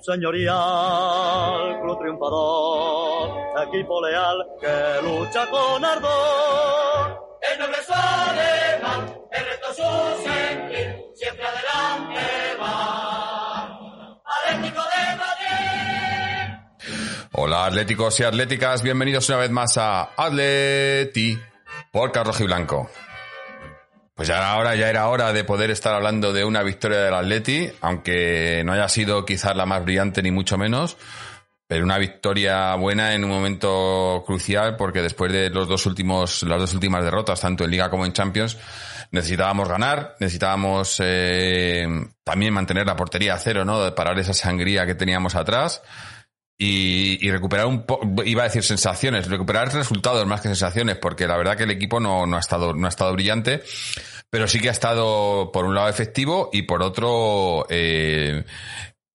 club señorial, club triunfador, equipo leal que lucha con ardor. El noble alemán, el resto su sentir, siempre adelante va. Atlético de Madrid. Hola atléticos y atléticas, bienvenidos una vez más a Atleti por Carlos Blanco. Pues ya era hora, ya era hora de poder estar hablando de una victoria del Atleti, aunque no haya sido quizás la más brillante ni mucho menos, pero una victoria buena en un momento crucial porque después de los dos últimos, las dos últimas derrotas, tanto en Liga como en Champions, necesitábamos ganar, necesitábamos eh, también mantener la portería a cero, ¿no? De parar esa sangría que teníamos atrás. Y, y, recuperar un poco, iba a decir sensaciones, recuperar resultados más que sensaciones, porque la verdad que el equipo no, no ha estado, no ha estado brillante, pero sí que ha estado por un lado efectivo y por otro, eh,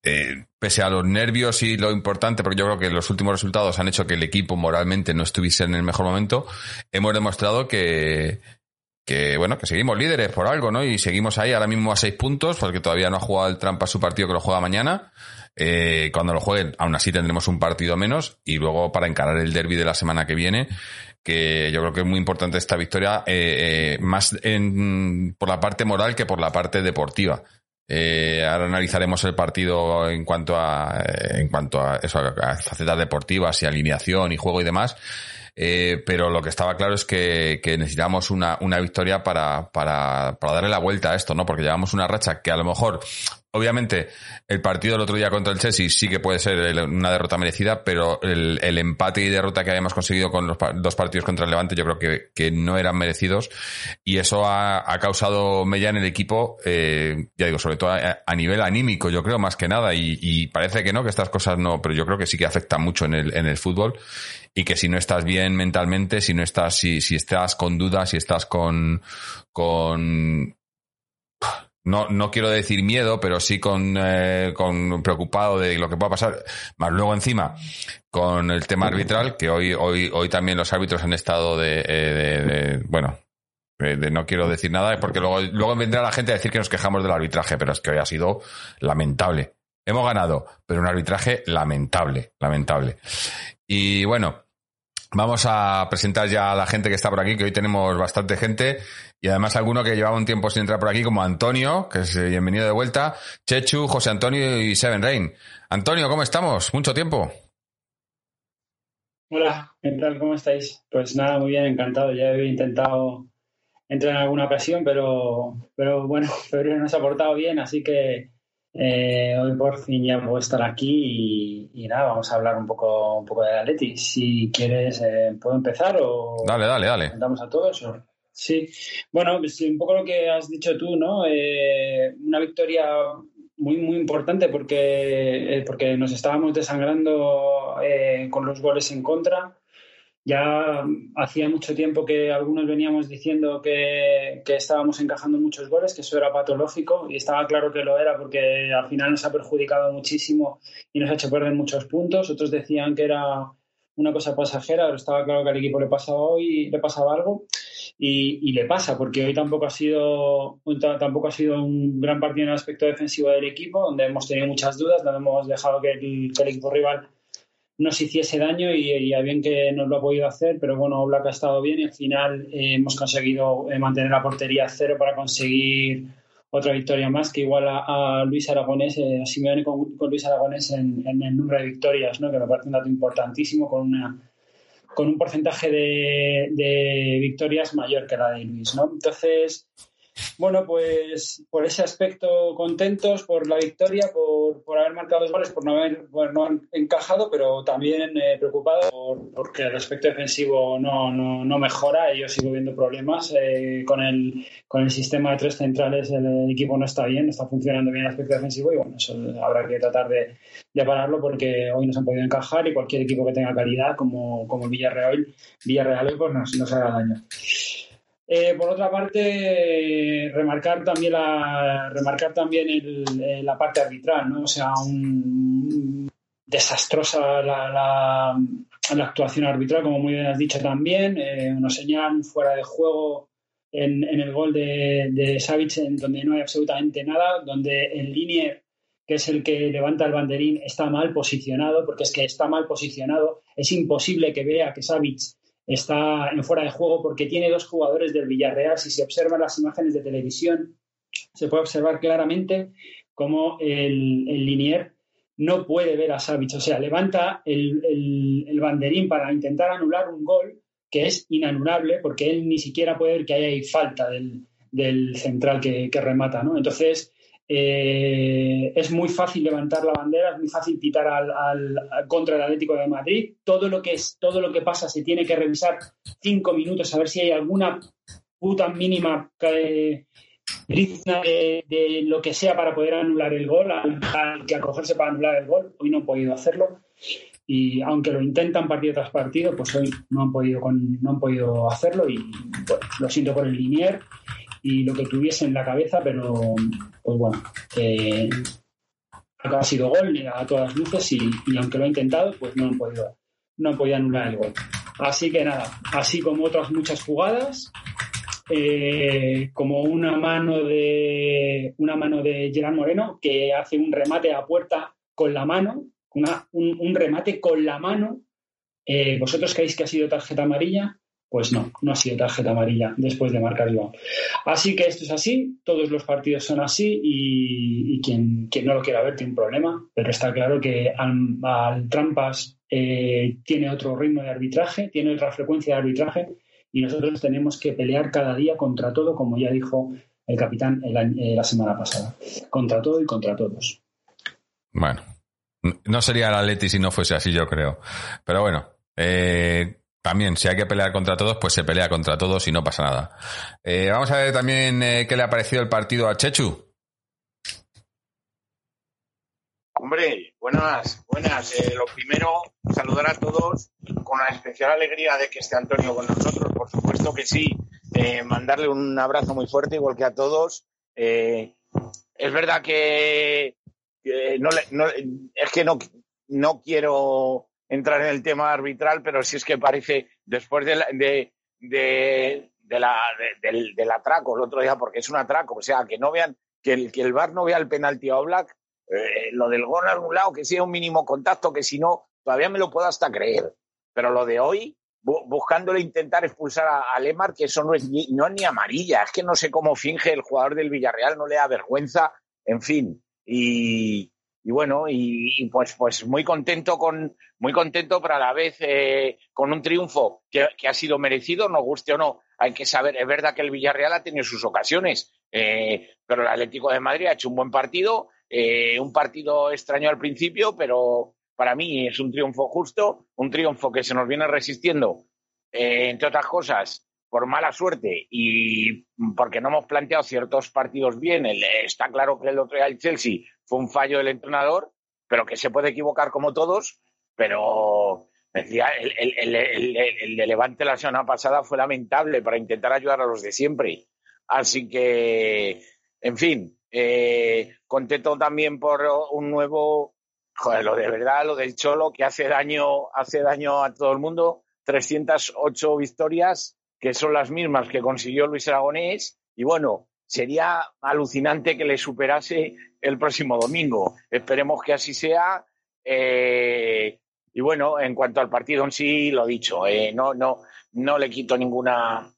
eh, pese a los nervios y lo importante, porque yo creo que los últimos resultados han hecho que el equipo moralmente no estuviese en el mejor momento, hemos demostrado que, que bueno, que seguimos líderes por algo, ¿no? Y seguimos ahí ahora mismo a seis puntos, porque todavía no ha jugado el trampa su partido que lo juega mañana. Eh, cuando lo jueguen, aún así tendremos un partido menos y luego para encarar el derby de la semana que viene, que yo creo que es muy importante esta victoria, eh, eh, más en, por la parte moral que por la parte deportiva. Eh, ahora analizaremos el partido en cuanto a, en cuanto a eso, a facetas deportivas y alineación y juego y demás. Eh, pero lo que estaba claro es que, que necesitamos una, una victoria para, para, para darle la vuelta a esto, ¿no? Porque llevamos una racha que a lo mejor Obviamente, el partido del otro día contra el Chelsea sí que puede ser una derrota merecida, pero el, el empate y derrota que habíamos conseguido con los dos partidos contra el Levante yo creo que, que no eran merecidos. Y eso ha, ha causado mella en el equipo, eh, ya digo, sobre todo a, nivel anímico, yo creo, más que nada, y, y, parece que no, que estas cosas no, pero yo creo que sí que afecta mucho en el, en el fútbol y que si no estás bien mentalmente, si no estás, si, si estás con dudas, si estás con, con no, no quiero decir miedo, pero sí con, eh, con preocupado de lo que pueda pasar. Más luego encima, con el tema arbitral, que hoy, hoy, hoy también los árbitros han estado de, de bueno, de, de, no quiero decir nada, porque luego, luego vendrá la gente a decir que nos quejamos del arbitraje, pero es que hoy ha sido lamentable. Hemos ganado, pero un arbitraje lamentable, lamentable. Y bueno, Vamos a presentar ya a la gente que está por aquí, que hoy tenemos bastante gente y además alguno que llevaba un tiempo sin entrar por aquí, como Antonio, que es bienvenido de vuelta, Chechu, José Antonio y Seven Rain. Antonio, ¿cómo estamos? Mucho tiempo. Hola, ¿qué tal? ¿Cómo estáis? Pues nada, muy bien, encantado. Ya he intentado entrar en alguna ocasión, pero, pero bueno, febrero nos ha portado bien, así que eh, hoy por fin ya puedo estar aquí y, y, nada, vamos a hablar un poco, un poco de Atleti. Si quieres, eh, ¿puedo empezar o...? Dale, dale, dale. ¿Contamos a todos o...? Sí, bueno, pues un poco lo que has dicho tú, ¿no? Eh, una victoria muy, muy importante porque, porque nos estábamos desangrando con los goles en contra. Ya hacía mucho tiempo que algunos veníamos diciendo que, que, estábamos encajando muchos goles, que eso era patológico y estaba claro que lo era porque al final nos ha perjudicado muchísimo y nos ha hecho perder muchos puntos. Otros decían que era una cosa pasajera, pero estaba claro que al equipo le pasaba hoy, le pasaba algo y, y le pasa porque hoy tampoco ha sido tampoco ha sido un gran partido en el aspecto defensivo del equipo, donde hemos tenido muchas dudas, donde hemos dejado que el, que el equipo rival nos hiciese daño y, y a bien que nos lo ha podido hacer, pero bueno, Oblak ha estado bien y al final eh, hemos conseguido eh, mantener la portería a cero para conseguir otra victoria más que igual a, Luis Aragonés, eh, a Simeone con, con, Luis Aragonés en, en, el número de victorias, ¿no? que me parece un dato importantísimo con una con un porcentaje de, de victorias mayor que la de Luis, ¿no? Entonces, bueno, pues por ese aspecto contentos por la victoria, por, por haber marcado los goles, por no haber, por no haber encajado, pero también eh, preocupado por, porque el aspecto defensivo no, no, no, mejora y yo sigo viendo problemas. Eh, con, el, con el sistema de tres centrales el, equipo no está bien, no está funcionando bien el aspecto defensivo y bueno, eso habrá que tratar de, de pararlo porque hoy nos han podido encajar y cualquier equipo que tenga calidad como, como Villarreal, Villarreal pues nos, nos hará daño. Eh, por otra parte, remarcar también la, remarcar también el, eh, la parte arbitral, ¿no? O sea, un, desastrosa la, la, actuación arbitral, como muy bien has dicho también. Eh, nos señalan fuera de juego en, en el gol de, de Savic, en donde no hay absolutamente nada, donde en línea que es el que levanta el banderín, está mal posicionado, porque es que está mal posicionado. Es imposible que vea que Savic está en fuera de juego porque tiene dos jugadores del Villarreal. Si se observan las imágenes de televisión, se puede observar claramente cómo el, Linier no puede ver a Savic. O sea, levanta el, banderín para intentar anular un gol que es inanulable porque él ni siquiera puede ver que hay falta del, del central que, que, remata. ¿no? Entonces, eh, es muy fácil levantar la bandera, es muy fácil pitar al, contra el Atlético de Madrid. Todo lo que es, todo lo que pasa se tiene que revisar cinco minutos a ver si hay alguna puta mínima de, de, lo que sea para poder anular el gol, al, que acogerse para anular el gol. Hoy no han podido hacerlo. Y aunque lo intentan partido tras partido, pues hoy no han podido, no han podido hacerlo. Y lo siento por el Linier y lo que tuviese en la cabeza, pero pues bueno, ha sido gol a todas luces y, aunque lo ha intentado, pues no han podido, no han podido anular el gol. Así que nada, así como otras muchas jugadas, eh, como una mano de una mano de Gerard Moreno que hace un remate a puerta con la mano, una, un, remate con la mano. Eh, ¿Vosotros creéis que ha sido tarjeta amarilla? Pues no, no ha sido tarjeta amarilla después de marcar Joao. Así que esto es así, todos los partidos son así y, quien, quien, no lo quiera ver tiene un problema, pero está claro que al, Trampas eh, tiene otro ritmo de arbitraje, tiene otra frecuencia de arbitraje y nosotros tenemos que pelear cada día contra todo, como ya dijo el capitán eh, la semana pasada, contra todo y contra todos. Bueno, no sería el Atleti si no fuese así, yo creo. Pero bueno, eh, también, si hay que pelear contra todos, pues se pelea contra todos y no pasa nada. Eh, vamos a ver también eh, qué le ha parecido el partido a Chechu. Hombre, buenas, buenas. Eh, lo primero, saludar a todos con la especial alegría de que esté Antonio con nosotros, por supuesto que sí. mandarle un abrazo muy fuerte, igual que a todos. es verdad que, no, no, es que no, no quiero entrar en el tema arbitral, pero sí es que parece, después de, de, de, de la, del, atraco el otro día, porque es un atraco, o sea, que no vean, que el, que el VAR no vea el penalti a Oblak, eh, lo del gol a algún lado, que sea un mínimo contacto, que si no, todavía me lo puedo hasta creer. Pero lo de hoy, bu buscándole intentar expulsar a, a, Lemar, que eso no es, ni, no es ni amarilla, es que no sé cómo finge el jugador del Villarreal, no le da vergüenza, en fin. Y, y bueno, y, pues, pues muy contento con, muy contento, pero la vez eh, con un triunfo que, que, ha sido merecido, nos guste o no. Hay que saber, es verdad que el Villarreal ha tenido sus ocasiones, eh, pero el Atlético de Madrid ha hecho un buen partido, eh, un partido extraño al principio, pero para mí es un triunfo justo, un triunfo que se nos viene resistiendo, eh, entre otras cosas, por mala suerte y porque no hemos planteado ciertos partidos bien. El, está claro que el otro día el Chelsea fue un fallo del entrenador, pero que se puede equivocar como todos, pero decía, el, el, el, de Levante la semana pasada fue lamentable para intentar ayudar a los de siempre. Así que, en fin, eh, contento también por un nuevo, joder, lo de verdad, lo del Cholo, que hace daño, hace daño a todo el mundo. 308 victorias, que son las mismas que consiguió Luis Aragonés. Y bueno, sería alucinante que le superase el próximo domingo. Esperemos que así sea. Eh, y bueno, en cuanto al partido en sí, lo dicho, eh, no, no, no le quito ninguna,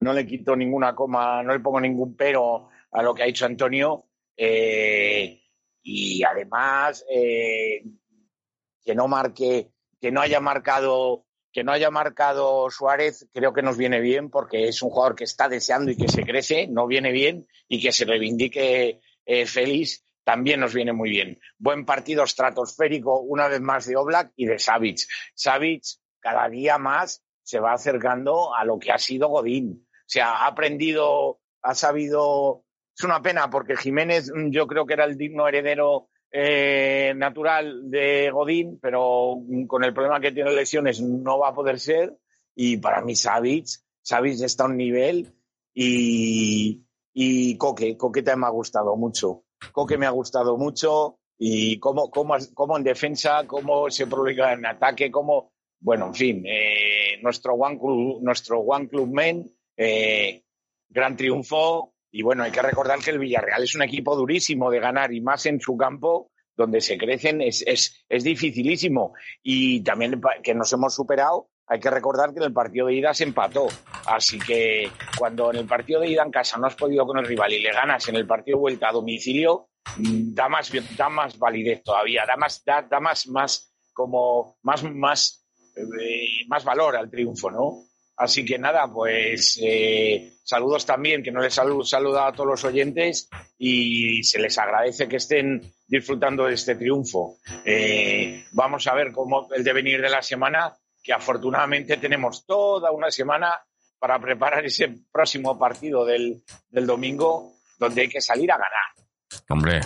no le quito ninguna coma, no le pongo ningún pero a lo que ha dicho Antonio. Eh, y además, que no marque, que no haya marcado que no haya marcado Suárez creo que nos viene bien porque es un jugador que está deseando y que se crece, no viene bien y que se reivindique eh, feliz también nos viene muy bien. Buen partido estratosférico una vez más de Oblak y de Savic. Savic cada día más se va acercando a lo que ha sido Godín. O sea, ha aprendido, ha sabido. Es una pena porque Jiménez yo creo que era el digno heredero eh, natural de Godín, pero con el problema que tiene lesiones no va a poder ser. Y para mí Savic, Savic está a un nivel y, y Coque, Coque me ha gustado mucho. Coque me ha gustado mucho y cómo, cómo, cómo en defensa, cómo se publica en ataque, cómo, bueno, en fin, eh, nuestro One Club, nuestro One Club Men, eh, gran triunfo, Y bueno, hay que recordar que el Villarreal es un equipo durísimo de ganar y más en su campo donde se crecen es, es, es dificilísimo. Y también que nos hemos superado hay que recordar que en el partido de ida se empató. Así que cuando en el partido de ida en casa no has podido con el rival y le ganas en el partido vuelta a domicilio, da más, da más validez todavía, da más, da, da más, más, como, más, más, eh, más valor al triunfo, ¿no? Así que nada, pues eh, saludos también, que no les saludado a todos los oyentes y se les agradece que estén disfrutando de este triunfo. Eh, vamos a ver cómo el devenir de la semana, que afortunadamente tenemos toda una semana para preparar ese próximo partido del, domingo, donde hay que salir a ganar. Hombre,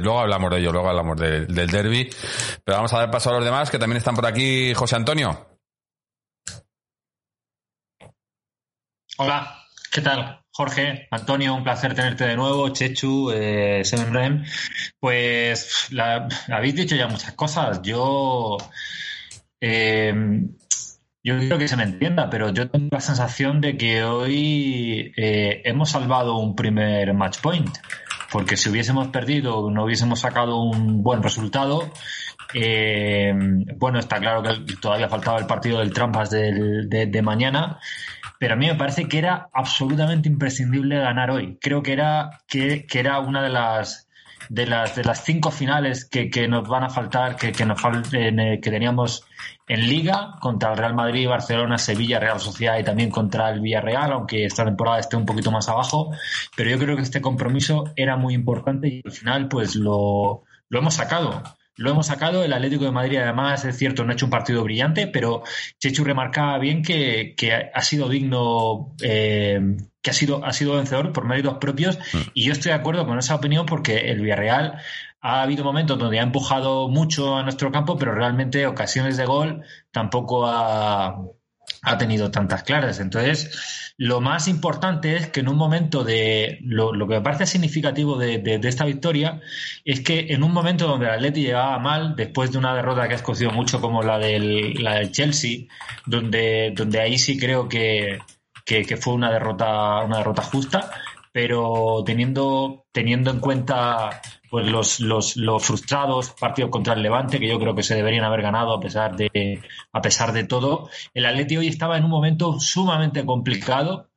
luego hablamos de ello, luego hablamos del derby. Pero vamos a dar paso a los demás, que también están por aquí. José Antonio. Hola, ¿qué tal? Jorge, Antonio, un placer tenerte de nuevo, Chechu, eh, Seven Rem. Pues habéis dicho ya muchas cosas. Yo, eh, yo quiero que se me entienda, pero yo tengo la sensación de que hoy eh, hemos salvado un primer match point. Porque si hubiésemos perdido, no hubiésemos sacado un buen resultado, eh, bueno, está claro que todavía faltaba el partido del Trampas de, de, mañana pero a mí me parece que era absolutamente imprescindible ganar hoy. Creo que era, que, era una de las, de las, de las cinco finales que, nos van a faltar, que, que, nos eh, que teníamos en Liga contra el Real Madrid, Barcelona, Sevilla, Real Sociedad y también contra el Villarreal, aunque esta temporada esté un poquito más abajo. Pero yo creo que este compromiso era muy importante y al final pues lo, lo hemos sacado lo hemos sacado. El Atlético de Madrid, además, es cierto, no ha hecho un partido brillante, pero Chechu remarcaba bien que, ha sido digno, eh, que ha sido, ha sido vencedor por méritos propios. Mm. Y yo estoy de acuerdo con esa opinión porque el Villarreal ha habido momentos donde ha empujado mucho a nuestro campo, pero realmente ocasiones de gol tampoco ha, ha tenido tantas claras. Entonces, lo más importante es que en un momento de. Lo, que me parece significativo de, esta victoria es que en un momento donde el Atleti llegaba mal, después de una derrota que ha escogido mucho como la del, la del Chelsea, donde, donde ahí sí creo que, que, fue una derrota, una derrota justa, pero teniendo, teniendo en cuenta pues los, los, los, frustrados partidos contra el Levante, que yo creo que se deberían haber ganado a pesar de, a pesar de todo. El Atleti hoy estaba en un momento sumamente complicado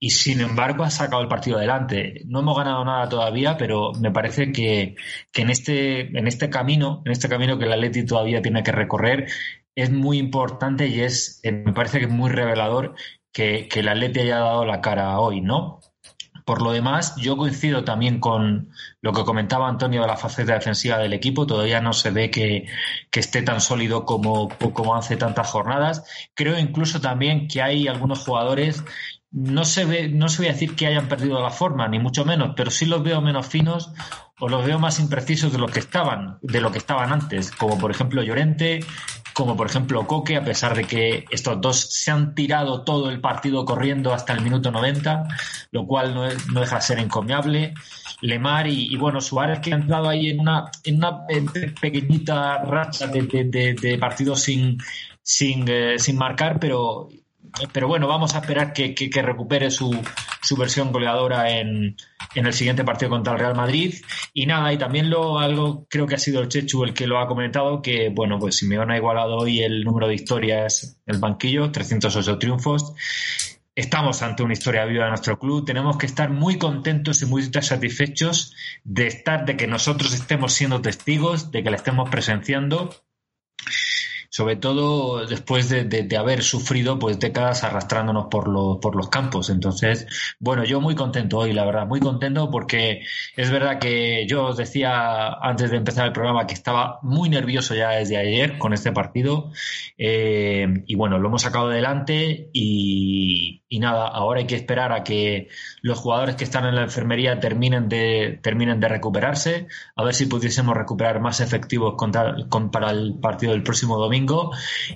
y sin embargo ha sacado el partido adelante. No hemos ganado nada todavía, pero me parece que, que en, este, en este camino, en este camino que el Atleti todavía tiene que recorrer, es muy importante y es, me parece que es muy revelador que, que el Atleti haya dado la cara hoy, ¿no? Por lo demás, yo coincido también con lo que comentaba Antonio de la faceta defensiva del equipo. Todavía no se ve que, esté tan sólido como, hace tantas jornadas. Creo incluso también que hay algunos jugadores no se ve, no se voy a decir que hayan perdido la forma, ni mucho menos, pero sí los veo menos finos o los veo más imprecisos de lo que estaban, de lo que estaban antes, como por ejemplo Llorente, como por ejemplo Coque, a pesar de que estos dos se han tirado todo el partido corriendo hasta el minuto 90, lo cual no, no deja de ser encomiable. Lemar y, bueno, Suárez que ha entrado ahí en una, en una pequeñita racha de, de, partidos sin, sin, eh, sin marcar, pero pero bueno, vamos a esperar que, recupere su, versión goleadora en, el siguiente partido contra el Real Madrid. Y nada, y también lo algo creo que ha sido el Chechu el que lo ha comentado, que bueno, pues si me van a igualado hoy el número de historias el banquillo, 308 triunfos. Estamos ante una historia viva de nuestro club. Tenemos que estar muy contentos y muy satisfechos de estar, de que nosotros estemos siendo testigos, de que la estemos presenciando sobre todo después de, haber sufrido pues décadas arrastrándonos por, por los campos. Entonces, bueno, yo muy contento hoy, la verdad, muy contento porque es verdad que yo os decía antes de empezar el programa que estaba muy nervioso ya desde ayer con este partido eh, y bueno, lo hemos sacado adelante y, y nada, ahora hay que esperar a que los jugadores que están en la enfermería terminen de, terminen de recuperarse, a ver si pudiésemos recuperar más efectivos contra, para el partido del próximo domingo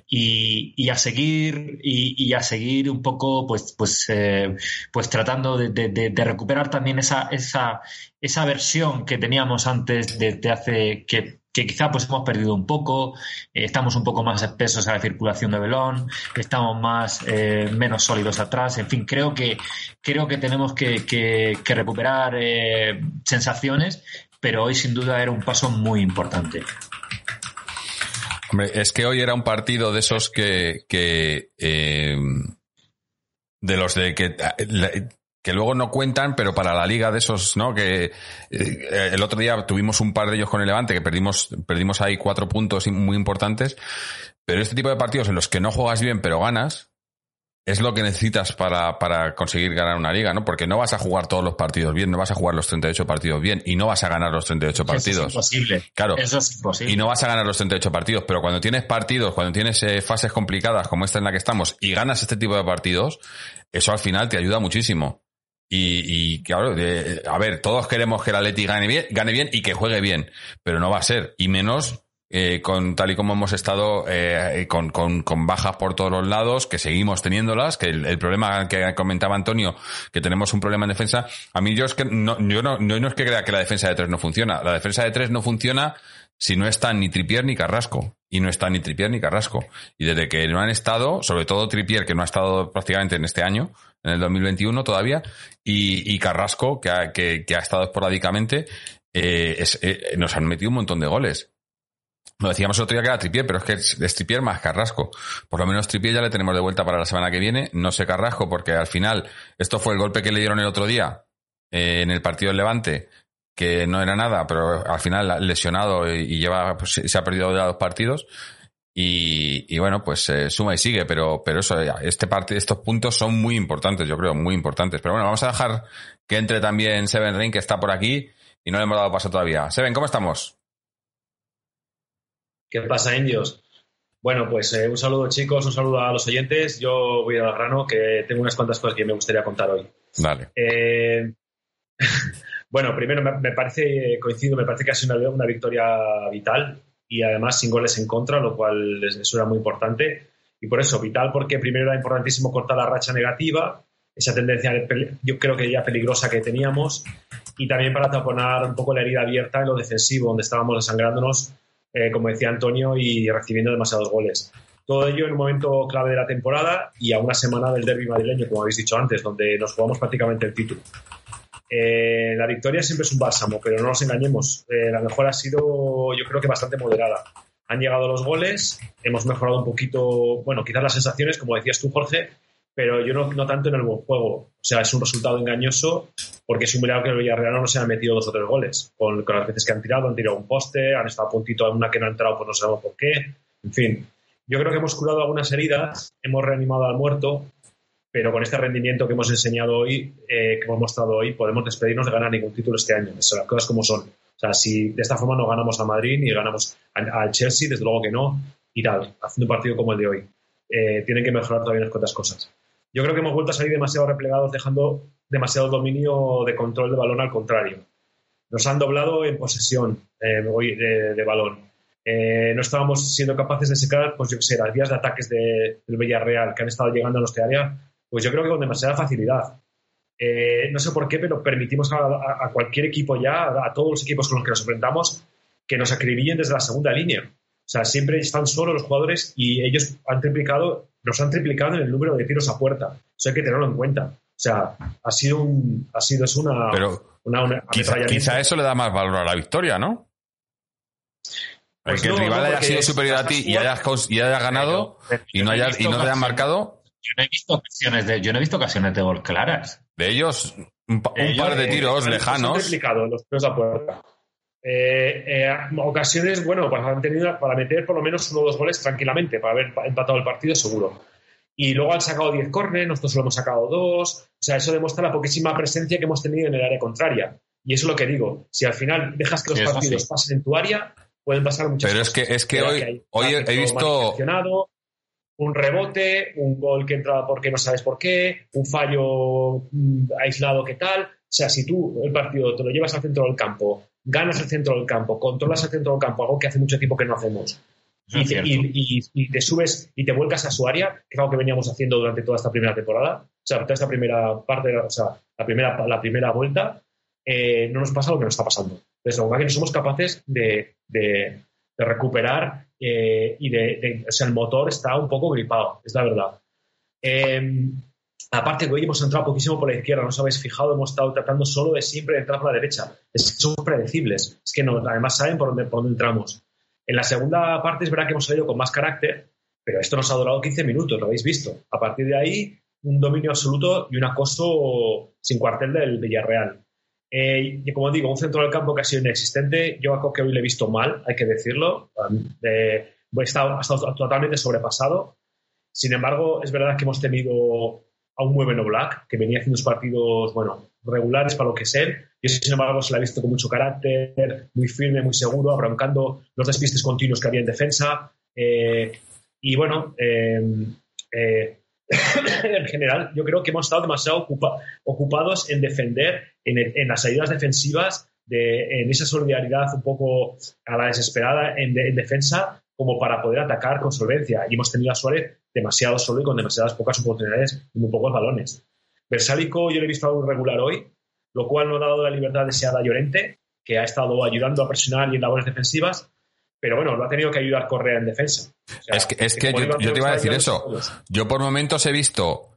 y, a seguir y, a seguir un poco pues pues eh, pues tratando de, recuperar también esa, esa, esa versión que teníamos antes de, hace que que quizá pues hemos perdido un poco, eh, estamos un poco más espesos a la circulación de velón, estamos más eh, menos sólidos atrás, en fin, creo que creo que tenemos que, recuperar sensaciones, pero hoy sin duda era un paso muy importante. Es que hoy era un partido de esos que, que de los de que que luego no cuentan, pero para la liga de esos, ¿no? Que eh, el otro día tuvimos un par de ellos con el Levante, que perdimos, perdimos ahí cuatro puntos muy importantes. Pero este tipo de partidos en los que no juegas bien, pero ganas, es lo que necesitas para, para conseguir ganar una liga, ¿no? Porque no vas a jugar todos los partidos bien, no vas a jugar los 38 partidos bien y no vas a ganar los 38 partidos. Eso es imposible. Claro. Eso es imposible. Y no vas a ganar los 38 partidos, pero cuando tienes partidos, cuando tienes eh, fases complicadas como esta en la que estamos y ganas este tipo de partidos, eso al final te ayuda muchísimo. Y, y claro, a ver, todos queremos que el Atleti gane bien, gane bien y que juegue bien, pero no va a ser. Y menos eh, con tal y como hemos estado eh, con, con, con, bajas por todos los lados, que seguimos teniéndolas, que el, problema que comentaba Antonio, que tenemos un problema en defensa, a mí yo es que no, yo no, no, es que crea que la defensa de tres no funciona. La defensa de tres no funciona si no está ni Tripier ni Carrasco. Y no está ni Tripier ni Carrasco. Y desde que no han estado, sobre todo Tripier, que no ha estado prácticamente en este año, en el 2021 todavía, y, Carrasco, que ha, que, ha estado esporádicamente, eh, eh, nos han metido un montón de goles. Lo decíamos el otro día que era Tripier, pero es que es Tripier más Carrasco. Por lo menos Tripier ya le tenemos de vuelta para la semana que viene. No sé Carrasco, porque al final, esto fue el golpe que le dieron el otro día eh, en el partido del Levante, que no era nada, pero al final lesionado y, lleva, pues, se ha perdido ya dos partidos. Y, bueno, pues eh, suma y sigue, pero, pero eso, este parte, estos puntos son muy importantes, yo creo, muy importantes. Pero bueno, vamos a dejar que entre también Seven Ring, que está por aquí, y no le hemos dado paso todavía. Seven, ¿cómo estamos? ¿Qué pasa, indios? Bueno, pues eh, un saludo chicos, un saludo a los oyentes. Yo voy a grano, que tengo unas cuantas cosas que me gustaría contar hoy. Vale. Eh, bueno, primero me, parece, coincido, me parece que ha sido una, una victoria vital y además sin goles en contra, lo cual eso era muy importante. Y por eso, vital, porque primero era importantísimo cortar la racha negativa, esa tendencia, yo creo que ya peligrosa que teníamos, y también para taponar un poco la herida abierta en lo defensivo, donde estábamos desangrándonos, eh, como decía Antonio, y recibiendo demasiados goles. Todo ello en un momento clave de la temporada y a una semana del derby madrileño, como habéis dicho antes, donde nos jugamos prácticamente el título. Eh, la victoria siempre es un bálsamo, pero no nos engañemos. Eh, la mejora ha sido, yo creo que bastante moderada. Han llegado los goles, hemos mejorado un poquito, bueno, quizás las sensaciones, como decías tú, Jorge, pero yo no, no tanto en el buen juego. O sea, es un resultado engañoso porque es un milagro que el Villarreal no se ha metido dos o tres goles. Con, las veces que han tirado, han tirado un poste, han estado a puntito a una que no ha entrado, pues no sabemos por qué. En fin, yo creo que hemos curado algunas heridas, hemos reanimado al muerto pero con este rendimiento que hemos enseñado hoy, eh, que hemos mostrado hoy, podemos despedirnos de ganar ningún título este año. las cosas como son. O sea, si de esta forma no ganamos a Madrid ni ganamos al Chelsea, desde luego que no, y tal, haciendo un partido como el de hoy. Eh, tienen que mejorar todavía unas cuantas cosas. Yo creo que hemos vuelto a salir demasiado replegados, dejando demasiado dominio de control de balón al contrario. Nos han doblado en posesión eh, de, balón. no estábamos siendo capaces de secar, pues yo que sé, las vías de ataques de, del Villarreal que han estado llegando a nuestra área pues yo creo que con demasiada facilidad. Eh, no sé por qué, pero permitimos a, cualquier equipo ya, a, todos los equipos con los que nos enfrentamos, que nos acribillen desde la segunda línea. O sea, siempre están solos los jugadores y ellos han triplicado, nos han triplicado en el número de tiros a puerta. Eso hay que tenerlo en cuenta. O sea, ha sido un, ha sido es una, pero quizá, eso le da más valor a la victoria, ¿no? Pues que el rival haya sido superior a ti y hayas, y ganado y no, haya, y no te hayan marcado, yo no he visto ocasiones de, yo no he visto ocasiones de gol claras. De ellos, un, par de tiros lejanos. los tiros a puerta. Eh, eh, ocasiones, bueno, pues han tenido para meter por lo menos uno o dos goles tranquilamente, para haber empatado el partido seguro. Y luego han sacado 10 córneres, nosotros solo hemos sacado dos. O sea, eso demuestra la poquísima presencia que hemos tenido en el área contraria. Y eso es lo que digo. Si al final dejas que los partidos pasen en tu área, pueden pasar muchas Pero cosas. Pero es que, es que hoy, hoy he visto un rebote, un gol que entra porque no sabes por qué, un fallo mm, aislado que tal. O sea, si tú el partido te lo llevas al centro del campo, ganas el centro del campo, controlas el centro del campo, algo que hace mucho tiempo que no hacemos, y te, subes y te vuelcas a su área, que es algo que veníamos haciendo durante toda esta primera temporada, o sea, toda esta primera parte, o sea, la primera, la primera vuelta, eh, no nos pasa lo que nos está pasando. Entonces, lo que no somos capaces de, de recuperar eh, y de, o sea, el motor está un poco gripado, es la verdad. Em, aparte que hoy hemos entrado poquísimo por la izquierda, no os habéis fijado, hemos estado tratando solo de siempre entrar por la derecha. Es que son predecibles, es que además saben por dónde, por dónde entramos. En la segunda parte es verdad que hemos salido con más carácter, pero esto nos ha durado 15 minutos, lo habéis visto. A partir de ahí, un dominio absoluto y un acoso sin cuartel del Villarreal. Eh, y como digo, un centro del campo que ha sido inexistente. Yo a Coque hoy le he visto mal, hay que decirlo. Eh, ha estado totalmente sobrepasado. Sin embargo, es verdad que hemos tenido a un muy bueno Black, que venía haciendo partidos, bueno, regulares para lo que es él. Y sin embargo, se le ha visto con mucho carácter, muy firme, muy seguro, arrancando los despistes continuos que había en defensa. Eh, y bueno, em, eh, en general, yo creo que hemos estado demasiado ocupados en defender, en, las ayudas defensivas, de, en esa solidaridad un poco a la desesperada en, defensa, como para poder atacar con solvencia. Y hemos tenido a Suárez demasiado solo y con demasiadas pocas oportunidades y muy pocos balones. Versálico yo le he visto algo irregular hoy, lo cual no ha dado la libertad deseada a Llorente, que ha estado ayudando a presionar y en labores defensivas, pero bueno, lo ha tenido que ayudar Correa en defensa. es que, es que yo, yo, te iba a decir eso. Yo por momentos he visto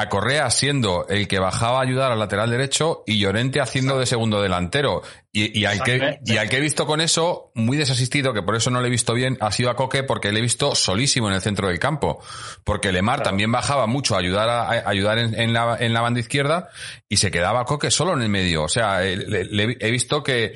a Correa siendo el que bajaba a ayudar al lateral derecho y Llorente haciendo de segundo delantero. Y, al que, y al que he visto con eso, muy desasistido, que por eso no le he visto bien, ha sido a Coque porque le he visto solísimo en el centro del campo. Porque Lemar también bajaba mucho a ayudar, a, ayudar en, la, en la banda izquierda y se quedaba Coque solo en el medio. O sea, eh, le, he visto que,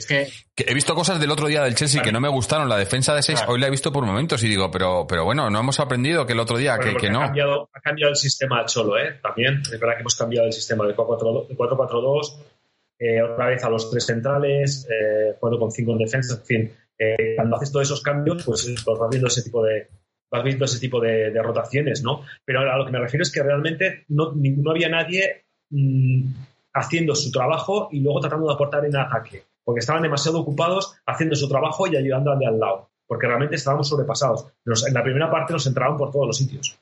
he visto cosas del otro día del Chelsea que no me gustaron. La defensa de seis hoy la he visto por momentos y digo, pero, pero bueno, no hemos aprendido que el otro día que, no. Ha cambiado, ha cambiado el sistema Cholo, ¿eh? También. Es verdad que hemos cambiado el sistema de 4-4-2 eh, otra vez a los tres centrales, eh, jugando con cinco en defensa, en fin, eh, cuando haces todos esos cambios, pues, pues, vas viendo ese tipo de vas viendo ese tipo de, rotaciones, ¿no? Pero a lo que me refiero es que realmente no, no había nadie mm, haciendo su trabajo y luego tratando de aportar en ataque, porque estaban demasiado ocupados haciendo su trabajo y ayudando al de al lado, porque realmente estábamos sobrepasados. en la primera parte nos entraban por todos los sitios.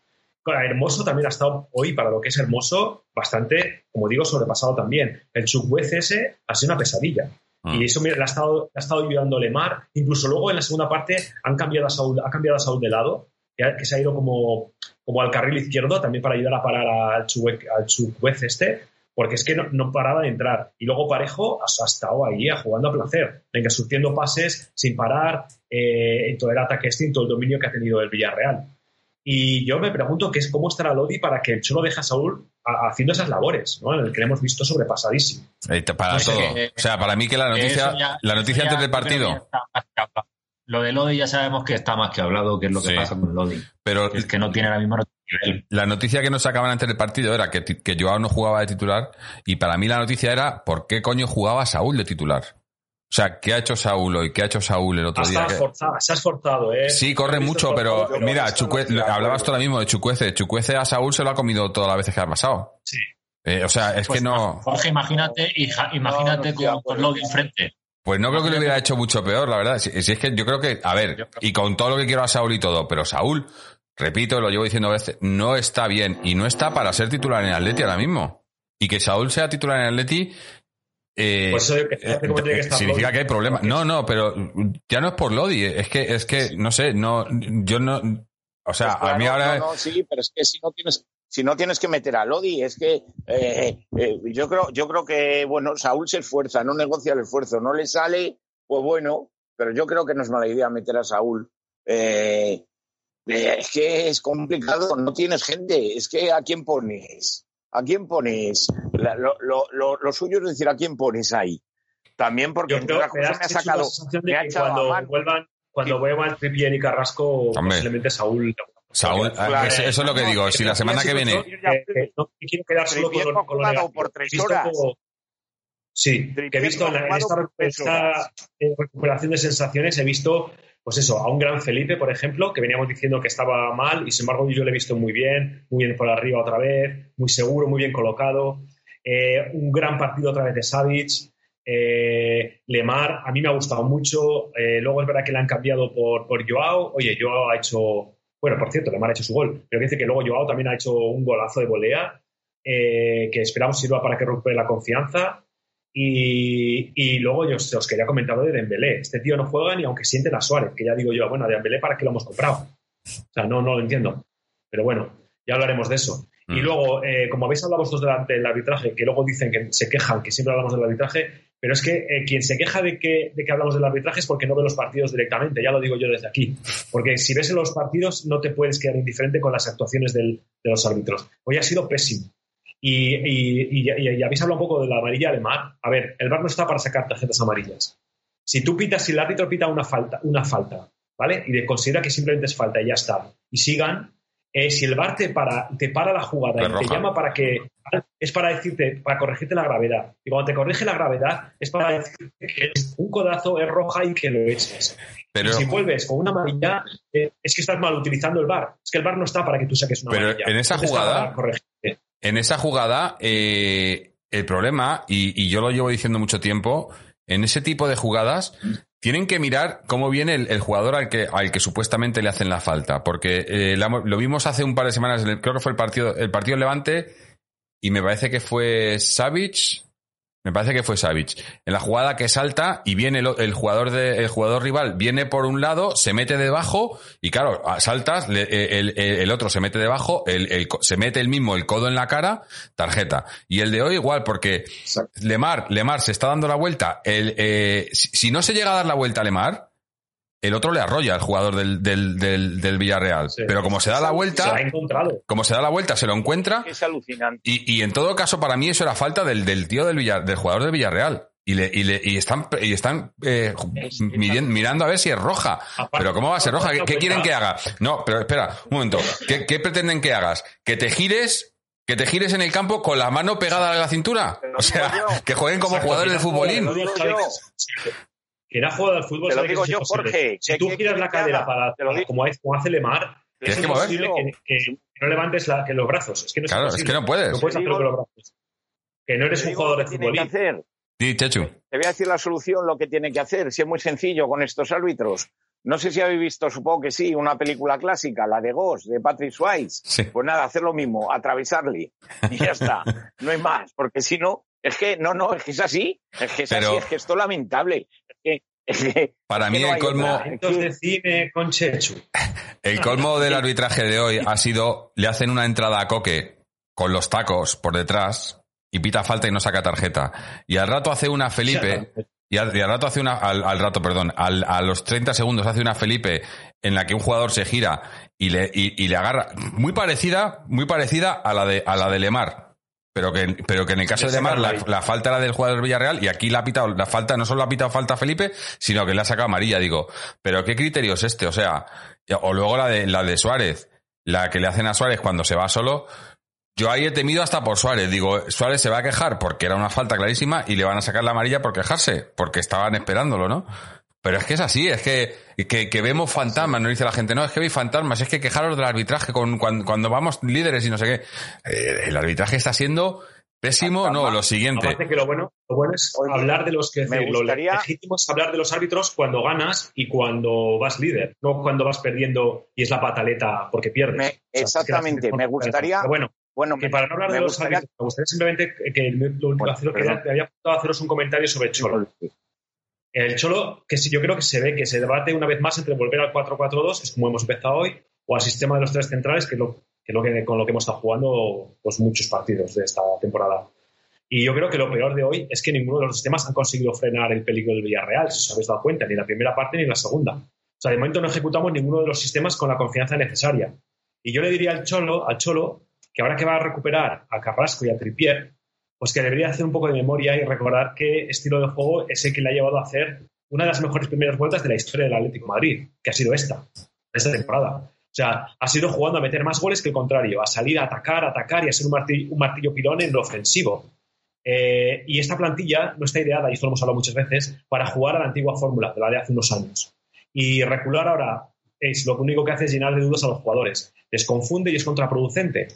Hermoso también ha estado hoy, para lo que es hermoso, bastante, como digo, sobrepasado también. El Chukwueze ese ha sido una pesadilla. Ah. Y eso le ha estado, ha estado ayudando Lemar. Incluso luego en la segunda parte han cambiado a Saúl, ha cambiado a Saúl de lado, que, se ha ido como, como al carril izquierdo también para ayudar a parar al Chukwueze este, porque es que no, paraba de entrar. Y luego Parejo ha, estado ahí jugando a placer, venga, surtiendo pases sin parar, eh, en todo el ataque este, en todo el dominio que ha tenido el Villarreal. Y yo me pregunto qué es cómo estará Lodi para que el Cholo deje a Saúl haciendo esas labores, ¿no? En el que le hemos visto sobrepasadísimo. Para todo. o sea, para mí que la noticia, la noticia antes del partido. Lo de Lodi ya sabemos que está más que hablado, que es lo que pasa con Lodi. Pero es que no tiene la misma noticia. La noticia que nos sacaban antes del partido era que, que Joao no jugaba de titular y para mí la noticia era ¿por qué coño jugaba Saúl de titular? O sea, ¿qué ha hecho Saúl hoy? ¿Qué ha hecho Saúl el otro día? se ha esforzado, ¿eh? Sí, corre mucho, pero mira, hablabas tú ahora mismo de Chucuece. Chucuece a Saúl se lo ha comido todas las veces que ha pasado. Sí. Eh, o sea, es pues que no. Jorge, imagínate, imagínate con, con Lodi enfrente. Pues no creo que lo hubiera hecho mucho peor, la verdad. Si, es que yo creo que, a ver, y con todo lo que quiero a Saúl y todo, pero Saúl, repito, lo llevo diciendo a veces, no está bien y no está para ser titular en Atleti ahora mismo. Y que Saúl sea titular en Atleti eh, pues eh, significa que hay problemas. No, no, pero ya no es por Lodi, es que, es que, no sé, no, yo no, o sea, pues a mí ahora. No, sí, pero es que si no tienes, si no tienes que meter a Lodi, es que eh, yo creo, yo creo que, bueno, Saúl se esfuerza, no negocia el esfuerzo, no le sale, pues bueno, pero yo creo que no es mala idea meter a Saúl. Es que es complicado, no tienes gente, es que a quién pones. ¿A quién pones? lo, suyo es decir, ¿a quién pones ahí? También porque Yo creo, me, me ha sacado. Me ha cuando vuelvan, cuando vuelvan Trippier y Carrasco, posiblemente Saúl. Saúl, ah, eso, es lo que digo. Si la semana que viene. no quiero quedar solo con, con lo por tres horas. Sí, que he visto en, esta, recuperación de sensaciones, he visto pues eso, a un gran Felipe, por ejemplo, que veníamos diciendo que estaba mal y sin embargo yo le he visto muy bien, muy bien por arriba otra vez, muy seguro, muy bien colocado. Eh, un gran partido otra vez de Savic. Eh, Lemar, a mí me ha gustado mucho. Eh, luego es verdad que le han cambiado por, por Joao. Oye, Joao ha hecho, bueno, por cierto, Lemar ha hecho su gol, pero dice que luego Joao también ha hecho un golazo de volea que esperamos sirva para que recupere la confianza. Y, y luego yo os, quería comentar lo de Dembélé. Este tío no juega ni aunque siente a Suárez, que ya digo yo, bueno, de Dembélé, ¿para qué lo hemos comprado? O sea, no, no lo entiendo. Pero bueno, ya hablaremos de eso. Y Mm. luego, eh, como habéis hablado vosotros de la- del arbitraje, que luego dicen que se quejan que siempre hablamos del arbitraje, pero es que eh, quien se queja de que, de que hablamos del arbitraje es porque no ve los partidos directamente, ya lo digo yo desde aquí. Porque si ves en los partidos no te puedes quedar indiferente con las actuaciones del- de los árbitros. Hoy ha sido pésimo. Y, y- y- y- y habéis hablado un poco de la amarilla alemán. A ver, el VAR no está para sacar tarjetas amarillas. Si tú pitas, si el árbitro pita una falta, una falta, ¿vale? Y de- considera que simplemente es falta y ya está. Y sigan, eh, si el VAR te para, te para la jugada y te llama para que es para decirte, para corregirte la gravedad. Y cuando te corrige la gravedad, es para decirte que un codazo es roja y que lo eches. Pero, y si vuelves con una amarilla, eh, es que estás mal utilizando el VAR. Es que el VAR no está para que tú saques una Pero amarilla. en esa está jugada- para. En esa jugada, eh, el problema, y, yo lo llevo diciendo mucho tiempo, en ese tipo de jugadas tienen que mirar cómo viene el, jugador al que, al que supuestamente le hacen la falta. Porque eh, lo vimos hace un par de semanas, creo que fue el partido, el partido Levante, y me parece que fue Savic. Me parece que fue Savic. En la jugada que salta y viene el, el jugador de, el jugador rival viene por un lado, se mete debajo y claro, saltas, le- el, el- el otro se mete debajo, el, se mete el mismo el codo en la cara, tarjeta. Y el de hoy igual, porque Lemar, Lemar se está dando la vuelta. El, eh, si, si no se llega a dar la vuelta a Lemar, el otro le arrolla al jugador del, del, del, del Villarreal. Sí. Pero como se da la vuelta, la ha encontrado. como se da la vuelta, se lo encuentra. Es alucinante. Y, y en todo caso, para mí eso era falta del, del tío del, Villar- del jugador del Villarreal. Y, le, y, le, y están, y están eh, mirando a ver si es roja. Aparte- Pero ¿cómo va a ser roja? ¿Qué, qué quieren que haga? No, pero espera, un momento. ¿Qué, qué pretenden que hagas? ¿Que te gires? ¿Que te gires en el campo con la mano pegada a la cintura? O sea, que jueguen como Exacto, jugadores de futbolín. Que- era jugada al fútbol. Te lo digo yo, imposible. Jorge. Si ¿Qué- tú giras la cadera para, como, hace- como hace Lemar, es imposible que, que no levantes la- que los brazos. Es que no es Claro, es que no puedes. No puedes hacerlo con los brazos. Que no eres un jugador de Chechu. Te voy a decir la solución, lo que tiene que hacer. Si es muy sencillo con estos árbitros. No sé si habéis visto, supongo que sí, una película clásica, la de Ghost, de Patrick Swayze. Sí. Pues nada, hacer lo mismo, atravesarle. Y ya está. No hay más. Porque si no, es que, no, no, es que es así. Es que es Pero- así, es que esto es lamentable. Es que, es que- Para mí el colmo, de cine con Chechu. el colmo del arbitraje de hoy ha sido, le hacen una entrada a Coque con los tacos por detrás y pita falta y no saca tarjeta. Y al rato hace una Felipe, y al, y al rato hace una, al, al rato, perdón, al- a los 30 segundos hace una Felipe en la que un jugador se gira y le, y, y le agarra, muy parecida, muy parecida a la de, a la de Lemar. Pero que, pero que en el caso de Le Lemar la, la falta era del jugador del Villarreal y aquí la ha pitado, la falta, no solo ha pitado falta Felipe, sino que le ha sacado amarilla, digo. Pero qué criterio es este, o sea, o luego la de, la de Suárez, la que le hacen a Suárez cuando se va solo. Yo ahí he temido hasta por Suárez. Digo, Suárez se va a quejar porque era una falta clarísima y le van a sacar la amarilla por quejarse, porque estaban esperándolo, ¿no? Pero es que es así, es que, que, que vemos fantasmas, no dice la gente, no, es que veis fantasmas, es que quejaros del arbitraje con, cuando, cuando vamos líderes y no sé qué. Eh, el arbitraje está siendo pésimo, no, lo siguiente. Aparte que lo bueno, lo bueno es Oye, hablar de los que me decir, lo gustaría- legítimo es hablar de los árbitros cuando ganas y cuando vas líder, no cuando vas perdiendo y es la pataleta porque pierdes. Me- O sea, es que exactamente, me gustaría- bueno, Bueno, que para no hablar me de los gustaría- árbitros, me gustaría simplemente que lo único Bueno, que hacer- perdón. que te había apuntado a haceros un comentario sobre Cholo. El Cholo, que yo creo que se ve que se debate una vez más entre volver al 4-4-2, que es como hemos empezado hoy, o al sistema de los tres centrales, que es con lo que hemos estado jugando pues, muchos partidos de esta temporada. Y yo creo que lo peor de hoy es que ninguno de los sistemas han conseguido frenar el peligro del Villarreal, si os habéis dado cuenta, ni la primera parte ni la segunda. O sea, de momento no ejecutamos ninguno de los sistemas con la confianza necesaria. Y yo le diría al Cholo, al Cholo que ahora que va a recuperar a Carrasco y a Tripier, pues que debería hacer un poco de memoria y recordar qué estilo de juego es el que le ha llevado a hacer una de las mejores primeras vueltas de la historia del Atlético Madrid, que ha sido esta, esta temporada. O sea, ha sido jugando a meter más goles que el contrario, a salir a atacar, a atacar y a ser un martillo, un pilón en lo ofensivo. Eh, y esta plantilla no está ideada, y esto lo hemos hablado muchas veces, para jugar a la antigua fórmula, de la de hace unos años. Y recular ahora es lo único que hace es llenar de dudas a los jugadores. Les confunde y es contraproducente.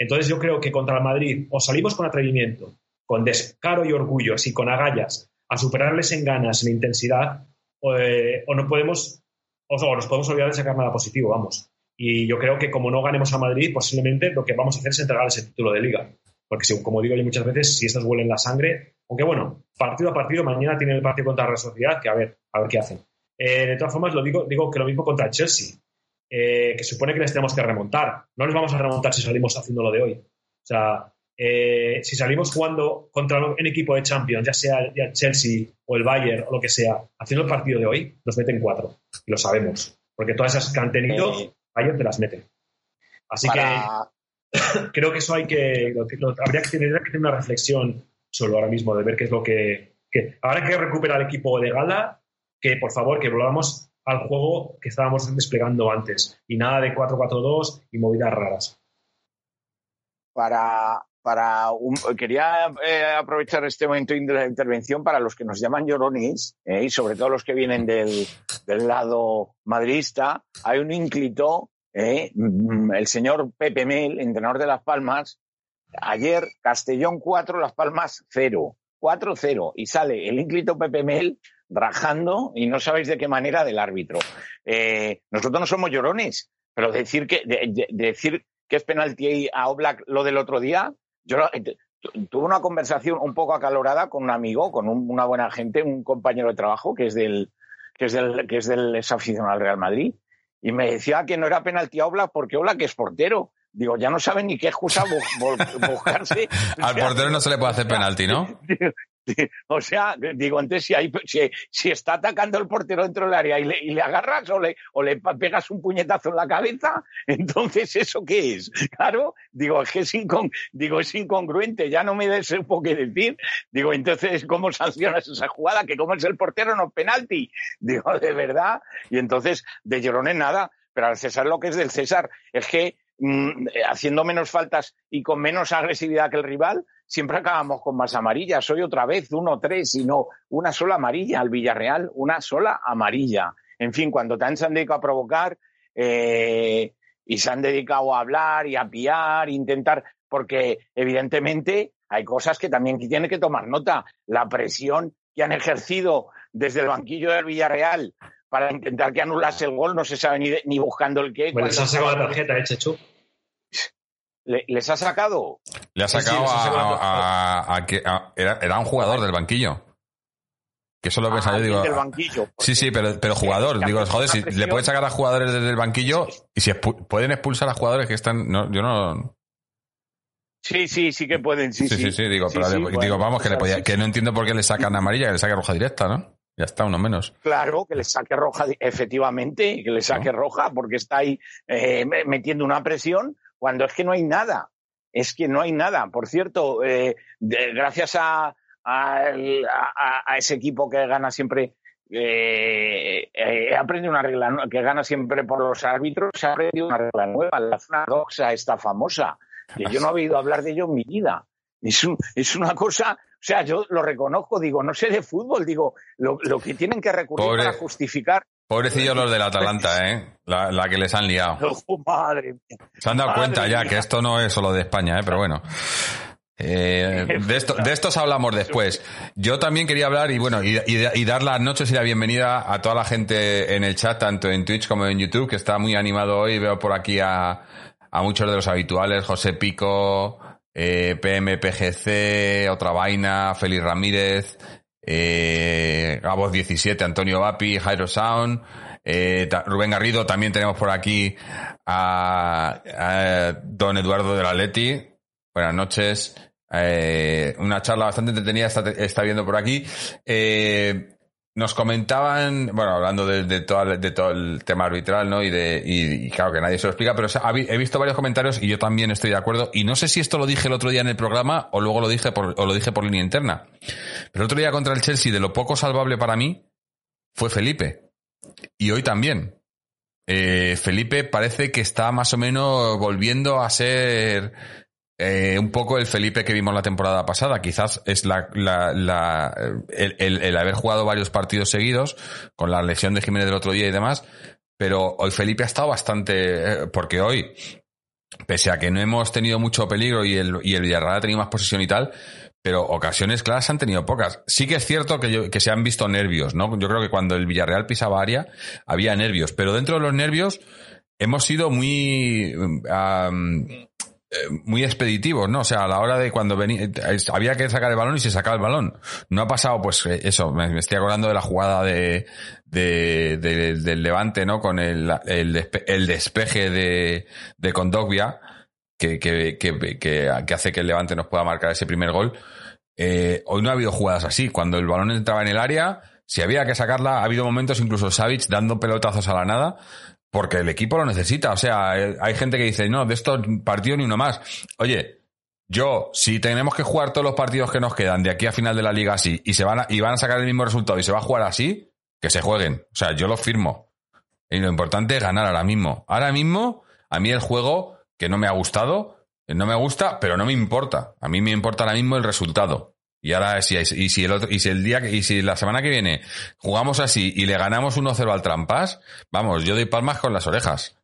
Entonces yo creo que contra el Madrid o salimos con atrevimiento, con descaro y orgullo, así con agallas, a superarles en ganas, en intensidad, o, eh, no podemos, o, nos podemos olvidar de sacar nada positivo, vamos. Y yo creo que como no ganemos a Madrid, posiblemente lo que vamos a hacer es entregar ese título de liga. Porque, como digo yo muchas veces, si estos huelen la sangre, aunque bueno, partido a partido, mañana tienen el partido contra la Sociedad, que a ver, a ver qué hacen. Eh, de todas formas, lo digo, digo que lo mismo contra Chelsea, eh, que supone que les tenemos que remontar. No les vamos a remontar si salimos haciendo lo de hoy. O sea, eh, si salimos jugando contra un equipo de Champions, ya sea el Chelsea o el Bayern o lo que sea, haciendo el partido de hoy, nos meten cuatro. Y lo sabemos. Porque todas esas que han tenido, Bayern te las mete. Así que creo que eso hay que, habría que tener, que tener una reflexión solo ahora mismo de ver qué es lo que, que ahora que recuperar el equipo de gala, que por favor que volvamos al juego que estábamos desplegando antes y nada de 4-4-2 y movidas raras. Para, para quería eh, aprovechar este momento de la intervención para los que nos llaman llorones eh, y sobre todo los que vienen del, del lado madridista. Hay un ínclito, eh, mm, el señor Pepe Mel, entrenador de Las Palmas, ayer Castellón 4, Las Palmas 0. 4-0 y sale el ínclito Pepe Mel rajando y no sabéis de qué manera del árbitro. Eh, nosotros no somos llorones, pero decir que, decir que es penalti a Oblak lo del otro día, yo eh, tuve una conversación un poco acalorada con un amigo, con una buena gente, un compañero de trabajo que es del que es del que es del aficionado al Real Madrid y me decía que no era penalti a Oblak porque Oblak es portero. Digo, ya no saben ni qué excusa buscarse. Al portero no se le puede hacer penalti, ¿no? o sea, digo, antes si, hay, si, está atacando el portero dentro del área y le, agarras o le, o le, pegas un puñetazo en la cabeza, entonces ¿eso qué es? Claro, digo, es que es, digo, es incongruente, ya no me des un poco que decir. Digo, entonces, ¿cómo sancionas esa jugada? Que como es el portero no penalti. Digo, de verdad. Y entonces, de Llorón nada, pero al César lo que es del César es que mm, haciendo menos faltas y con menos agresividad que el rival, siempre acabamos con más amarillas. Hoy otra vez, uno, tres, y no una sola amarilla al Villarreal, una sola amarilla. En fin, cuando tan se han dedicado a provocar eh, y se han dedicado a hablar y a piar, intentar, porque evidentemente hay cosas que también tiene que tomar nota. La presión que han ejercido desde el banquillo del Villarreal para intentar que anulase el gol, no se sabe ni, ni buscando el qué. Bueno, ha sacado la tarjeta, ¿eh, Chechu? ¿Les ha sacado? Le ha sacado a, que era, un jugador del banquillo. Que eso lo pensaba yo, digo. Del banquillo, sí, sí, pero, pero jugador. Digo, joder, si le pueden sacar a jugadores desde el banquillo y si pueden expulsar a jugadores que están. No, yo no. Sí, sí, sí que pueden, sí, sí. Sí, sí, digo, pero digo, vamos, que, le podía, que no entiendo por qué le sacan amarilla, que le saque roja directa, ¿no? Ya está, uno menos. Claro, que le saque roja, efectivamente, que le saque roja, porque está ahí eh, metiendo una presión cuando es que no hay nada. Es que no hay nada. Por cierto, eh, gracias a, a, ese equipo que gana siempre, eh, he aprendido una regla que gana siempre por los árbitros, he aprendido una regla nueva, la zona doxa, esta famosa, que yo no he oído hablar de ello en mi vida. Es, es una cosa, o sea, yo lo reconozco, digo, no sé de fútbol, digo, lo, que tienen que recurrir para justificar Pobrecillos los del Atalanta, ¿eh? La, que les han liado. Oh, madre mía. Se han dado cuenta ya que esto no es solo de España, ¿eh? Pero bueno. Eh, de, esto, de estos hablamos después. Yo también quería hablar y bueno, y, dar las noches y la bienvenida a toda la gente en el chat, tanto en Twitch como en YouTube, que está muy animado hoy. Veo por aquí a, a muchos de los habituales, José Pico, eh, PMPGC, Otra Vaina, Félix Ramírez, eh, Gabos 17, Antonio Vapi, Jairo Sound, eh, Rubén Garrido, también tenemos por aquí a, don Eduardo de la Leti. Buenas noches. Eh, una charla bastante entretenida está, viendo por aquí. Eh, nos comentaban, bueno, hablando de, todo, de todo el tema arbitral, ¿no? Y de, y, claro que nadie se lo explica, pero he visto varios comentarios y yo también estoy de acuerdo. Y no sé si esto lo dije el otro día en el programa o luego lo dije por, o lo dije por línea interna. Pero el otro día contra el Chelsea, de lo poco salvable para mí, fue Felipe. Y hoy también. Eh, Felipe parece que está más o menos volviendo a ser eh, un poco el Felipe que vimos la temporada pasada. Quizás es la, la, el, haber jugado varios partidos seguidos con la lesión de Jiménez del otro día y demás. Pero hoy Felipe ha estado bastante, eh, porque hoy, pese a que no hemos tenido mucho peligro y el, y el Villarreal ha tenido más posesión y tal, pero ocasiones claras han tenido pocas. Sí que es cierto que, que se han visto nervios, ¿no? Yo creo que cuando el Villarreal pisaba área había nervios, pero dentro de los nervios hemos sido muy muy expeditivos, ¿no? O sea, a la hora de cuando venía, había que sacar el balón y se sacaba el balón. No ha pasado, pues eso, me, estoy acordando de la jugada de, de, del Levante, ¿no? Con el, el, el despeje de, de Condogbia, que, que, que, que, hace que el Levante nos pueda marcar ese primer gol. Eh, hoy no ha habido jugadas así. Cuando el balón entraba en el área, si había que sacarla, ha habido momentos incluso Savic dando pelotazos a la nada, porque el equipo lo necesita. O sea, eh, hay gente que dice, no, de estos partidos ni uno más. Oye, yo, si tenemos que jugar todos los partidos que nos quedan de aquí a final de la liga así, y se van a, y van a sacar el mismo resultado y se va a jugar así, que se jueguen. O sea, yo lo firmo. Y lo importante es ganar ahora mismo. Ahora mismo, a mí el juego, que no me ha gustado, no me gusta, pero no me importa. A mí me importa ahora mismo el resultado. Y ahora, si, y si el otro, y si el día, y si la semana que viene jugamos así y le ganamos 1-0 al Trampas, vamos, yo doy palmas con las orejas.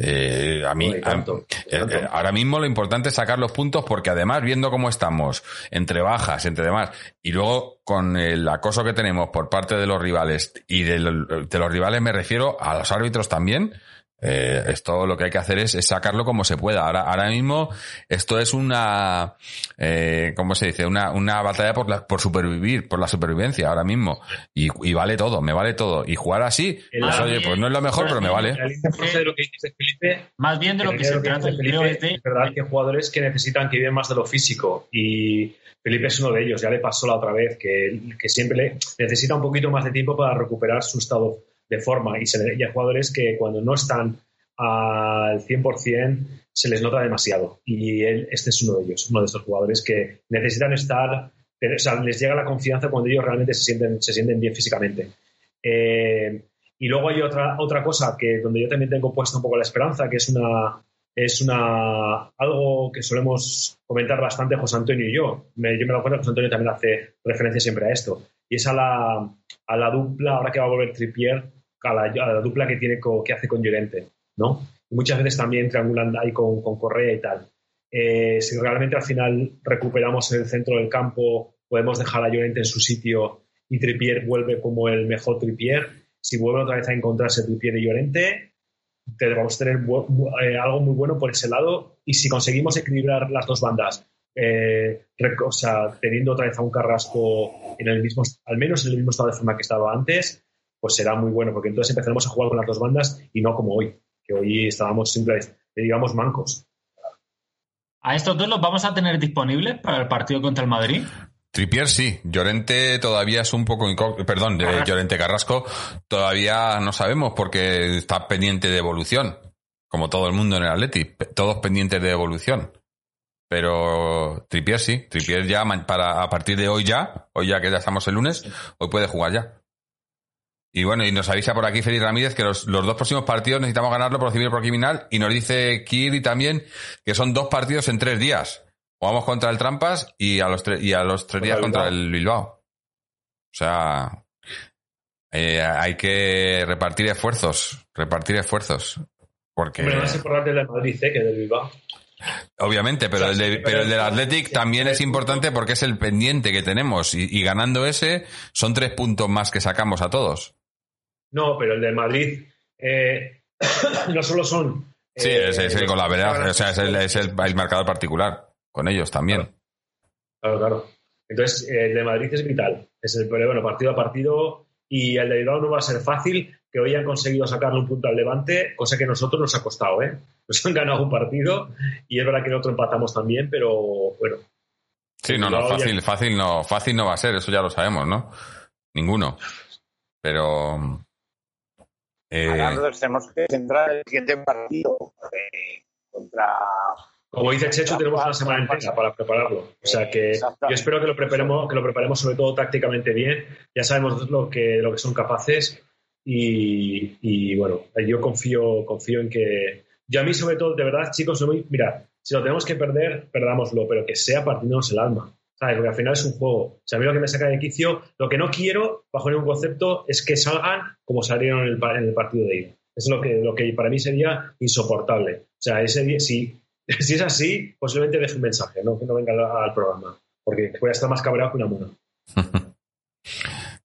Eh, a mí, eh, eh, ahora mismo lo importante es sacar los puntos porque además, viendo cómo estamos, entre bajas, entre demás, y luego con el acoso que tenemos por parte de los rivales, y de los rivales me refiero a los árbitros también, eh, esto lo que hay que hacer es, sacarlo como se pueda. Ahora, ahora mismo esto es una, eh, ¿cómo se dice? Una, una batalla por, la, por supervivir, por la supervivencia ahora mismo. Y, y vale todo, me vale todo. Y jugar así, pues, oye, pues no es lo mejor, pero me vale. más bien de lo que se trata, es verdad que hay jugadores que necesitan que viven más de lo físico y Felipe es uno de ellos. Ya le pasó la otra vez que, que siempre le necesita un poquito más de tiempo para recuperar su estado de forma y, se, hay jugadores que cuando no están al 100% se les nota demasiado y él, este es uno de ellos, uno de estos jugadores que necesitan estar, o sea, les llega la confianza cuando ellos realmente se sienten, se sienten bien físicamente. Eh, y luego hay otra, otra cosa que donde yo también tengo puesta un poco la esperanza, que es una, es una algo que solemos comentar bastante José Antonio y yo. Me, yo me lo acuerdo, José Antonio también hace referencia siempre a esto. Y es a la, a la dupla, ahora que va a volver Tripier, a la, dupla que, tiene que hace con Llorente, ¿no? muchas veces también triangulan ahí con, con Correa y tal. Eh, si realmente al final recuperamos el centro del campo, podemos dejar a Llorente en su sitio y Tripier vuelve como el mejor Tripier. Si vuelve otra vez a encontrarse Tripier y Llorente, vamos a tener eh, algo muy bueno por ese lado. Y si conseguimos equilibrar las dos bandas, eh, o sea, teniendo otra vez a un Carrasco en el mismo, al menos en el mismo estado de forma que estaba antes, pues será muy bueno, porque entonces empezaremos a jugar con las dos bandas y no como hoy, que hoy estábamos simplemente, digamos, mancos. ¿A estos dos los vamos a tener disponibles para el partido contra el Madrid? Tripier sí, Llorente todavía es un poco perdón, de Llorente Carrasco todavía no sabemos porque está pendiente de evolución, como todo el mundo en el Atleti, todos pendientes de evolución. Pero Tripier sí, Tripier ya para a partir de hoy ya, hoy ya que ya estamos el lunes, hoy puede jugar ya. Y bueno, y nos avisa por aquí Félix Ramírez que los, dos próximos partidos necesitamos ganarlo por civil y por criminal. Y nos dice Kiri también que son dos partidos en tres días. Jugamos contra el Trampas y a los, y a los tres días contra el Bilbao. O sea, eh, hay que repartir esfuerzos, repartir esfuerzos. Porque... Hombre, más importante el de Madrid ¿eh? que el del Bilbao. Obviamente, pero, el, de, pero el del Athletic también es importante porque es el pendiente que tenemos y, ganando ese son tres puntos más que sacamos a todos. No, pero el de Madrid eh, no solo son. sí, es, el, con la verdad, o sea, es, el, es el, marcador particular con ellos también. Claro, claro. Entonces, el de Madrid es vital. Es el bueno, partido a partido y el de Bilbao no va a ser fácil, que hoy han conseguido sacarle un punto al Levante, cosa que a nosotros nos ha costado, ¿eh? Nos han ganado un partido y es verdad que el otro empatamos también, pero bueno. Sí, no, no, fácil, fácil no, fácil no va a ser, eso ya lo sabemos, ¿no? Ninguno. Pero. Eh... tenemos que centrar el siguiente partido eh, contra como dice Checho, tenemos una semana entera para prepararlo. O sea que yo espero que lo preparemos, que lo preparemos sobre todo tácticamente bien. Ya sabemos lo que, lo que son capaces y, bueno, yo confío, confío en que. Yo a mí, sobre todo, de verdad, chicos, mira, si lo tenemos que perder, perdámoslo, pero que sea partiéndonos el alma. ¿Sabes? Porque al final es un juego. O sea, a mí lo que me saca de quicio, lo que no quiero, bajo ningún concepto, es que salgan como salieron en el, partido de ida. Es lo que, lo que para mí sería insoportable. O sea, ese día, si, es así, posiblemente deje un mensaje, ¿no? que no venga al, programa, porque voy a estar más cabreado que una mona.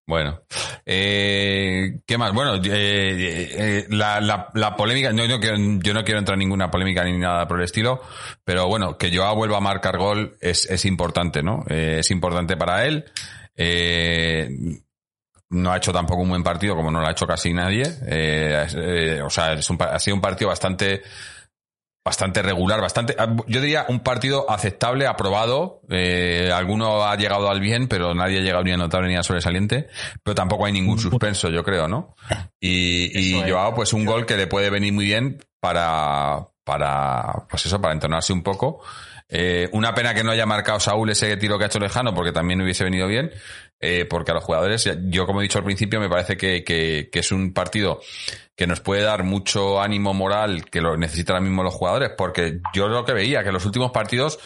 bueno, Eh, ¿Qué más? Bueno, eh, la, la, polémica, no, no, yo no quiero entrar en ninguna polémica ni nada por el estilo, pero bueno, que Joao vuelva a marcar gol es, es importante, ¿no? es importante para él. no ha hecho tampoco un buen partido como no lo ha hecho casi nadie. o sea, es un, ha sido un partido bastante bastante regular, bastante, ah, yo diría un partido aceptable, aprobado. Eh, alguno ha llegado al bien, pero nadie ha llegado ni a notable ni a sobresaliente. Pero tampoco hay ningún suspenso, yo creo, ¿no? Y, y Joao, pues un gol que le puede venir muy bien para, para, pues eso, para entonarse un poco. Eh, una pena que no haya marcado Saúl ese tiro que ha hecho lejano, porque también hubiese venido bien. Eh, porque a los jugadores, yo como he dicho al principio, me parece que, que, que, es un partido que nos puede dar mucho ánimo moral que lo necesitan ahora mismo los jugadores, porque yo lo que veía, que en los últimos partidos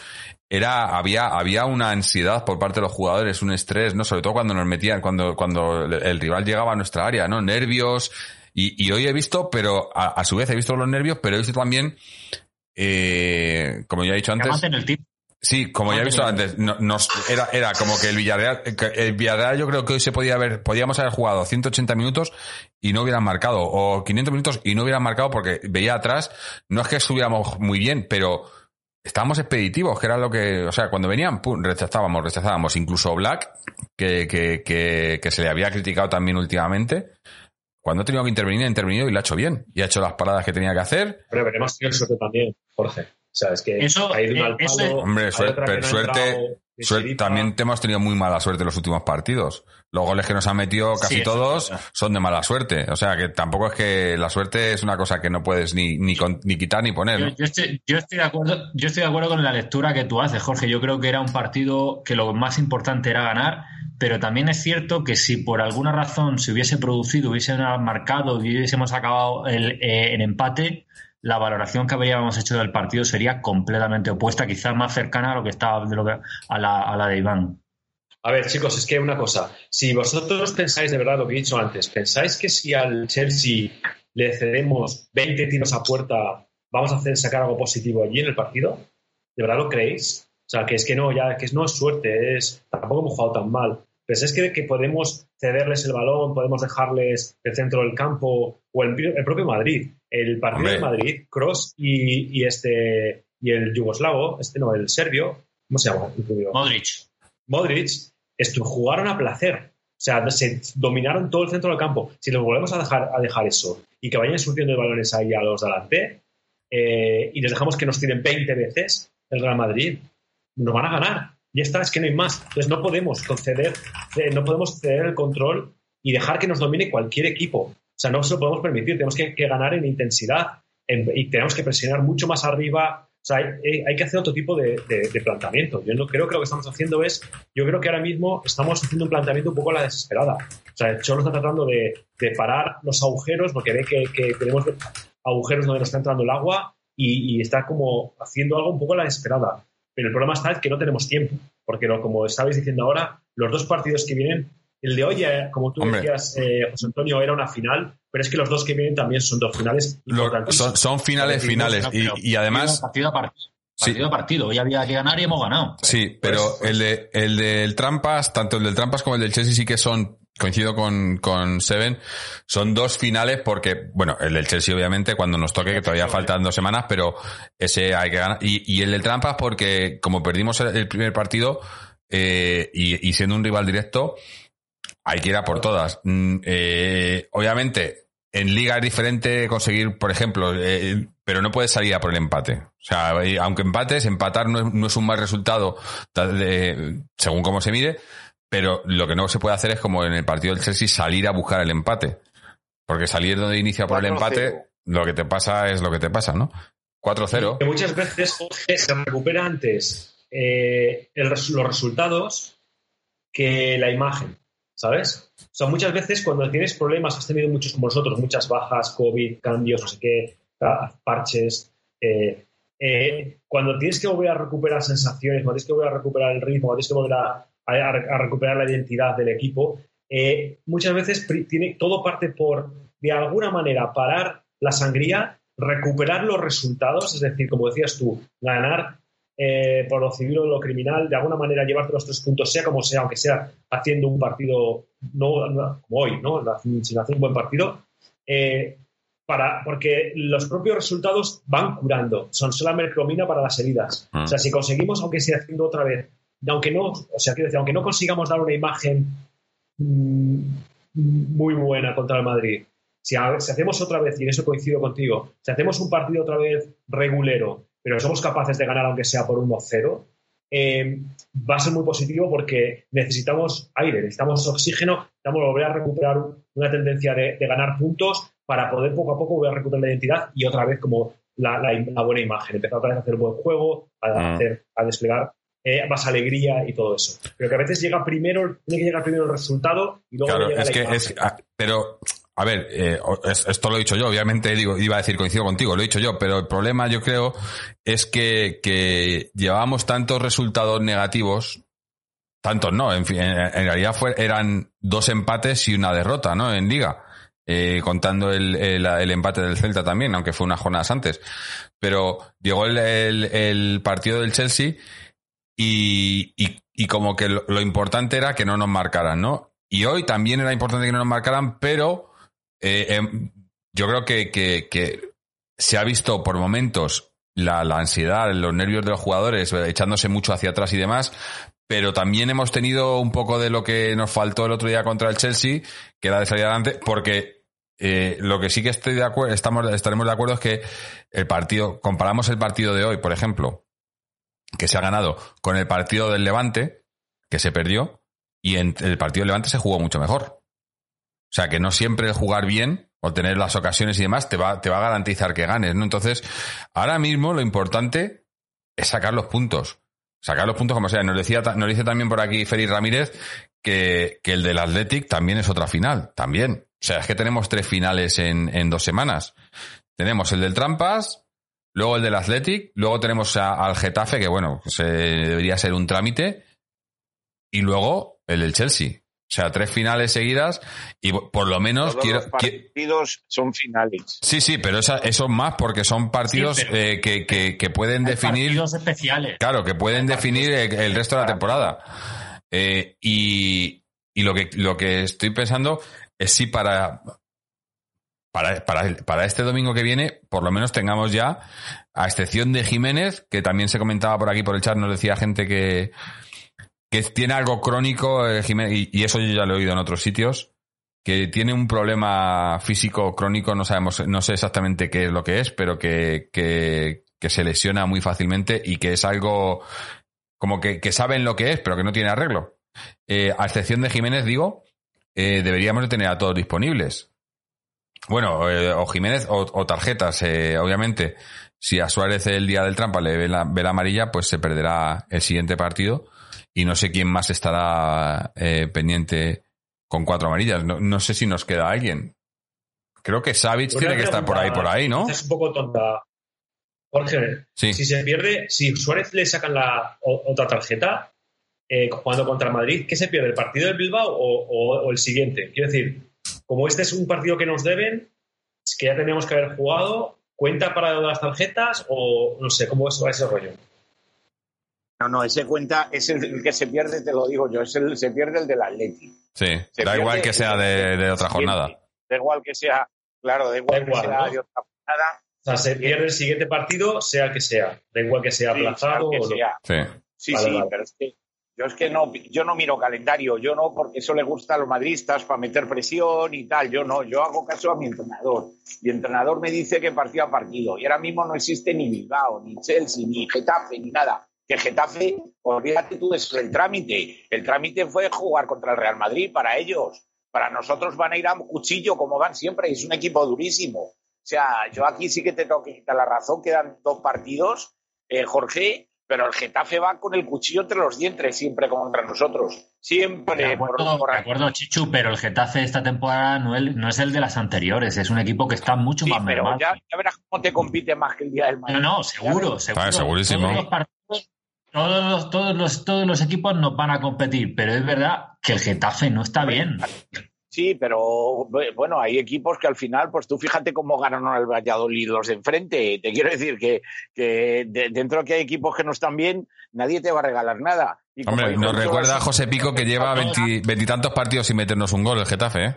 era, había, había una ansiedad por parte de los jugadores, un estrés, ¿no? Sobre todo cuando nos metían, cuando, cuando el rival llegaba a nuestra área, ¿no? Nervios. Y, y hoy he visto, pero a, a, su vez he visto los nervios, pero he visto también, eh, como ya he dicho antes. El Sí, como ya he visto antes, nos, era, era como que el Villarreal, el Villarreal yo creo que hoy se podía haber, podíamos haber jugado 180 minutos y no hubieran marcado, o 500 minutos y no hubieran marcado porque veía atrás, no es que estuviéramos muy bien, pero estábamos expeditivos, que era lo que, o sea, cuando venían, pum, rechazábamos, rechazábamos, incluso Black, que, que, que, que se le había criticado también últimamente, cuando ha tenido que intervenir, ha intervenido y lo ha hecho bien, y ha hecho las paradas que tenía que hacer. Pero veremos tenido suerte también, Jorge. O sea, es que eso, ha ido palo, Hombre, suerte, pero suerte, suerte también te hemos tenido muy mala suerte en los últimos partidos. Los goles que nos han metido casi todos son de mala suerte. O sea, que tampoco es que la suerte es una cosa que no puedes ni, ni, ni quitar ni poner. Yo, estoy, yo, estoy, de acuerdo, yo estoy de acuerdo con la lectura que tú haces, Jorge. Yo creo que era un partido que lo más importante era ganar, pero también es cierto que si por alguna razón se hubiese producido, hubiese marcado y hubiésemos acabado el, eh, en empate, la valoración que habríamos hecho del partido sería completamente opuesta, quizás más cercana a lo que estaba a la de Iván. A ver, chicos, es que una cosa, si vosotros pensáis de verdad lo que he dicho antes, pensáis que si al Chelsea le cedemos 20 tiros a puerta, vamos a hacer sacar algo positivo allí en el partido, ¿de verdad lo creéis? O sea, que es que no, ya que no es suerte, es tampoco hemos jugado tan mal. ¿Pensáis que, que podemos cederles el balón, podemos dejarles el centro del campo o el, el propio Madrid? El partido de Madrid, Cross y, y, este y el yugoslavo, este no, el serbio, ¿cómo se llama? Modric. Modric, esto, jugaron a placer. O sea, se dominaron todo el centro del campo. Si los volvemos a dejar, a dejar eso y que vayan surgiendo de balones ahí a los delante eh, y les dejamos que nos tiren 20 veces el Real Madrid, nos van a ganar. Y esta es que no hay más. Entonces no podemos conceder, eh, no podemos ceder el control y dejar que nos domine cualquier equipo. O sea, no se lo podemos permitir, tenemos que, ganar en intensidad y tenemos que presionar mucho más arriba. O sea, hay, que hacer otro tipo de, planteamiento. Yo no creo que lo que estamos haciendo es, yo creo que ahora mismo estamos haciendo un planteamiento un poco a la desesperada. O sea, el Cholo está tratando de, parar los agujeros porque ve que, tenemos agujeros donde nos está entrando el agua y, está como haciendo algo un poco a la desesperada. Pero el problema está es que no tenemos tiempo, porque como estabais diciendo ahora, los dos partidos que vienen el de hoy, eh, como tú decías, eh, José Antonio, era una final, pero es que los dos que vienen también son dos finales son, son, finales, finales. Y, además. Partido a partido. Partido a partido. Hoy había que ganar y hemos ganado. Sí, pero pues, el, de, el del Trampas, tanto el del Trampas como el del Chelsea sí que son coincido con, con Seven, son dos finales porque, bueno, el del Chelsea obviamente cuando nos toque, que todavía faltan dos semanas, pero ese hay que ganar. Y, y el del Trampas porque como perdimos el primer partido eh, y, y siendo un rival directo, hay que ir a por todas. Mm, eh, obviamente, en liga es diferente conseguir, por ejemplo, eh, pero no puedes salir a por el empate. O sea, aunque empates, empatar no es, un mal resultado según cómo se mire, pero lo que no se puede hacer es como en el partido del Chelsea salir a buscar el empate. Porque salir donde inicia por el empate, lo que te pasa es lo que te pasa, ¿no? 4-0. Que muchas veces se recupera antes eh, los resultados que la imagen. ¿sabes? O sea, muchas veces cuando tienes problemas, has tenido muchos como nosotros, muchas bajas, COVID, cambios, no sé qué, parches. Eh, eh, cuando tienes que volver a recuperar sensaciones, cuando tienes que volver a recuperar el ritmo, cuando tienes que volver a, recuperar la identidad del equipo, eh, muchas veces tiene, todo parte por, de alguna manera, parar la sangría, recuperar los resultados, es decir, como decías tú, ganar eh, por lo civil o lo criminal, de alguna manera llevarte los tres puntos, sea como sea, aunque sea haciendo un partido, no, no como hoy, ¿no? sin hacer un buen partido, eh, para, porque los propios resultados van curando, son solo mercromina para las heridas. Mm. O sea, si conseguimos, aunque sea haciendo otra vez, aunque no, o sea, quiero decir, aunque no consigamos dar una imagen mm, muy buena contra el Madrid, si, si, hacemos otra vez, y en eso coincido contigo, si hacemos un partido otra vez regulero, pero somos capaces de ganar aunque sea por 1-0, eh, va a ser muy positivo porque necesitamos aire, necesitamos oxígeno, necesitamos volver a recuperar una tendencia de, de ganar puntos para poder poco a poco volver a recuperar la identidad y otra vez como la, la, la buena imagen, empezar otra vez a hacer buen juego, a, Mm. hacer, a desplegar eh, más alegría y todo eso. Pero que a veces llega primero, tiene que llegar primero el resultado y luego Claro, llega es la que imagen. es, ah, pero a ver, eh, es- esto lo he dicho yo, obviamente digo, iba a decir coincido contigo, lo he dicho yo, pero el problema yo creo es que, que llevábamos tantos resultados negativos, tantos no, en fin, en, en realidad fue, eran dos empates y una derrota, ¿no? En liga. Eh, contando el, el- el empate del Celta también, aunque fue unas jornadas antes. Pero llegó el- el partido del Chelsea y, y- y como que lo, importante era que no nos marcaran, ¿no? Y hoy también era importante que no nos marcaran, pero eh, em, yo creo que, que- que se ha visto por momentos la, la ansiedad, los nervios de los jugadores, eh, echándose mucho hacia atrás y demás, pero también hemos tenido un poco de lo que nos faltó el otro día contra el Chelsea, que era de salir adelante, porque eh, lo que sí que estoy de acuerdo, estamos, estaremos de acuerdo es que el partido, comparamos el partido de hoy, por ejemplo, que se ha ganado con el partido del Levante, que se perdió, y en el partido del Levante se jugó mucho mejor. O sea, que no siempre jugar bien o tener las ocasiones y demás te va, te va a garantizar que ganes, ¿no? Entonces, ahora mismo lo importante es sacar los puntos. Sacar los puntos como sea. Nos decía, nos dice también por aquí Félix Ramírez que, que el del Athletic también es otra final. También. O sea, es que tenemos tres finales en, en dos semanas. Tenemos el del Trampas, luego el del Athletic, luego tenemos a- al Getafe, que bueno, pues, eh, debería ser un trámite, y luego el del Chelsea. O sea, tres finales seguidas y por lo menos Todos quiero... los partidos son finales. Sí, sí, pero esa, eso más porque son partidos Sí, pero- eh, que, que- que pueden definir... partidos especiales. Claro, que pueden definir el, el resto de la temporada. Eh, y y lo, que, lo que estoy pensando es si para, para, para, para este domingo que viene, por lo menos tengamos ya, a excepción de Jiménez, que también se comentaba por aquí por el chat, nos decía gente que, que tiene algo crónico, eh, Jiménez, y, eso yo ya lo he oído en otros sitios, que tiene un problema físico crónico, no sabemos, no sé exactamente qué es lo que es, pero que, que, que se lesiona muy fácilmente y que es algo como que, que saben lo que es, pero que no tiene arreglo. Eh, a excepción de Jiménez, digo, eh, deberíamos de tener a todos disponibles. Bueno, eh, o Jiménez o, o tarjetas, eh, obviamente. Si a Suárez el día del trampa le ve la, ve la amarilla, pues se perderá el siguiente partido y no sé quién más estará eh, pendiente con cuatro amarillas. No, no sé si nos queda alguien. Creo que Savic tiene que estar por ahí, por ahí, ¿no? Es un poco tonta. Jorge, Sí. si se pierde, si Suárez le sacan la otra tarjeta eh, jugando contra Madrid, ¿qué se pierde? ¿El partido del Bilbao o, o- o el siguiente? Quiero decir, como este es un partido que nos deben, es que ya teníamos que haber jugado, ¿cuenta para las tarjetas o no sé cómo va ese rollo? No, no, ese cuenta, es el, el que se pierde, te lo digo yo, es el, se pierde el del Atleti. Sí, Se da igual que sea de, de otra jornada. Da igual que sea, claro, da igual, Da igual, que sea ¿no? de otra jornada. O sea, se pierde el siguiente partido, sea el que sea. Da igual que sea sí, aplazado sea el que o no. sea. Sí. Sí, Vale, sí, vale. pero es que yo es que no, yo no miro calendario, yo no, porque eso le gusta a los madristas para meter presión y tal, yo no, yo hago caso a mi entrenador. Mi entrenador me dice que partido a partido, y ahora mismo no existe ni Bilbao, ni Chelsea, ni Getafe, ni nada. Que Getafe, olvídate tú de el trámite. El trámite fue jugar contra el Real Madrid para ellos. Para nosotros van a ir a un cuchillo como van siempre, es un equipo durísimo. O sea, yo aquí sí que te tengo que quitar la razón, quedan dos partidos, eh, Jorge, pero el Getafe va con el cuchillo entre los dientes siempre contra nosotros. Siempre. De acuerdo, por- por- de acuerdo, Chichu, pero el Getafe esta temporada no, el- no es el de las anteriores, es un equipo que está mucho Sí, más pero mermado. ya, ya verás cómo te compite más que el día del No, Madrid. no, seguro, seguro. Ah, segurísimo. Todos los partidos, todos los, todos los, todos los equipos nos van a competir, pero es verdad que el Getafe no está bien. Sí, pero bueno, hay equipos que al final, pues tú fíjate cómo ganaron al Valladolid los de enfrente. Te quiero decir que, que dentro de que hay equipos que no están bien, nadie te va a regalar nada. Hombre, nos recuerda a José Pico que lleva veintitantos partidos sin meternos un gol el Getafe, ¿eh?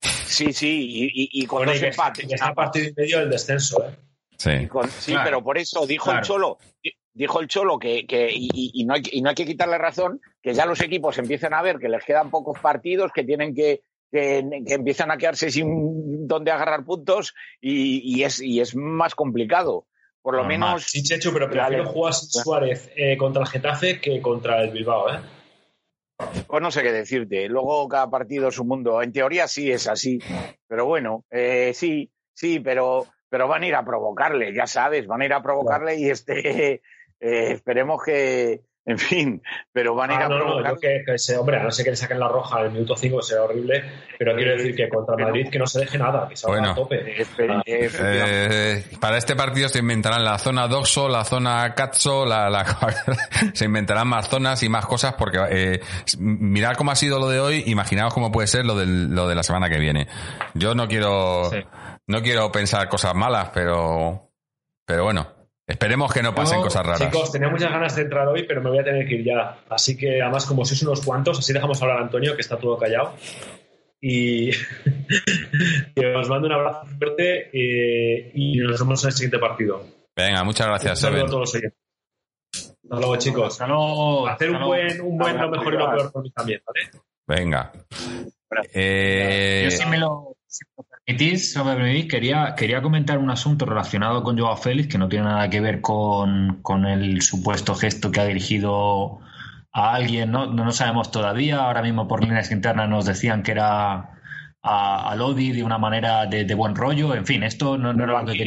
Sí, sí, y, con dos empates. Está partido y medio del descenso, ¿eh? Sí, sí pero por eso dijo el Cholo, dijo el Cholo que, que y, no hay, y, no hay, que quitarle razón, que ya los equipos empiezan a ver que les quedan pocos partidos, que tienen que, que, empiezan a quedarse sin donde agarrar puntos y, es, y es más complicado. Por lo menos. Sí, Checho, pero prefiero jugar Suárez eh, contra el Getafe que contra el Bilbao, ¿eh? Pues no sé qué decirte. Luego cada partido es un mundo. En teoría sí es así. Pero bueno, eh, sí, sí, pero, pero van a ir a provocarle, ya sabes, van a ir a provocarle y este eh, esperemos que, en fin, pero van a ir ah, a provocar. que, hombre, a no ser que le saquen la roja el minuto 5 sea horrible, pero quiero decir que contra Madrid que no se deje nada, que salga a tope. Ah. Eh, para este partido se inventarán la zona doxo, la zona cazzo, la, se inventarán más zonas y más cosas porque eh, mirad cómo ha sido lo de hoy, imaginaos cómo puede ser lo, del, lo de la semana que viene. Yo no quiero, no quiero pensar cosas malas, pero, pero bueno. Esperemos que no pasen cosas raras. Chicos, tenía muchas ganas de entrar hoy, pero me voy a tener que ir ya. Así que, además, como sois unos cuantos, así dejamos hablar a Antonio, que está todo callado. Y, os mando un abrazo fuerte eh, y nos vemos en el siguiente partido. Venga, muchas gracias. Un saludo a todos Hasta luego, chicos. Hasta luego. Hacer un buen, un buen lo mejor y lo peor por mí también, ¿vale? Venga. Eh... Yo sí me lo, quería, quería comentar un asunto relacionado con Joao Félix que no tiene nada que ver con, el supuesto gesto que ha dirigido a alguien, ¿no? No, sabemos todavía. Ahora mismo por líneas internas nos decían que era a, Lodi de una manera de, buen rollo. En fin, esto no, no era lo que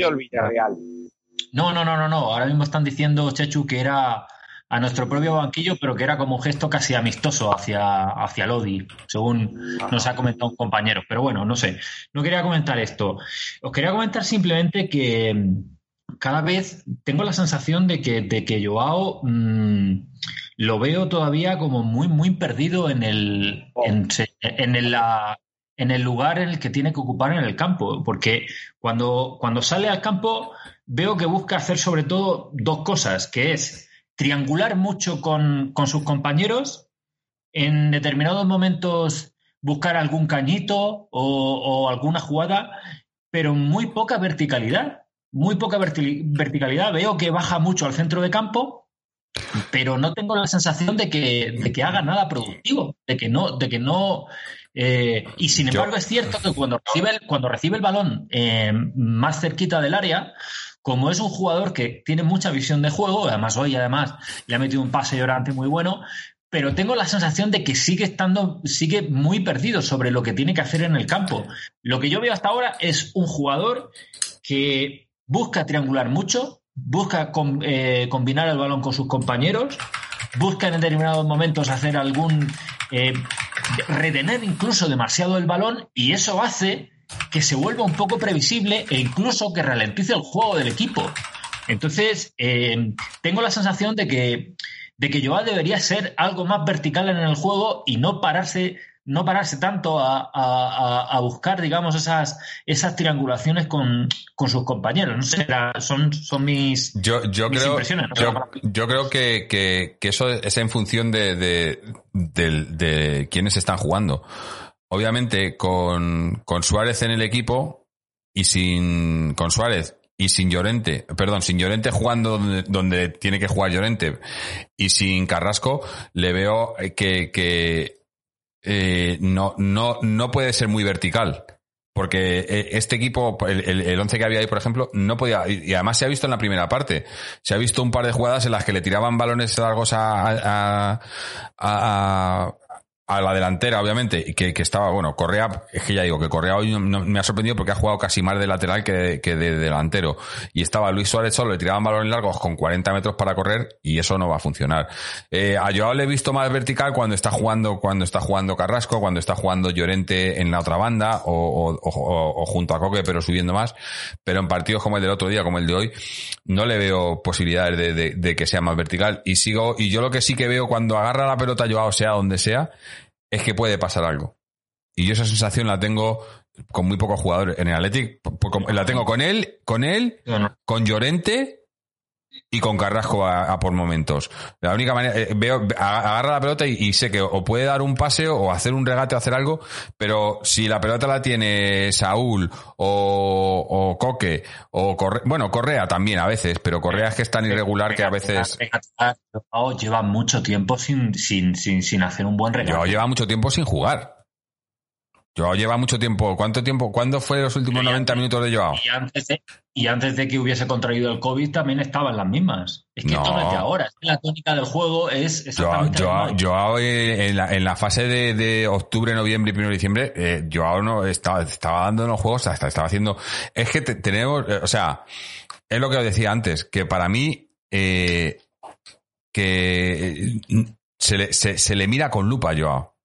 No, no, no, no, no. Ahora mismo están diciendo, Chechu, que era a nuestro propio banquillo, pero que era como un gesto casi amistoso hacia, hacia Lodi, según nos ha comentado un compañero. Pero bueno, no sé, no quería comentar esto. Os quería comentar simplemente que mm, cada vez tengo la sensación de que, de que Joao mm, lo veo todavía como muy, muy perdido en el, en, en, el, en el lugar en el que tiene que ocupar en el campo, porque cuando, cuando sale al campo veo que busca hacer sobre todo dos cosas, que es triangular mucho con, sus compañeros, en determinados momentos buscar algún cañito o, alguna jugada, pero muy poca verticalidad. Muy poca verticalidad. Veo que baja mucho al centro de campo, pero no tengo la sensación de que, de que haga nada productivo, de que no, de que no. Eh, y sin embargo, es cierto que cuando recibe el, cuando recibe el balón eh, más cerquita del área, como es un jugador que tiene mucha visión de juego, además hoy además le ha metido un pase llorante muy bueno, pero tengo la sensación de que sigue estando, sigue muy perdido sobre lo que tiene que hacer en el campo. Lo que yo veo hasta ahora es un jugador que busca triangular mucho, busca eh, combinar el balón con sus compañeros, busca en determinados momentos hacer algún eh, retener incluso demasiado el balón y eso hace que se vuelva un poco previsible e incluso que ralentice el juego del equipo. Entonces, eh, tengo la sensación de que, de que Joao debería ser algo más vertical en el juego y no pararse, no pararse tanto a, buscar, digamos, esas, esas triangulaciones con, sus compañeros. No sé, son, son mis, yo, yo creo, impresiones. Yo, creo que, eso es en función de, de, de quiénes están jugando. Obviamente, con, con Suárez en el equipo y sin. con Suárez y sin Llorente, perdón, sin Llorente jugando donde, tiene que jugar Llorente y sin Carrasco, le veo que, que eh, no, no, no puede ser muy vertical. Porque eh, este equipo, el, el, once que había ahí, por ejemplo, no podía. Y además se ha visto en la primera parte. Se ha visto un par de jugadas en las que le tiraban balones largos a, a, a la delantera, obviamente, que, que estaba, bueno, Correa, es que ya digo, que Correa hoy me ha sorprendido porque ha jugado casi más de lateral que de, que de delantero. Y estaba Luis Suárez solo, le tiraban balones largos con 40 metros para correr y eso no va a funcionar. Eh, a Joao le he visto más vertical cuando está jugando, cuando está jugando Carrasco, cuando está jugando Llorente en la otra banda o, o, o, junto a Coque, pero subiendo más. Pero en partidos como el del otro día, como el de hoy, no le veo posibilidades de, de, de que sea más vertical. Y sigo, y yo lo que sí que veo cuando agarra la pelota Joao, sea donde sea, es que puede pasar algo. y yo esa sensación la tengo con muy pocos jugadores. En el Athletic la tengo con él, con él, con Llorente y con Carrasco a, por momentos. La única manera, eh, veo, agarra la pelota y, sé que o puede dar un paseo o hacer un regate o hacer algo, pero si la pelota la tiene Saúl o, o Coque o Correa, bueno, Correa también a veces, pero Correa es que es tan irregular que a veces... Lleva mucho tiempo sin, sin, sin, sin hacer un buen regate. Lleva mucho tiempo sin jugar. Joao lleva mucho tiempo. ¿Cuánto tiempo? ¿Cuándo fue los últimos 90 minutos de Joao? Y antes de, y antes de que hubiese contraído el COVID también estaban las mismas. Es que esto no es de ahora. Es que la tónica del juego es exactamente Joao, Joao eh, en, la, en la fase de, octubre, noviembre y primero de diciembre, eh, Joao no estaba, estaba dando los juegos, hasta estaba haciendo. Es que tenemos, eh, o sea, es lo que os decía antes, que para mí, eh, que se le, se, se le mira con lupa a Joao.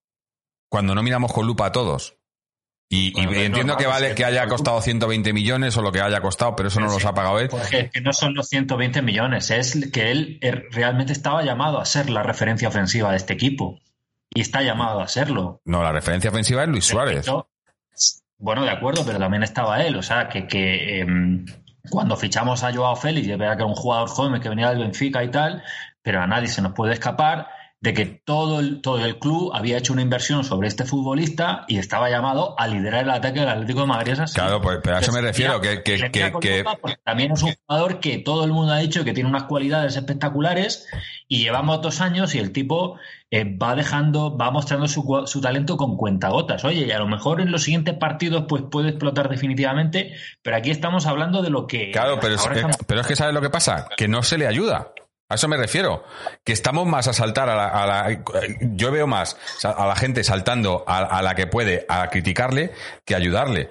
Cuando no miramos con lupa a todos. Y, entiendo que vale que haya costado 120 millones o lo que haya costado, pero eso no los ha pagado él. Porque que no son los 120 millones, es que él er, realmente estaba llamado a ser la referencia ofensiva de este equipo. Y está llamado a serlo. No, la referencia ofensiva es Luis Suárez. Bueno, de acuerdo, pero también estaba él. O sea, que, que em, cuando fichamos a Joao Félix, es verdad que era un jugador joven que venía del Benfica y tal, pero a nadie se nos puede escapar de que todo el, todo el club había hecho una inversión sobre este futbolista y estaba llamado a liderar el ataque del Atlético de Madrid. Claro, pues a eso me refiero, que, que, también es un jugador que todo el mundo ha dicho que tiene unas cualidades espectaculares y llevamos dos años y el tipo eh, va dejando, va mostrando su, su, talento con cuentagotas. Oye, y a lo mejor en los siguientes partidos pues puede explotar definitivamente, pero aquí estamos hablando de lo que... Claro, pero, es, pero es que ¿sabes lo que pasa? Que no se le ayuda. A eso me refiero. Que estamos más a saltar a la, yo veo más a la gente saltando a, la que puede a criticarle que ayudarle.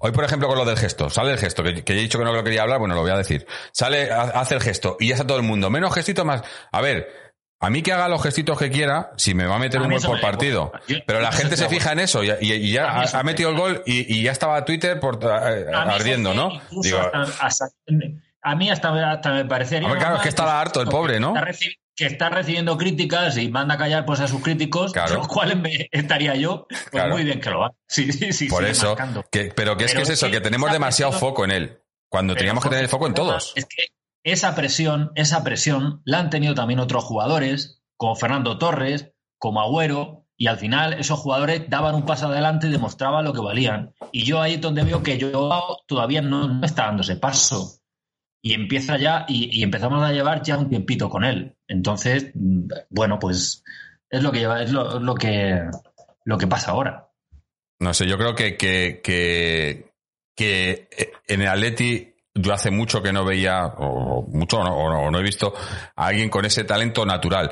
Hoy, por ejemplo, con lo del gesto, sale el gesto, que, he dicho que no lo quería hablar, bueno, lo voy a decir. Sale, hace el gesto y ya está todo el mundo. Menos gestitos más. A ver, a mí que haga los gestitos que quiera, si me va a meter un gol por partido. Pero la gente se fija en eso y, ya ha, metido el gol y, ya estaba Twitter por, eh, ardiendo, ¿no? Digo, a mí hasta, me parecería. claro, es que está harto el pobre, ¿no? que está recibiendo críticas y manda a callar pues a sus críticos, claro. los cuales estaría yo, pues muy bien que lo haga. Sí, sí, sí. Por eso. pero que es que es eso, que, tenemos demasiado foco en él. Cuando teníamos que tener el foco en todos. Es que esa presión, esa presión la han tenido también otros jugadores, como Fernando Torres, como Agüero, y al final esos jugadores daban un paso adelante y demostraban lo que valían. Y yo ahí es donde veo que yo todavía no, no está dando ese paso y empieza ya y, empezamos a llevar ya un tiempito con él. Entonces, bueno, pues es lo que lleva, es lo, que lo que pasa ahora. No sé, yo creo que, que, que, en el Atleti yo hace mucho que no veía, o mucho o no, he visto a alguien con ese talento natural.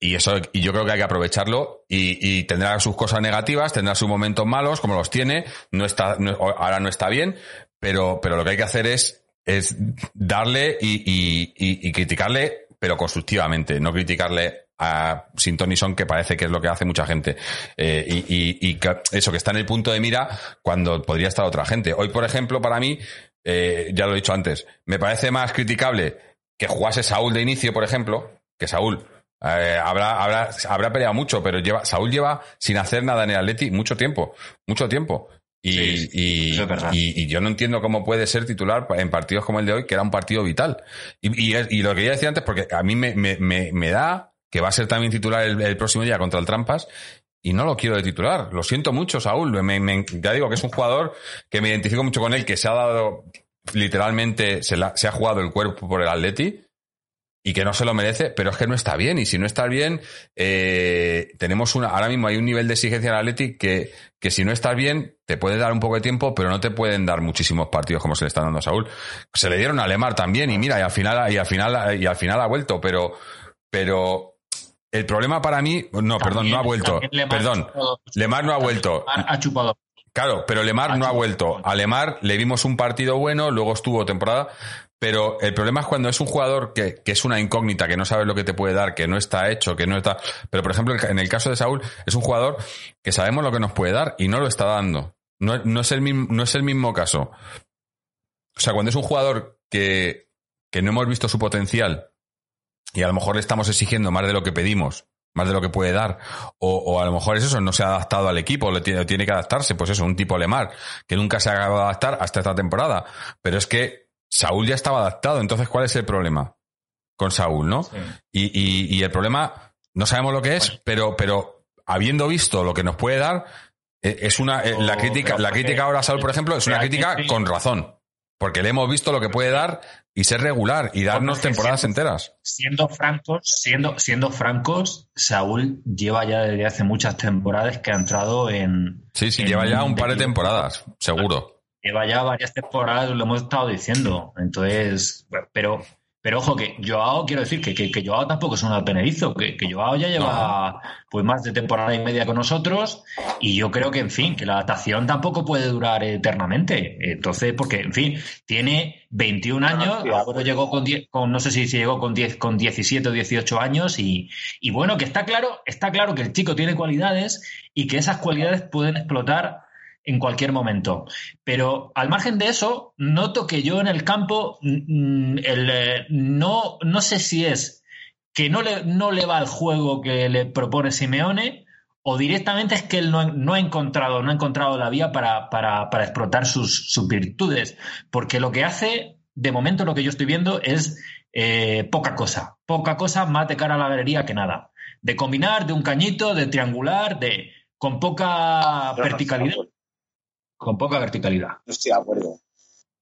Y eso, y yo creo que hay que aprovecharlo y, tendrá sus cosas negativas, tendrá sus momentos malos, como los tiene, no está, ahora no está bien, pero, pero lo que hay que hacer es es darle y, criticarle, pero constructivamente, no criticarle a Sintonison, que parece que es lo que hace mucha gente. Eh, y, eso, que está en el punto de mira cuando podría estar otra gente. Hoy, por ejemplo, para mí, eh, ya lo he dicho antes, me parece más criticable que jugase Saúl de inicio, por ejemplo, que Saúl. Eh, habrá, habrá, habrá peleado mucho, pero lleva, Saúl lleva sin hacer nada en el Atleti mucho tiempo, mucho tiempo. Y, y, yo no entiendo cómo puede ser titular en partidos como el de hoy, que era un partido vital. Y, lo que quería decir antes, porque a mí me, me, me, da que va a ser también titular el, próximo día contra el Trampas, y no lo quiero de titular. Lo siento mucho, Saúl. ya digo que es un jugador que me identifico mucho con él, que se ha dado literalmente, se, se ha jugado el cuerpo por el Atleti y que no se lo merece, pero es que no está bien. Y si no está bien, eh, tenemos una, ahora mismo hay un nivel de exigencia en Athletic que, que si no estás bien, te puede dar un poco de tiempo, pero no te pueden dar muchísimos partidos como se le están dando a Saúl. Se le dieron a Lemar también, y mira, y al final, y al final, y al final ha vuelto, pero, pero el problema para mí, no, perdón, no ha vuelto. perdón, Lemar no ha vuelto. Ha chupado. Claro, pero Lemar no ha vuelto. A Lemar le vimos un partido bueno, luego estuvo temporada, pero el problema es cuando es un jugador que, es una incógnita, que no sabes lo que te puede dar, que no está hecho, que no está. Pero por ejemplo, en el caso de Saúl, es un jugador que sabemos lo que nos puede dar y no lo está dando. No, es, el mismo, no es el mismo caso. O sea, cuando es un jugador que, que no hemos visto su potencial y a lo mejor le estamos exigiendo más de lo que pedimos más de lo que puede dar. O, o a lo mejor es eso, no se ha adaptado al equipo, le tiene, tiene que adaptarse. Pues eso, un tipo Lemar, que nunca se ha adaptar hasta esta temporada. Pero es que Saúl ya estaba adaptado, entonces ¿cuál es el problema? Con Saúl, ¿no? Sí. Y, y, y el problema, no sabemos lo que es, pero, pero habiendo visto lo que nos puede dar, eh, es una, eh, la Oh, crítica, la crítica ahora a Saúl, por ejemplo, es una crítica con razón. Porque le hemos visto lo que puede dar y ser regular y darnos temporadas siendo- enteras. Siendo francos, siendo, siendo francos, Saúl lleva ya desde hace muchas temporadas que ha entrado en. Sí, sí, en lleva ya un par de temporadas, seguro. Lleva ya varias temporadas, lo hemos estado diciendo. Entonces, pero, pero ojo que Joao, quiero decir que, que, que Joao tampoco es un advenedizo, que, que Joao ya lleva pues más de temporada y media con nosotros y yo creo que, en fin, que la adaptación tampoco puede durar eternamente. Entonces, porque, en fin, tiene 21 años, sí, ahora llegó con 10, con, no sé si si llegó con 10, con 17 o 18 años y, y bueno, que está claro, está claro que el chico tiene cualidades y que esas cualidades pueden explotar en cualquier momento. Pero al margen de eso, noto que yo en el campo mm, el, eh, no, no sé si es que no le, no le va el juego que le propone Simeone o directamente es que él no, ha- no ha encontrado, no ha encontrado la vía para, para, para explotar sus, sus virtudes. Porque lo que hace, de momento lo que yo estoy viendo es eh, poca cosa. Poca cosa más de cara a la galería que nada. De combinar, de un cañito, de triangular, de con poca verticalidad. Con poca verticalidad. No estoy de acuerdo.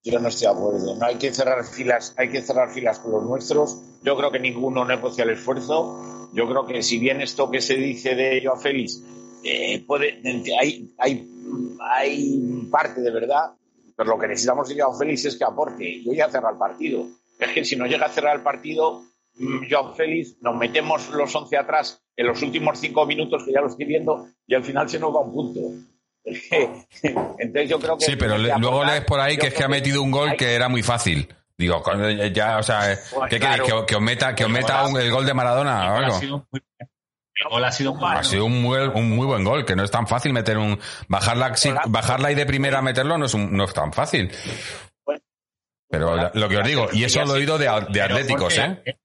Yo no estoy de acuerdo. No hay que cerrar filas, hay que cerrar filas con los nuestros. Yo creo que ninguno negocia el esfuerzo. Yo creo que si bien esto que se dice de Joao Félix eh, puede, hay, hay, hay parte de verdad, pero lo que necesitamos de Joao Félix es que aporte. Yo ya cerrar el partido. Es que si no llega a cerrar el partido, mm, Joao Félix, nos metemos los 11 atrás en los últimos cinco minutos que ya lo estoy viendo y al final se nos va un punto. Entonces yo creo que... Sí, pero le- luego aportar- lees por ahí que es que ha metido un gol hay- que era muy fácil. Digo, cuando ya, o sea, Pues ¿qué claro. queréis? ¿Que, que os meta, que os Pues meta un- el gol de Maradona o algo? ha sido muy, el gol ha sido muy Ha sido un muy, un muy buen gol, que no es tan fácil meter un... Bajarla, sí, bajarla y de primera meterlo no es, un- no es tan fácil. Pero la- lo que os digo, y eso lo he oído de, de atléticos, Jorge, ¿eh?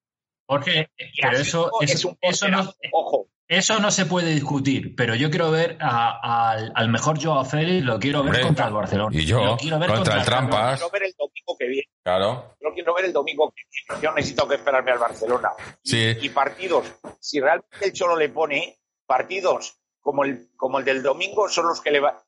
Jorge, pero eso, es eso, un eso no. Ojo, eso no se puede discutir. Pero yo quiero ver a- al, al mejor Joao Félix, lo quiero ver Hombre, contra el Barcelona. y yo, Lo quiero ver contra el el Trampas. quiero ver el domingo que viene. Claro. Yo quiero ver el domingo que viene. Yo necesito que esperarme al Barcelona. Y, Sí. y partidos, si realmente el Cholo le pone partidos como el, como el del domingo, son los que le va.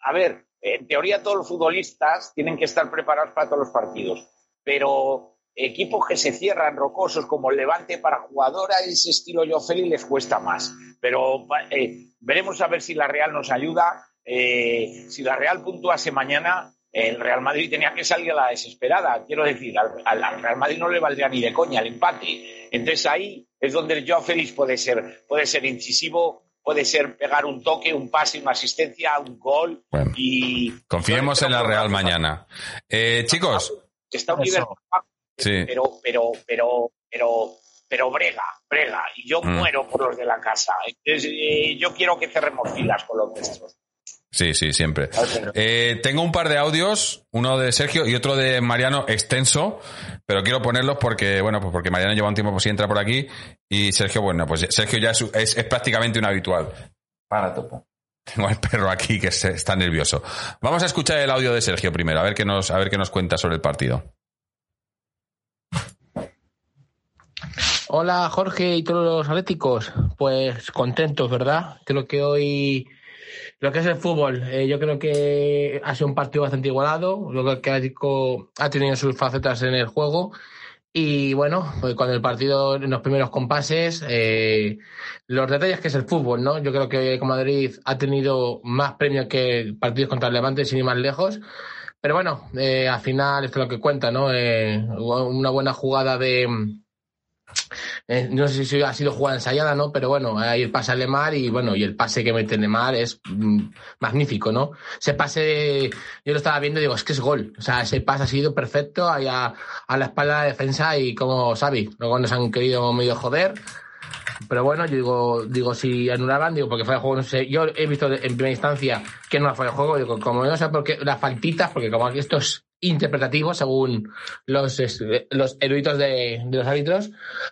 A ver, en teoría todos los futbolistas tienen que estar preparados para todos los partidos, pero equipos que se cierran rocosos como el Levante para jugadora ese estilo yo Félix les cuesta más. Pero eh, veremos a ver si la Real nos ayuda. Eh, si la Real puntuase mañana, el Real Madrid tenía que salir a la desesperada. Quiero decir, al, al- al Real Madrid no le valdría ni de coña el empate. Entonces ahí es donde el Joao Félix puede ser, puede ser incisivo, puede ser pegar un toque, un pase, una asistencia, un gol. Bueno, y confiemos en la Real mañana. Eh, chicos, Está un nivel bajo, sí. pero, pero, pero, pero, pero brega, brega. Y yo Mm. muero por los de la casa. Entonces, eh, yo quiero que cerremos filas con los nuestros. Sí, sí, siempre. Eh, tengo un par de audios, uno de Sergio y otro de Mariano extenso, pero quiero ponerlos porque, bueno, pues porque Mariano lleva un tiempo pues, si entra por aquí y Sergio, bueno, pues Sergio ya es, es- es prácticamente un habitual. Para, topo. Tengo al perro aquí que se- está nervioso. Vamos a escuchar el audio de Sergio primero, a ver qué nos, a ver qué nos cuenta sobre el partido. Hola Jorge y todos los atléticos, pues contentos, ¿verdad? Creo que hoy lo que es el fútbol, eh, yo creo que ha sido un partido bastante igualado, lo que el Atlético ha tenido sus facetas en el juego y bueno, pues cuando el partido en los primeros compases, eh, los detalles que es el fútbol, ¿no? Yo creo que con Madrid ha tenido más premios que partidos contra el Levante sin ir más lejos. Pero bueno, eh, al final esto es lo que cuenta, ¿no? Eh, una buena jugada de, eh, no sé si ha sido jugada ensayada, ¿no? Pero bueno, ahí el pase a Lemar y bueno, y el pase que mete Lemar es mm, magnífico, ¿no? Ese pase, yo lo estaba viendo y digo, es que es gol. O sea, ese pase ha sido perfecto ahí a, la espalda de la defensa y como Xavi, luego nos han querido medio joder. Pero bueno, yo digo, digo, si anulaban, digo, porque fue el juego, no sé, yo he visto en primera instancia que no fue el juego, digo, como no sé por qué, las faltitas, porque como aquí esto es interpretativo, según los, los eruditos de, los árbitros,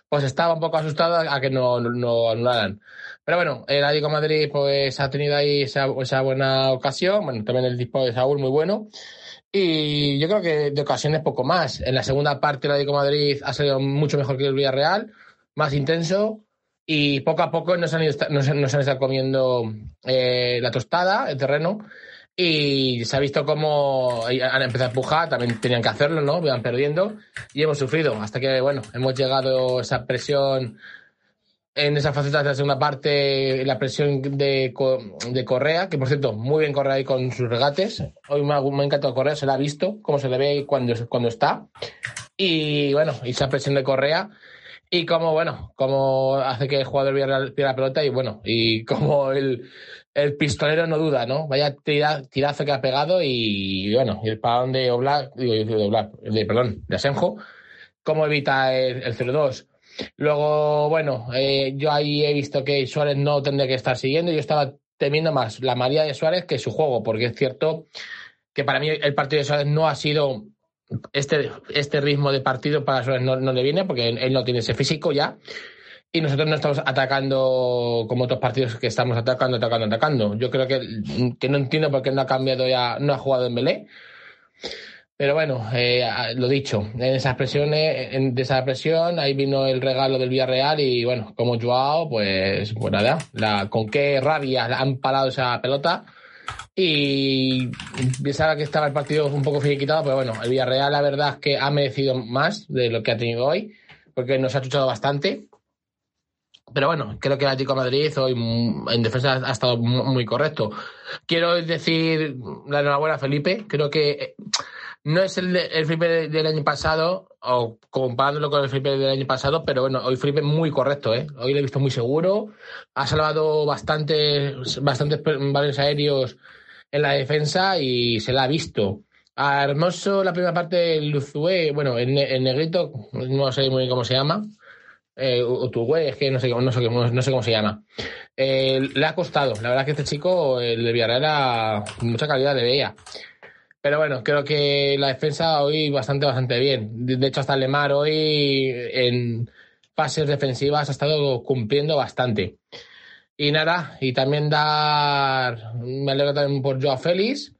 pues estaba un poco asustado a que no, no anularan. Pero bueno, el Atlético Madrid pues ha tenido ahí esa, buena ocasión, bueno, también el disparo de Saúl muy bueno. Y yo creo que de ocasiones poco más. En la segunda parte el Atlético Madrid ha salido mucho mejor que el Villarreal, más intenso, y poco a poco nos han, nos, han estado comiendo eh, la tostada, el terreno, y se ha visto cómo han empezado a empujar, también tenían que hacerlo, ¿no? Iban perdiendo y hemos sufrido hasta que, bueno, hemos llegado a esa presión en esa faceta de la segunda parte, la presión de, de Correa, que por cierto, muy bien Correa ahí con sus regates. Hoy me ha, me ha encantado Correa, se la ha visto, cómo se le ve cuando, cuando está. Y bueno, esa presión de Correa y como, bueno, como hace que el jugador pierda la pelota y bueno, y como el, el pistolero no duda, ¿no? Vaya tirazo que ha pegado y, bueno, el parón de Oblak, digo, de Oblak, de, perdón, de Asenjo, cómo evita el, el 0-2. Luego, bueno, eh, yo ahí he visto que Suárez no tendría que estar siguiendo. Yo estaba temiendo más la María de Suárez que su juego, porque es cierto que para mí el partido de Suárez no ha sido este, este ritmo de partido para Suárez no, le viene porque él no tiene ese físico ya. Y nosotros no estamos atacando como otros partidos que estamos atacando, atacando, atacando. Yo creo que, que no entiendo por qué no ha cambiado ya, no ha jugado en Belé. Pero bueno, eh, lo dicho, en esas presiones, en, esa presión, ahí vino el regalo del Villarreal y bueno, como Joao, pues, pues nada, la, con qué rabia han parado esa pelota y pensaba que estaba el partido un poco finiquitado, pero bueno, el Villarreal la verdad es que ha merecido más de lo que ha tenido hoy, porque nos ha chuchado bastante. Pero bueno, creo que el Atlético Madrid hoy en defensa ha estado muy correcto. Quiero decir la enhorabuena a Felipe, creo que no es el, el Felipe del año pasado, o comparándolo con el Felipe del año pasado, pero bueno, hoy Felipe muy correcto, ¿eh? Hoy lo he visto muy seguro, ha salvado bastantes, bastantes balones aéreos en la defensa y se la ha visto. A Hermoso, la primera parte, el Luzue, bueno, en, negrito, no sé muy bien cómo se llama, eh, es que no sé, no sé, no sé cómo se llama. Eh, le ha costado, la verdad que este chico, el de Villarreal, mucha calidad de veía. Pero bueno, creo que la defensa hoy bastante, bastante bien. De hecho, hasta Lemar hoy en fases defensivas ha estado cumpliendo bastante. Y nada, y también dar, me alegro también por Joao Félix,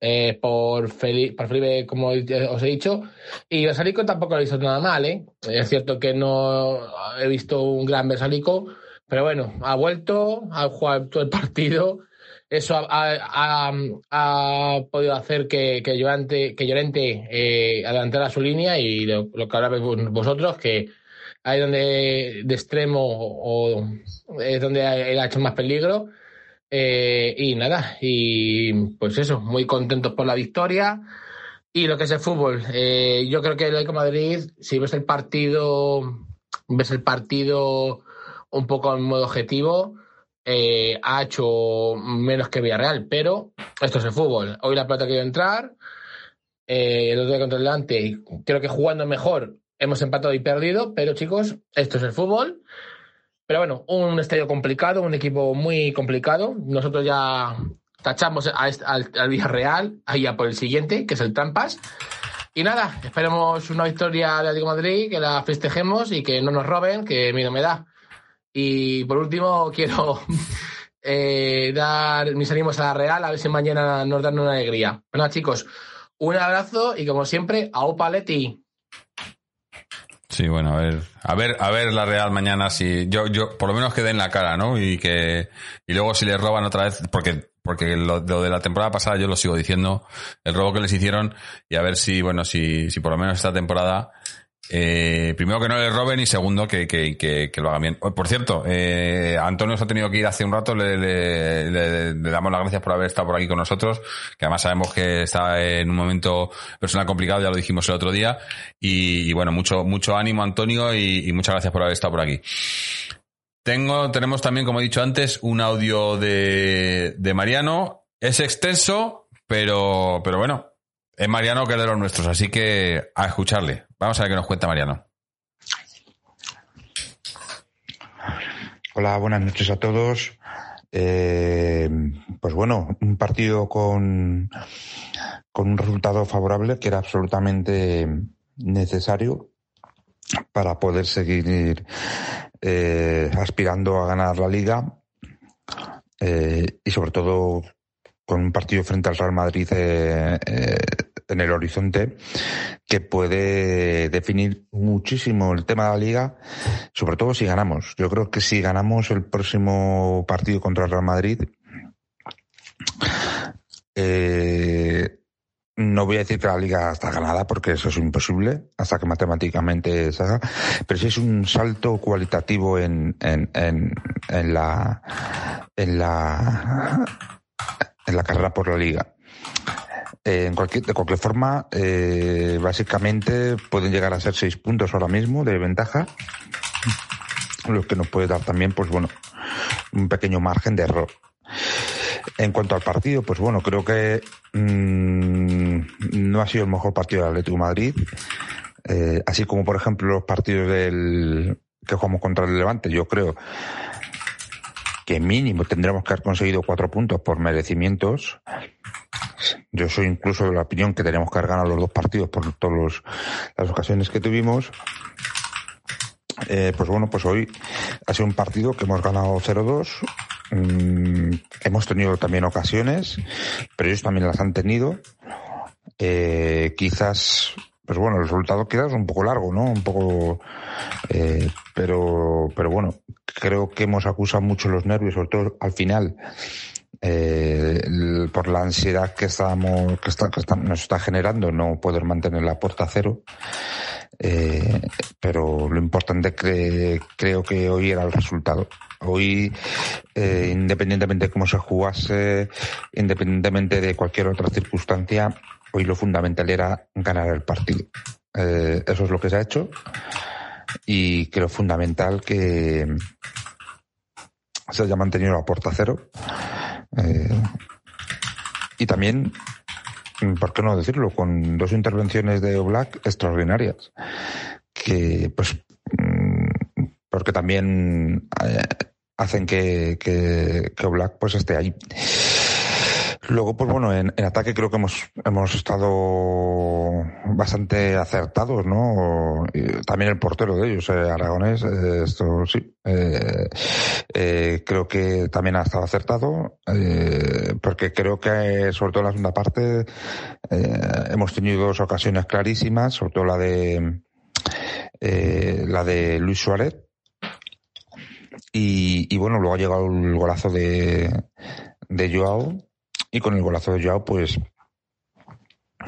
eh, por, Felipe, por Felipe, como os he dicho, y Versalico tampoco lo he visto nada mal, ¿eh? Es cierto que no he visto un gran Versalico, pero bueno, ha vuelto, ha jugado todo el partido, eso ha, podido hacer que, que Llorente, que Llorente eh, adelantara su línea y lo, lo que habláis vosotros, que ahí donde de extremo o es donde él ha hecho más peligro. Eh, y nada, y pues eso, muy contentos por la victoria. Y lo que es el fútbol, eh, yo creo que el Atlético Madrid, si ves el partido, ves el partido un poco en modo objetivo, eh, ha hecho menos que Villarreal, pero esto es el fútbol. Hoy la plata quiere entrar, el otro día contra el delante, creo que jugando mejor hemos empatado y perdido, pero chicos, esto es el fútbol. Pero bueno, un estadio complicado, un equipo muy complicado. Nosotros ya tachamos al, al Villarreal, ahí a por el siguiente, que es el Trampas. Y nada, esperemos una victoria de Atlético Madrid, que la festejemos y que no nos roben, que miedo me da. Y por último, quiero eh, dar mis ánimos a la Real, a ver si mañana nos dan una alegría. Bueno, chicos, un abrazo y como siempre, a Opa Leti. Sí, bueno, a ver, a ver, a ver la Real mañana si yo, yo, por lo menos que den la cara, ¿no? Y que, y luego si les roban otra vez, porque, porque lo, lo, de la temporada pasada yo lo sigo diciendo, el robo que les hicieron, y a ver si, bueno, si, si por lo menos esta temporada eh, primero que no le roben y segundo que, que, que, que lo hagan bien. Por cierto, eh, Antonio se ha tenido que ir hace un rato, le, le, le, damos las gracias por haber estado por aquí con nosotros, que además sabemos que está en un momento personal complicado, ya lo dijimos el otro día, y, y bueno, mucho, mucho ánimo Antonio y, y, muchas gracias por haber estado por aquí. Tengo, tenemos también, como he dicho antes, un audio de, de Mariano, es extenso, pero, pero bueno, es Mariano que es de los nuestros, así que a escucharle. Vamos a ver qué nos cuenta Mariano. Hola, buenas noches a todos. Eh, pues bueno, un partido con, con un resultado favorable que era absolutamente necesario para poder seguir eh, aspirando a ganar la liga eh, y sobre todo con un partido frente al Real Madrid eh, eh, en el horizonte que puede definir muchísimo el tema de la liga, sobre todo si ganamos. Yo creo que si ganamos el próximo partido contra el Real Madrid, eh, no voy a decir que la liga está ganada porque eso es imposible hasta que matemáticamente se haga, pero sí es un salto cualitativo en, en, en, en la en la en la carrera por la liga. Eh, en cualquier, de cualquier forma, eh, básicamente pueden llegar a ser seis puntos ahora mismo de ventaja, lo que nos puede dar también, pues bueno, un pequeño margen de error. En cuanto al partido, pues bueno, creo que mmm, no ha sido el mejor partido del Atlético de Madrid, eh, así como por ejemplo los partidos del que jugamos contra el Levante, yo creo que mínimo tendremos que haber conseguido cuatro puntos por merecimientos. Yo soy incluso de la opinión que tenemos que haber ganado los dos partidos por todas las ocasiones que tuvimos. Eh, pues bueno, pues hoy ha sido un partido que hemos ganado 0-2. Mm, hemos tenido también ocasiones, pero ellos también las han tenido. Eh, quizás, pues bueno, el resultado quizás un poco largo, ¿no? Un poco, eh, pero, pero bueno, creo que hemos acusado mucho los nervios, sobre todo al final, eh, por la ansiedad que estamos, que, está, que está, nos está generando no poder mantener la puerta cero. Eh, pero lo importante que creo que hoy era el resultado. Hoy, independientemente de cómo se jugase, independientemente de cualquier otra circunstancia, hoy lo fundamental era ganar el partido. Eh, eso es lo que se ha hecho y creo fundamental que se haya mantenido la puerta cero. Eh, y también, ¿por qué no decirlo? Con dos intervenciones de Oblak extraordinarias. Que, pues, porque también eh, hacen que, que, que Oblak pues esté ahí. Luego, pues bueno, en, en, ataque creo que hemos, hemos estado bastante acertados, ¿no? También el portero de ellos, eh, Aragonés, eh, esto sí. Eh, eh, creo que también ha estado acertado, porque creo que, sobre todo en la segunda parte, hemos tenido dos ocasiones clarísimas, sobre todo la de, la de Luis Suárez. Y, y bueno, luego ha llegado el golazo de, de Joao, y con el golazo de Joao, pues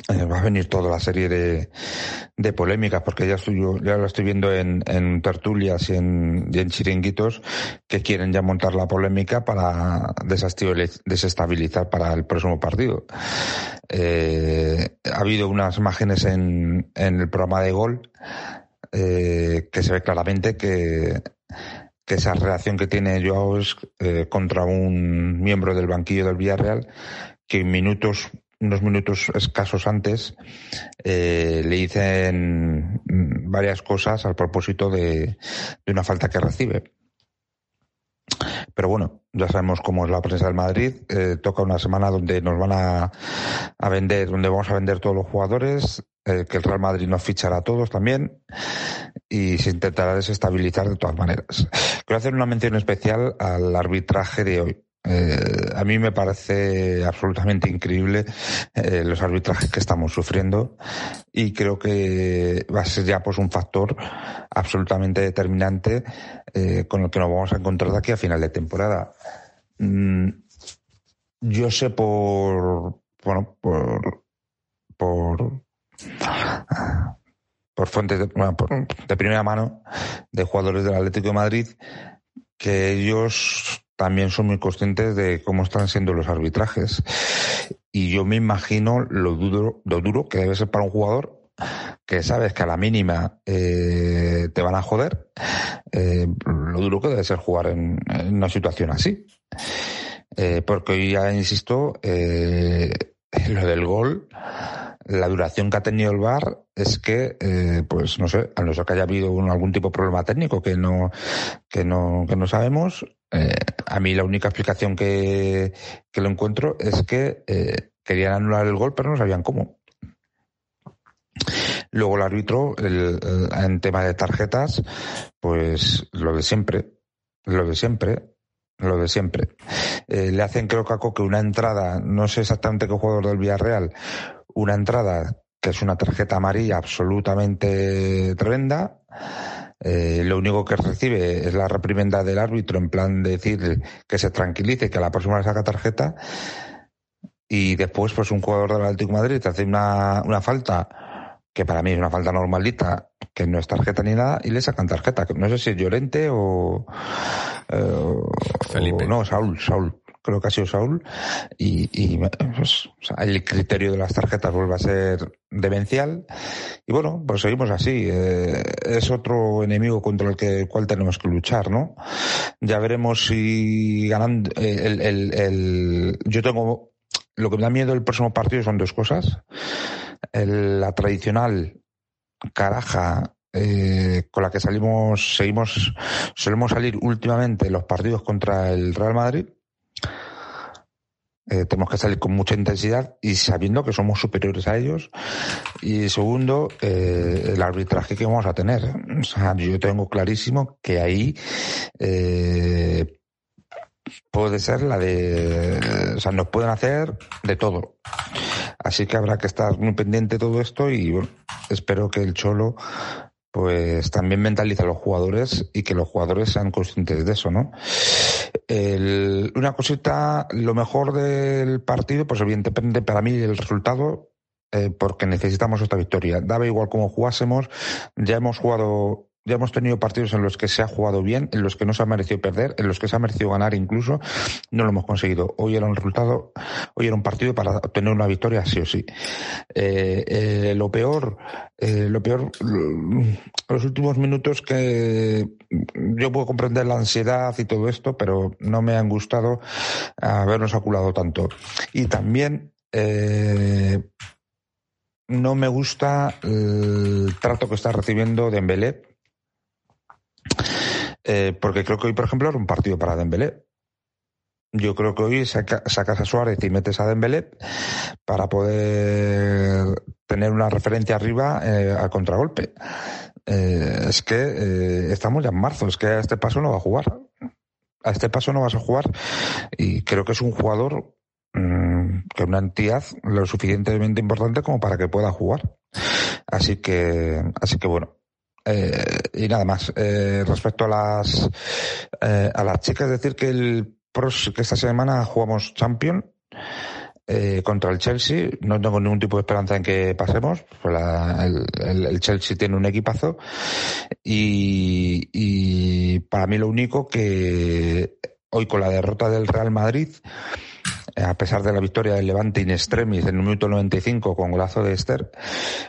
eh, va a venir toda la serie de, de polémicas, porque ya, estoy, ya lo estoy viendo en, en tertulias y en, y en, chiringuitos que quieren ya montar la polémica para desestabilizar para el próximo partido. Eh, ha habido unas imágenes en, en el programa de gol eh, que se ve claramente que que esa reacción que tiene Joao es eh, contra un miembro del banquillo del Villarreal que minutos unos minutos escasos antes eh, le dicen varias cosas al propósito de, una falta que recibe. Pero bueno, ya sabemos cómo es la prensa del Madrid. Eh, toca una semana donde nos van a, a, vender, donde vamos a vender todos los jugadores, eh, que el Real Madrid nos fichará a todos también y se intentará desestabilizar de todas maneras. Quiero hacer una mención especial al arbitraje de hoy. Eh, a mí me parece absolutamente increíble eh, los arbitrajes que estamos sufriendo y creo que va a ser ya pues un factor absolutamente determinante eh, con el que nos vamos a encontrar de aquí a final de temporada. Mm, yo sé por bueno por por por fuentes de, bueno, de primera mano de jugadores del Atlético de Madrid que ellos también son muy conscientes de cómo están siendo los arbitrajes. Y yo me imagino lo duro, lo duro que debe ser para un jugador que sabes que a la mínima eh, te van a joder, eh, lo duro que debe ser jugar en, en una situación así. Eh, porque ya insisto, eh, lo del gol, la duración que ha tenido el VAR es que, eh, pues no sé, a no ser que haya habido algún tipo de problema técnico que no, que no, que no sabemos, eh, a mí la única explicación que, que lo encuentro es que, eh, querían anular el gol, pero no sabían cómo. Luego el árbitro, el, en tema de tarjetas, pues lo de siempre, lo de siempre, lo de siempre. Eh, le hacen creo que a Coque una entrada, no sé exactamente qué jugador del Villarreal, una entrada que es una tarjeta amarilla absolutamente tremenda. Eh, lo único que recibe es la reprimenda del árbitro en plan de decir que se tranquilice, que a la próxima le saca tarjeta. Y después, pues un jugador del Atlético de Madrid te hace una, una falta que para mí es una falta normalita, que no es tarjeta ni nada, y le sacan tarjeta. No sé si es Llorente o. Eh, Felipe. no, Saúl, Saúl. Creo que ha sido Saúl. Y, pues, el criterio de las tarjetas vuelve a ser demencial. Y bueno, pues seguimos así. Eh, es otro enemigo contra el, que, el cual tenemos que luchar, ¿no? Ya veremos si ganando. Eh, el, el, el, yo tengo. Lo que me da miedo el próximo partido son dos cosas la tradicional caraja eh, con la que salimos, seguimos, solemos salir últimamente los partidos contra el Real Madrid. Eh, tenemos que salir con mucha intensidad y sabiendo que somos superiores a ellos. Y segundo, eh, el arbitraje que vamos a tener. O sea, yo tengo clarísimo que ahí eh, puede ser la de, o sea, nos pueden hacer de todo. Así que habrá que estar muy pendiente de todo esto y bueno, espero que el Cholo pues también mentalice a los jugadores y que los jugadores sean conscientes de eso, ¿no? una cosita, lo mejor del partido, pues evidentemente para mí el resultado, eh, porque necesitamos esta victoria. Daba igual cómo jugásemos, ya hemos jugado ya hemos tenido partidos en los que se ha jugado bien, en los que no se ha merecido perder, en los que se ha merecido ganar incluso. No lo hemos conseguido. Hoy era un resultado, hoy era un partido para obtener una victoria sí o sí. Eh, eh, lo peor, eh, lo peor, los últimos minutos que yo puedo comprender la ansiedad y todo esto, pero no me han gustado habernos aculado tanto. Y también, no me gusta el trato que está recibiendo Dembélé eh, porque creo que hoy, por ejemplo, era un partido para Dembélé. Yo creo que hoy sacas a Suárez y metes a Dembélé para poder tener una referencia arriba eh, al contragolpe. Eh, es que estamos ya en marzo, es que a este paso no va a jugar. A este paso no vas a jugar y creo que es un jugador mm, que una entidad lo suficientemente importante como para que pueda jugar. Así que, así que bueno, eh, y nada más. Eh, respecto a las eh, a las chicas, decir que el que esta semana jugamos Champion contra el Chelsea. No tengo ningún tipo de esperanza en que pasemos. Pues el, Chelsea tiene un equipazo y, y para mí lo único que hoy con la derrota del Real Madrid a pesar de la victoria del Levante in extremis en el minuto 95 con golazo de Esther,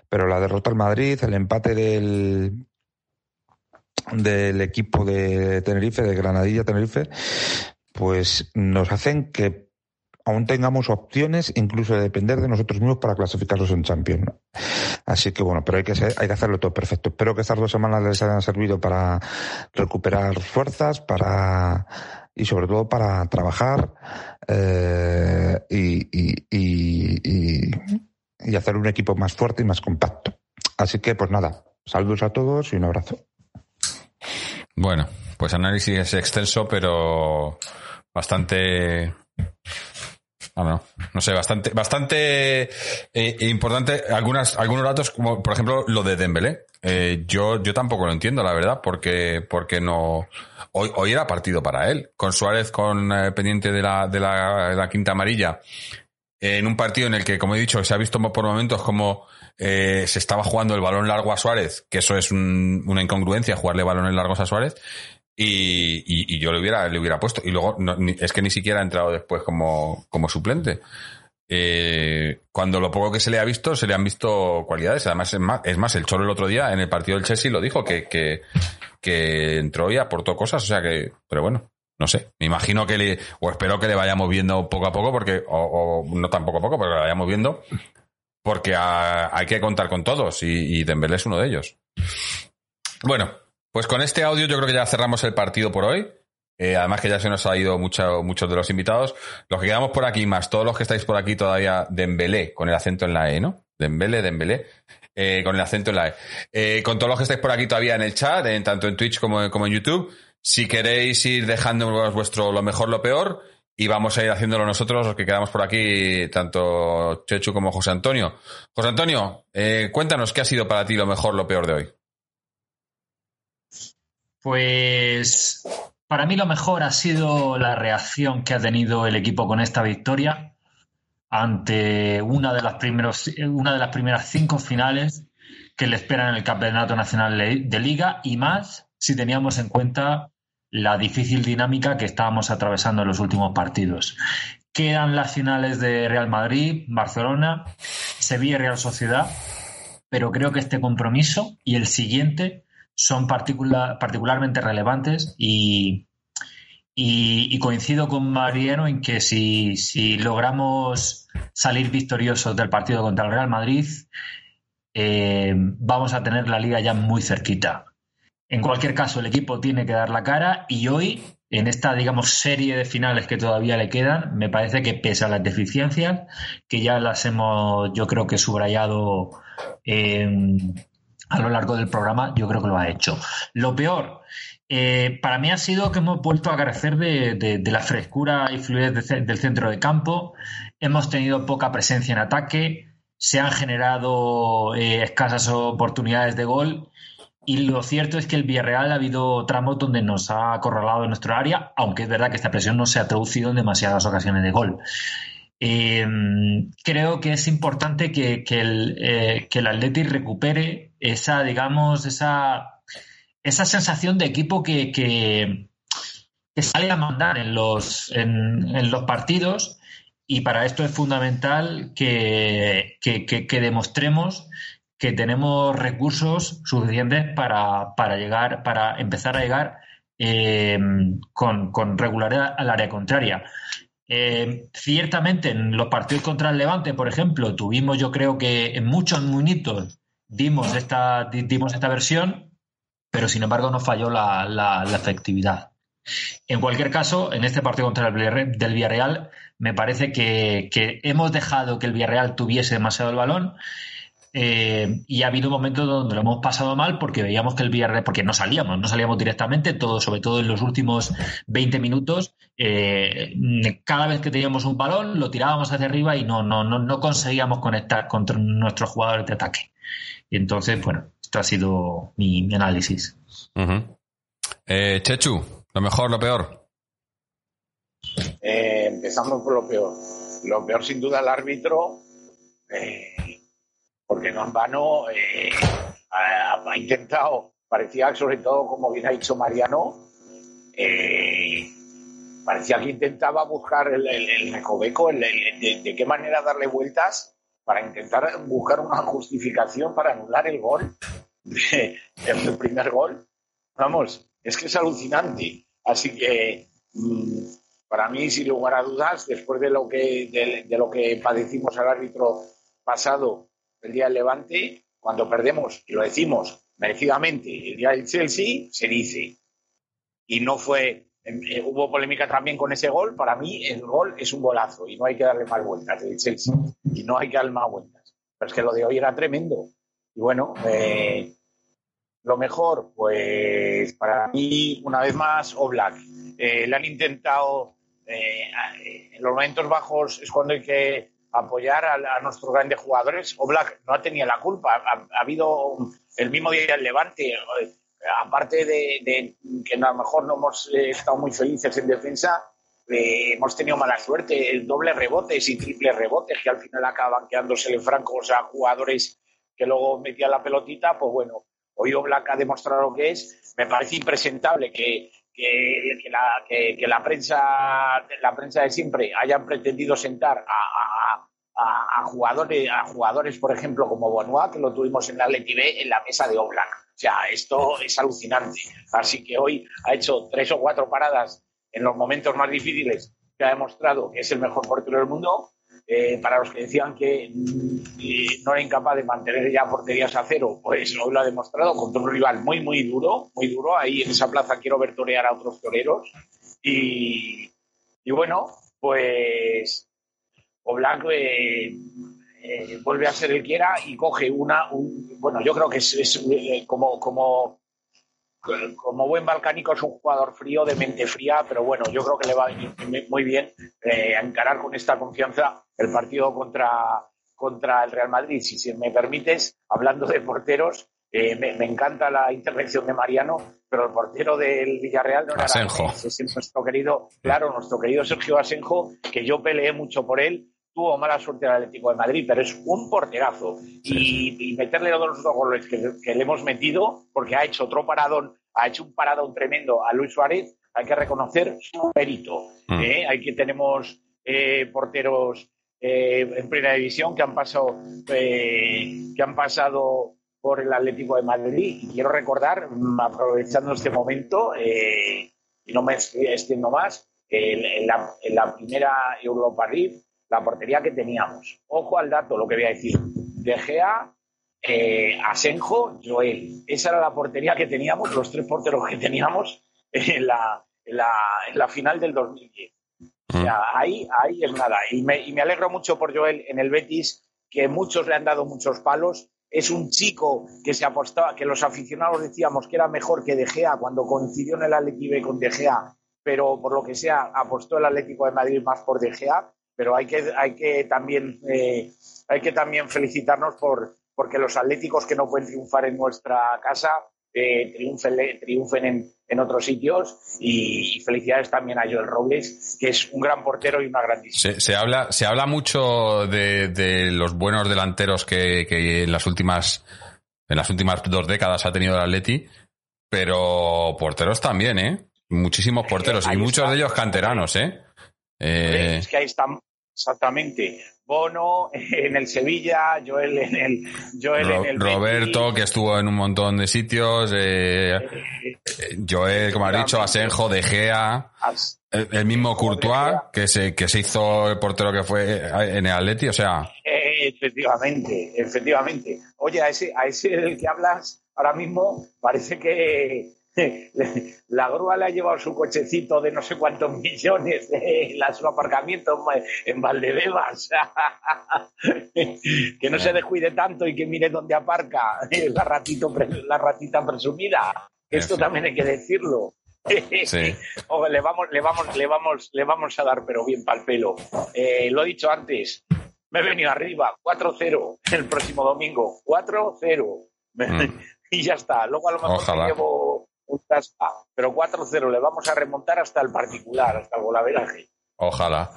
pero la derrota al Madrid, el empate del, del equipo de Tenerife, de Granadilla Tenerife, pues nos hacen que aún tengamos opciones incluso de depender de nosotros mismos para clasificarlos en Champions. Así que bueno, pero hay que, hay que hacerlo todo perfecto. Espero que estas dos semanas les hayan servido para recuperar fuerzas, para y sobre todo para trabajar eh, y, y, y hacer un equipo más fuerte y más compacto. Así que pues nada, saludos a todos y un abrazo. Bueno, pues análisis extenso, pero bastante Ah, no, no sé, bastante, bastante eh, importante. Algunas, algunos datos, como por ejemplo lo de Dembélé. Eh, yo, yo tampoco lo entiendo, la verdad, porque, porque no. Hoy, hoy era partido para él, con Suárez con eh, pendiente de la, de la, de la quinta amarilla, en un partido en el que, como he dicho, se ha visto por momentos como eh, se estaba jugando el balón largo a Suárez, que eso es una incongruencia, jugarle balones largos a Suárez, y, yo le hubiera, le hubiera puesto. Y luego es que ni siquiera ha entrado después como, como suplente. Eh, cuando lo poco que se le ha visto, se le han visto cualidades. Además, es más, es más, el Cholo el otro día en el partido del Chelsea lo dijo, que, que, que entró y aportó cosas. O sea que, pero bueno, no sé. Me imagino que le, o espero que le vayamos viendo poco a poco, porque, o, o no tan poco a poco, pero que le vayamos viendo, porque hay que contar con todos y, y Dembélé es uno de ellos. Bueno, pues con este audio yo creo que ya cerramos el partido por hoy. Eh, además que ya se nos ha ido mucho, muchos de los invitados. Los que quedamos por aquí, más todos los que estáis por aquí todavía, Dembélé, con el acento en la E, ¿no? Dembélé, Dembélé, eh, con el acento en la E. Eh, con todos los que estáis por aquí todavía en el chat, en, tanto en Twitch como, como en YouTube, si queréis ir dejando vuestro lo mejor, lo peor, y vamos a ir haciéndolo nosotros, los que quedamos por aquí, tanto Chechu como José Antonio. José Antonio, eh, cuéntanos qué ha sido para ti lo mejor, lo peor de hoy. Pues para mí lo mejor ha sido la reacción que ha tenido el equipo con esta victoria ante una de las, primeros, una de las primeras cinco finales que le esperan en el Campeonato Nacional de Liga y más si teníamos en cuenta la difícil dinámica que estábamos atravesando en los últimos partidos. Quedan las finales de Real Madrid, Barcelona, Sevilla y Real Sociedad, pero creo que este compromiso y el siguiente son particularmente relevantes y, y, coincido con Mariano en que si, si, logramos salir victoriosos del partido contra el Real Madrid, eh, vamos a tener la liga ya muy cerquita. En cualquier caso, el equipo tiene que dar la cara y hoy, en esta, digamos, serie de finales que todavía le quedan, me parece que pese a las deficiencias, que ya las hemos, yo creo que subrayado a lo largo del programa, yo creo que lo ha hecho. Lo peor, eh, para mí ha sido que hemos vuelto a carecer de, la frescura y fluidez del centro de campo. Hemos tenido poca presencia en ataque. Se han generado eh, escasas oportunidades de gol y lo cierto es que el Villarreal ha habido tramos donde nos ha acorralado en nuestro área, aunque es verdad que esta presión no se ha traducido en demasiadas ocasiones de gol. Em, creo que es importante que, el, eh, que Atleti recupere esa, digamos, esa, esa sensación de equipo que, que, sale a mandar en los, en, los partidos y para esto es fundamental que, que demostremos que tenemos recursos suficientes para, llegar, para empezar a llegar eh, con, regularidad al área contraria. Eh, ciertamente en los partidos contra el Levante, por ejemplo, tuvimos yo creo que en muchos minutos dimos esta, dimos esta versión, pero sin embargo nos falló la, efectividad. En cualquier caso, en este partido contra el del Villarreal, me parece que, que hemos dejado que el Villarreal tuviese demasiado el balón eh, y ha habido momentos donde lo hemos pasado mal porque veíamos que el Villarreal, porque no salíamos, no salíamos directamente, todo, sobre todo en los últimos 20 minutos, eh, cada vez que teníamos un balón lo tirábamos hacia arriba y no, no, no, no conseguíamos conectar contra nuestros jugadores de ataque. Y entonces, bueno, esto ha sido mi, análisis. Eh, Chechu, lo mejor, lo peor. empezamos por lo peor. Lo peor, sin duda, el árbitro porque no en vano eh, ha, intentado, parecía sobre todo, como bien ha dicho Mariano, eh, parecía que intentaba buscar el, el, recoveco, de, qué manera darle vueltas para intentar buscar una justificación para anular el gol, el primer gol. Vamos, es que es alucinante. Así que, mm, para mí, sin lugar a dudas, después de lo que, de lo que padecimos al árbitro pasado el día del Levante, cuando perdemos, y lo decimos merecidamente, el día del Chelsea, se dice. Y no fue, em, eh, hubo polémica también con ese gol. Para mí, el gol es un golazo y no hay que darle más vueltas del Chelsea. Y no hay que darle más vueltas. Pero es que lo de hoy era tremendo. Y bueno, eh, lo mejor, pues para mí, una vez más, Oblak. Eh, le han intentado, en los momentos bajos es cuando hay que apoyar a, nuestros grandes jugadores. Oblak no ha tenido la culpa. Ha, habido el mismo día el Levante, eh, aparte de, que a lo mejor no hemos eh, estado muy felices en defensa, eh, hemos tenido mala suerte. El doble rebotes y triple rebotes que al final acaban quedándose francos a jugadores que luego metían la pelotita. Pues bueno, hoy Oblak ha demostrado lo que es. Me parece impresentable que, que, la, que, la, prensa la prensa de siempre hayan pretendido sentar a, a, jugadores a jugadores por ejemplo como Bonois que lo tuvimos en la Atleti B en la mesa de Oblak. O sea esto es alucinante. Así que hoy ha hecho tres o cuatro paradas en los momentos más difíciles que ha demostrado que es el mejor portero del mundo eh, para los que decían que mm, no era incapaz de mantener ya porterías a cero, pues hoy lo ha demostrado contra un rival muy, muy duro, muy duro. Ahí en esa plaza quiero ver torear a otros toreros. Y, bueno, pues Oblak eh, eh, vuelve a ser el que era y coge una, un- bueno, yo creo que es, como, como, como buen balcánico es un jugador frío, de mente fría, pero bueno, yo creo que le va a venir muy bien a encarar con esta confianza el partido contra, contra el Real Madrid. Si, si me permites, hablando de porteros, eh, me, me encanta la intervención de Mariano, pero el portero del Villarreal no era Asenjo. Es nuestro querido, claro, nuestro querido Sergio Asenjo, que yo peleé mucho por él, tuvo mala suerte al Atlético de Madrid, pero es un porterazo. Y, y meterle los dos goles que, que le hemos metido, porque ha hecho otro paradón, ha hecho un paradón tremendo a Luis Suárez, hay que reconocer su mérito. Mm. ¿eh? Hay que tenemos eh, porteros eh, en primera división que han pasado eh, que han pasado por el Atlético de Madrid. Y quiero recordar aprovechando este momento eh, y no me extiendo más en, la, en la primera Europa League la portería que teníamos. Ojo al dato lo que voy a decir. De Gea Asenjo Joel. Esa era la portería que teníamos los tres porteros que teníamos en la, en la, en la final del 2010 o sea, ahí, ahí es nada. Y me, y me alegro mucho por Joel en el Betis, que muchos le han dado muchos palos. Es un chico que se apostaba, que los aficionados decíamos que era mejor que De Gea cuando coincidió en el Atlético B con De Gea, pero por lo que sea apostó el Atlético de Madrid más por De Gea. Pero hay que, hay que también, eh, hay que también felicitarnos por porque los atléticos que no pueden triunfar en nuestra casa eh, triunfen, triunfen en, en otros sitios y, felicidades también a Joel Robles, que es un gran portero y una grandísima. Se, se habla, se habla mucho de, de los buenos delanteros que, que en las últimas en las últimas dos décadas ha tenido el Atleti, pero porteros también, ¿eh? Muchísimos porteros y muchos está. de ellos canteranos, ¿eh? Eh, Es que ahí están exactamente Bono en el Sevilla, Joel en el Joel Ro- en el Roberto, Betis. que estuvo en un montón de sitios, eh, Joel, como has dicho, Asenjo, De Gea, As- el, el mismo Courtois, que se, que se hizo el portero que fue eh, en el Atleti, o sea, Eh, efectivamente, efectivamente. Oye, a ese, a ese del que hablas ahora mismo parece que la grúa le ha llevado su cochecito de no sé cuántos millones de su aparcamiento en- Valdebebas. que no se descuide tanto y que mire dónde aparca la, ratito, la ratita presumida. Esto Eso. también hay que decirlo. Sí. O le vamos, le vamos, le vamos, le vamos a dar, pero bien pal pelo. Eh, lo he dicho antes, me he venido arriba, 4-0 el próximo domingo, 4-0. Mm. y ya está. Luego a lo mejor me llevo pero 4-0 le vamos a remontar hasta el particular, hasta el golaveraje. Ojalá.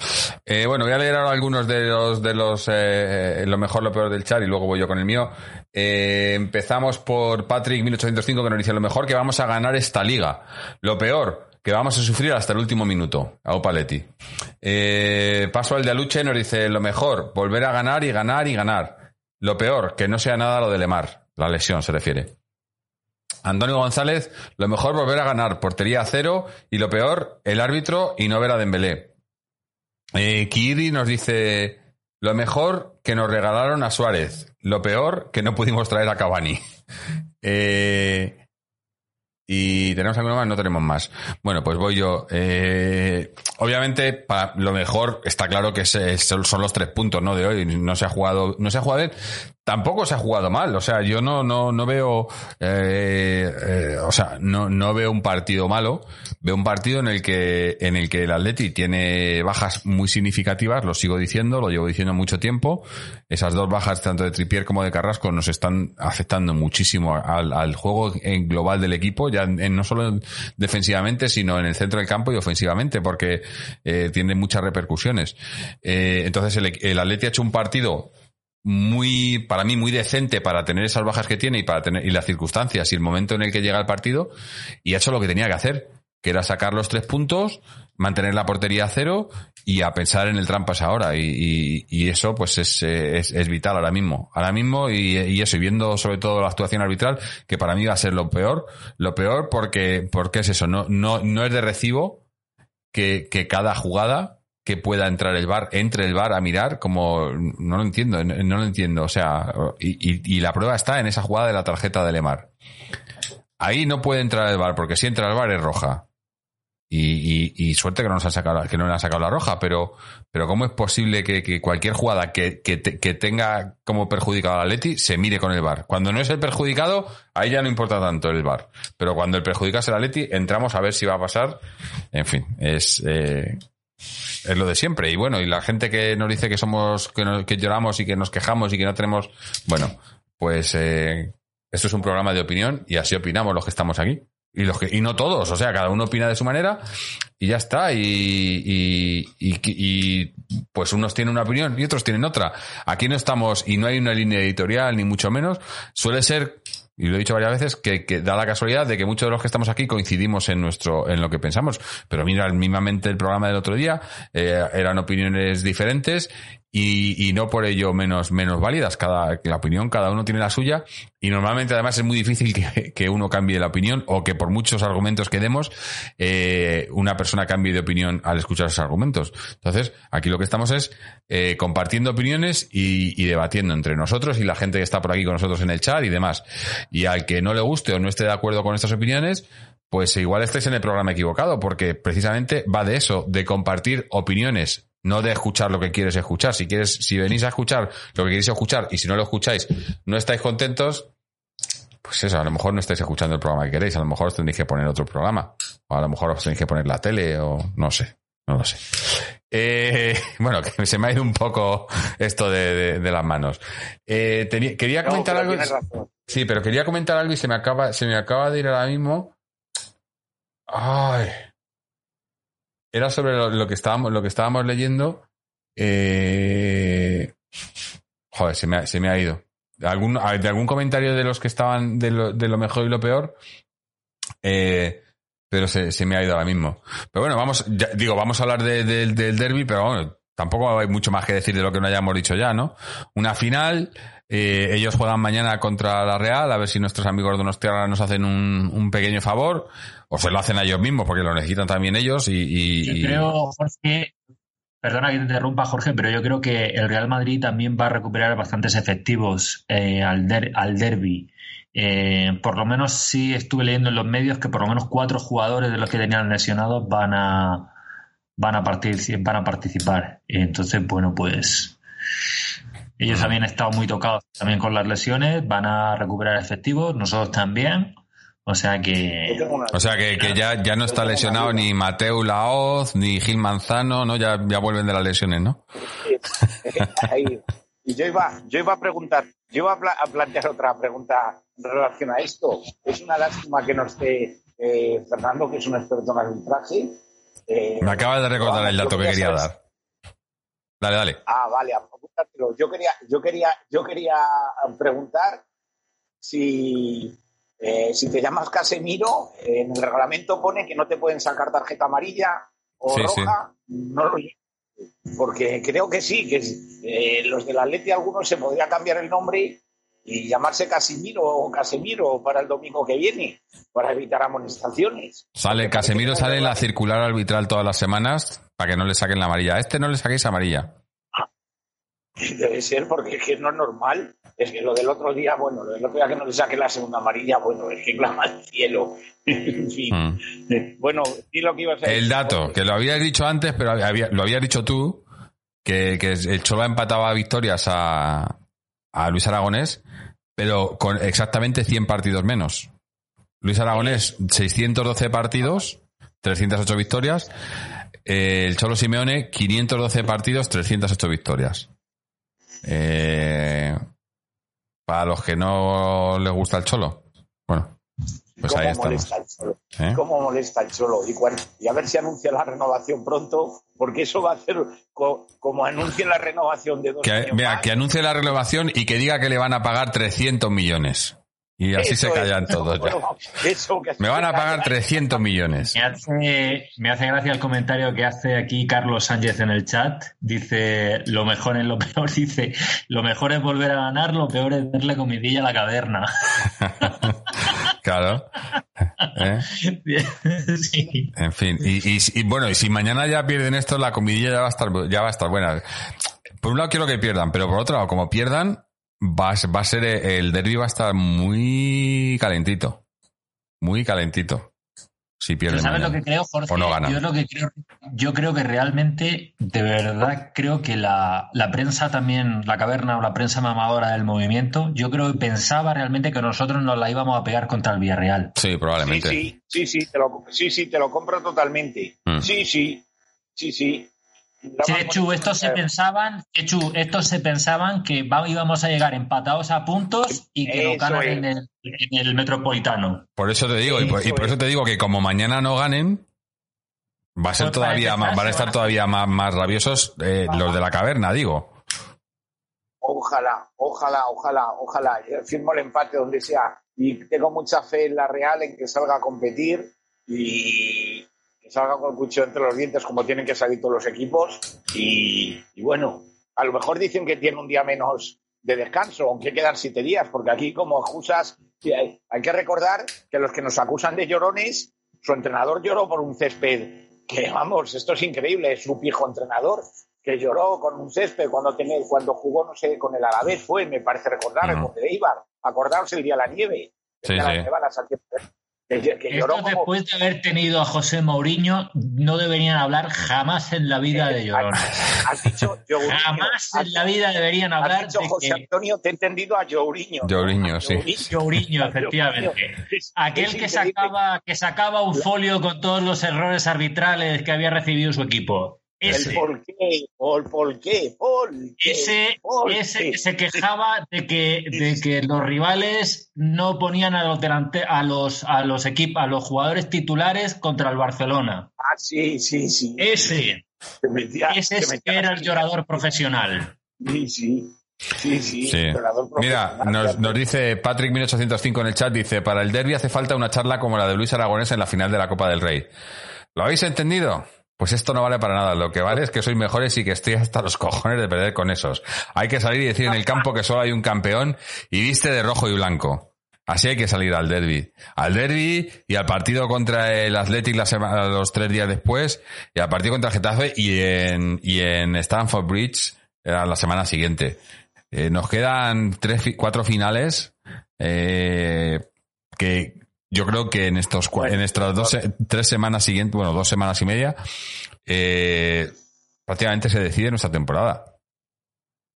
Eh, bueno, voy a leer ahora algunos de los de los eh, lo mejor, lo peor del chat y luego voy yo con el mío. Eh, empezamos por Patrick 1805 que nos dice lo mejor que vamos a ganar esta liga. Lo peor que vamos a sufrir hasta el último minuto. A Opaletti. Eh, paso al de Aluche nos dice lo mejor volver a ganar y ganar y ganar. Lo peor que no sea nada lo de Lemar. La lesión se refiere. Antonio González, lo mejor volver a ganar, portería a cero y lo peor, el árbitro y no ver a Dembélé. Eh, Kiri nos dice lo mejor que nos regalaron a Suárez, lo peor que no pudimos traer a Cavani. Eh, y tenemos alguno más, no tenemos más. Bueno, pues voy yo. Eh, obviamente, lo mejor está claro que son los tres puntos, ¿no? De hoy. No se ha jugado, no se ha jugado bien. Tampoco se ha jugado mal. O sea, yo no, no, no veo, eh, eh, o sea, no, no veo un partido malo. Veo un partido en el que, en el que el Atleti tiene bajas muy significativas. Lo sigo diciendo, lo llevo diciendo mucho tiempo. Esas dos bajas, tanto de Tripier como de Carrasco, nos están afectando muchísimo al, al juego en global del equipo, ya en- no solo defensivamente, sino en el centro del campo y ofensivamente, porque eh, tiene muchas repercusiones. Eh, entonces el, el Atleti ha hecho un partido muy, para mí, muy decente para tener esas bajas que tiene y para tener, y las circunstancias y el momento en el que llega el partido, y ha hecho lo que tenía que hacer, que era sacar los tres puntos, mantener la portería a cero y a pensar en el trampas ahora. Y, y- y eso, pues, es, es, es vital ahora mismo. Ahora mismo, y, y eso, y viendo sobre todo la actuación arbitral, que para mí va a ser lo peor, lo peor porque, porque es eso, no, no, no es de recibo que, que cada jugada que pueda entrar el bar, entre el bar a mirar, como no lo entiendo, no, lo entiendo. O sea, y, y- y la prueba está en esa jugada de la tarjeta de Lemar. Ahí no puede entrar el bar, porque si entra el bar es roja. Y, suerte que no nos han sacado, que no le han sacado la roja, pero, pero ¿cómo es posible que, cualquier jugada que, que, tenga como perjudicado al Atleti se mire con el bar? Cuando no es el perjudicado, ahí ya no importa tanto el bar. Pero cuando el perjudicado es el Atleti, entramos a ver si va a pasar. En fin, es, eh, es lo de siempre. Y bueno, y la gente que nos dice que somos, que, que lloramos y que nos quejamos y que no tenemos, bueno, pues eh, esto es un programa de opinión y así opinamos los que estamos aquí. Y, los que, y no todos, o sea, cada uno opina de su manera y ya está. Y, y, y, pues unos tienen una opinión y otros tienen otra. Aquí no estamos y no hay una línea editorial, ni mucho menos. Suele ser y lo he dicho varias veces, que, da la casualidad de que muchos de los que estamos aquí coincidimos en nuestro, en lo que pensamos. Pero mira, mismamente el programa del otro día, eh, eran opiniones diferentes y, y, no por ello menos, menos válidas. Cada, la opinión, cada uno tiene la suya y normalmente además es muy difícil que, que uno cambie la opinión o que por muchos argumentos que demos, eh, una persona cambie de opinión al escuchar esos argumentos. Entonces, aquí lo que estamos es eh, compartiendo opiniones y, y, debatiendo entre nosotros y la gente que está por aquí con nosotros en el chat y demás. Y al que no le guste o no esté de acuerdo con estas opiniones, pues igual estáis en el programa equivocado, porque precisamente va de eso, de compartir opiniones no de escuchar lo que quieres escuchar. Si quieres, si venís a escuchar lo que queréis escuchar y si no lo escucháis, no estáis contentos, pues eso, a lo mejor no estáis escuchando el programa que queréis, a lo mejor os tenéis que poner otro programa, o a lo mejor os tenéis que poner la tele, o no sé, no lo sé. Eh, bueno, que se me ha ido un poco esto de, las manos. Eh, quería comentar algo. Sí, pero quería comentar algo y se me acaba, se me acaba de ir ahora mismo. Ay era sobre lo, que estábamos, lo que estábamos leyendo. Eh, joder, se me, ha, se me ha ido. De algún, de algún comentario de los que estaban de lo, de lo mejor y lo peor. Eh, pero se, se, me ha ido ahora mismo. Pero bueno, vamos, digo, vamos a hablar del derby, pero bueno, tampoco hay mucho más que decir de lo que no hayamos dicho ya, ¿no? Una final, eh, ellos juegan mañana contra la Real, a ver si nuestros amigos de Tierra nos hacen un, un, pequeño favor, o se lo hacen a ellos mismos, porque lo necesitan también ellos. Y, Yo creo, Jorge, perdona que te interrumpa, Jorge, pero yo creo que el Real Madrid también va a recuperar bastantes efectivos eh, al, al derby. Eh, por lo menos sí estuve leyendo en los medios que por lo menos cuatro jugadores de los que tenían lesionados van a van a, partir, van a participar. Entonces, bueno, pues ellos habían estado muy tocados también con las lesiones, van a recuperar efectivos, nosotros también. O sea que. O sea que, ya, ya no está lesionado ni Mateo Laoz ni Gil Manzano, ¿no? Ya, ya vuelven de las lesiones, ¿no? Y yo iba, yo iba a preguntar, yo iba a, plantear otra pregunta en relación a esto. Es una lástima que no esté eh, Fernando, que es un experto en arbitraje, eh, Me acaba de recordar el dato que quería dar. Dale, dale. Ah, vale, Yo quería, yo quería, yo quería preguntar si, eh, si te llamas Casemiro, en el reglamento pone que no te pueden sacar tarjeta amarilla o roja. No lo porque creo que sí, que eh, los del Atleti algunos se podría cambiar el nombre y llamarse Casimiro o Casemiro para el domingo que viene, para evitar amonestaciones. Sale, Casemiro sale en la circular arbitral todas las semanas para que no le saquen la amarilla. este no le saquéis amarilla. Debe ser porque es que no es normal. Es que lo del otro día, bueno, lo del otro día que no le saquen la segunda amarilla, bueno, es que clama al cielo. en fin. Mm. Bueno, y lo que ibas a decir. El dato, que lo habías dicho antes, pero lo habías dicho tú, que, que el Cholo empataba victorias a, a Luis Aragonés, pero con exactamente 100 partidos menos. Luis Aragonés, 612 partidos, 308 victorias. el Cholo Simeone, 512 partidos, 308 victorias. Eh, para los que no les gusta el Cholo. Bueno, pues ahí estamos. ¿Eh? ¿Cómo molesta el Cholo? Y, a ver si anuncia la renovación pronto, porque eso va a hacer como anuncie la renovación de dos que, Vea, que anuncie la renovación y que diga que le van a pagar 300 millones. Y así se callan todos me van a pagar 300 millones. Me hace, me hace gracia el comentario que hace aquí Carlos Sánchez en el chat. Dice, lo mejor es lo peor. Dice, lo mejor es volver a ganar, lo peor es darle comidilla a la caverna. claro. ¿Eh? En fin, y, bueno, y si mañana ya pierden esto, la comidilla ya va a estar, ya va a estar buena. Por un lado quiero que pierdan, pero por otro lado, como pierdan, va, va a ser, el derby va a estar muy calentito. Muy calentito. Si pierden ¿Sabes mañana. lo que creo, Jorge? O no ganan. Yo, lo que creo, yo creo que realmente, de verdad, creo que la, la prensa también, la caverna o la prensa mamadora del movimiento, yo creo que pensaba realmente que nosotros nos la íbamos a pegar contra el Villarreal. Sí, Sí, probablemente. sí, sí, sí, te lo, sí, sí, te lo compro totalmente. Mm. Sí, sí, sí, sí. Chechu, bonita- estos se pensaban, Chechu, estos se pensaban que va- íbamos a llegar empatados a puntos y que Eso ganan en el, en el Metropolitano. Por eso te digo, y por, y por eso te digo que como mañana no ganen, va a ser Pues todavía más, van a estar todavía más, más rabiosos eh, los de la caverna, digo. Ojalá, ojalá, ojalá, ojalá. Yo firmo el empate donde sea. Y tengo mucha fe en la Real en que salga a competir y salga con el cuchillo entre los dientes como tienen que salir todos los equipos. Y, y bueno, a lo mejor dicen que tiene un día menos de descanso, aunque quedan siete días, porque aquí como excusas, hay, hay que recordar que los que nos acusan de llorones, su entrenador lloró por un césped, que vamos, esto es increíble, es su viejo entrenador, que lloró con un césped cuando, tenía, cuando jugó, no sé, con el Alavés fue, me parece recordar, el Ujú. Monte de Ibar. Acordaos el día de la nieve. el Sí, sí. las nevadas aquí, que, Estos como- después de haber tenido a José Mourinho, no deberían hablar jamás en la vida de llorones. Has dicho Jamás Has- en la vida deberían has hablar dicho de José que Antonio, te he entendido a Jouriño. Jouriño, sí. Jouriño, efectivamente. Aquel que sacaba, que sacaba un folio con todos los errores arbitrales que había recibido su equipo. El Ese. por qué, por, por qué, por qué, Ese, por ese qué. que se quejaba de que, de que los rivales no ponían a los delante, a los a los equipos, a los jugadores titulares contra el Barcelona. Ah, sí, sí, sí. Ese, metía- ese era el llorador profesional. Sí, sí. Sí, sí. Sí. Operador Mira, nos, nos dice Patrick1805 en el chat, dice, para el derby hace falta una charla como la de Luis Aragonés en la final de la Copa del Rey. ¿Lo habéis entendido? Pues esto no vale para nada. Lo que vale es que sois mejores y que estoy hasta los cojones de perder con esos. Hay que salir y decir en el campo que solo hay un campeón y viste de rojo y blanco. Así hay que salir al derby. Al derby y al partido contra el Athletic la semana, los tres días después y al partido contra el Getafe y en, y en Stamford Bridge eh, la semana siguiente. Eh, nos quedan tres, cuatro finales eh, que yo creo que en estos Bueno, en estas dos, tres semanas siguientes, bueno, dos semanas y media, eh, prácticamente se decide nuestra temporada.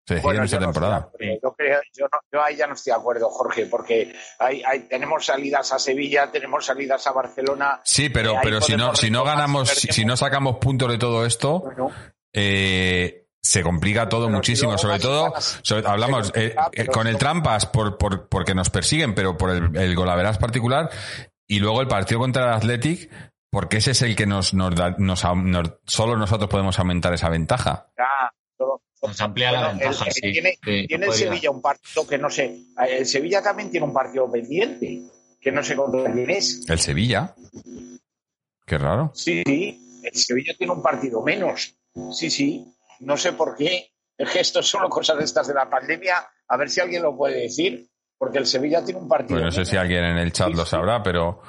Se decide Bueno, nuestra yo no temporada. Yo, creo- yo, no- yo ahí ya no estoy de acuerdo, Jorge, porque hay, hay- tenemos salidas a Sevilla, tenemos salidas a Barcelona. Sí, pero, Eh, pero si no, si no ganamos, si no sacamos puntos de todo esto, Bueno, eh, se complica todo Pero muchísimo. Sobre todo, sobre- hablamos eh, eh, con el trampas por, por, porque nos persiguen, pero por el, el golaveras particular y luego el partido contra el Athletic, porque ese es el que nos, nos da, nos, solo nosotros podemos aumentar esa ventaja. ya, todo- Nos amplía la ventaja, el- sí. Tiene, Sí, tiene el. Sevilla un partido que no sé. El Sevilla también tiene un partido pendiente, que no sé contra quién es. El Sevilla. Qué raro. Sí, sí, el Sevilla tiene un partido menos. Sí, sí, no sé por qué. Es que esto son cosas de estas de la pandemia. A ver si alguien lo puede decir, porque el Sevilla tiene un partido no sé menos. si alguien en el chat lo sabrá, pero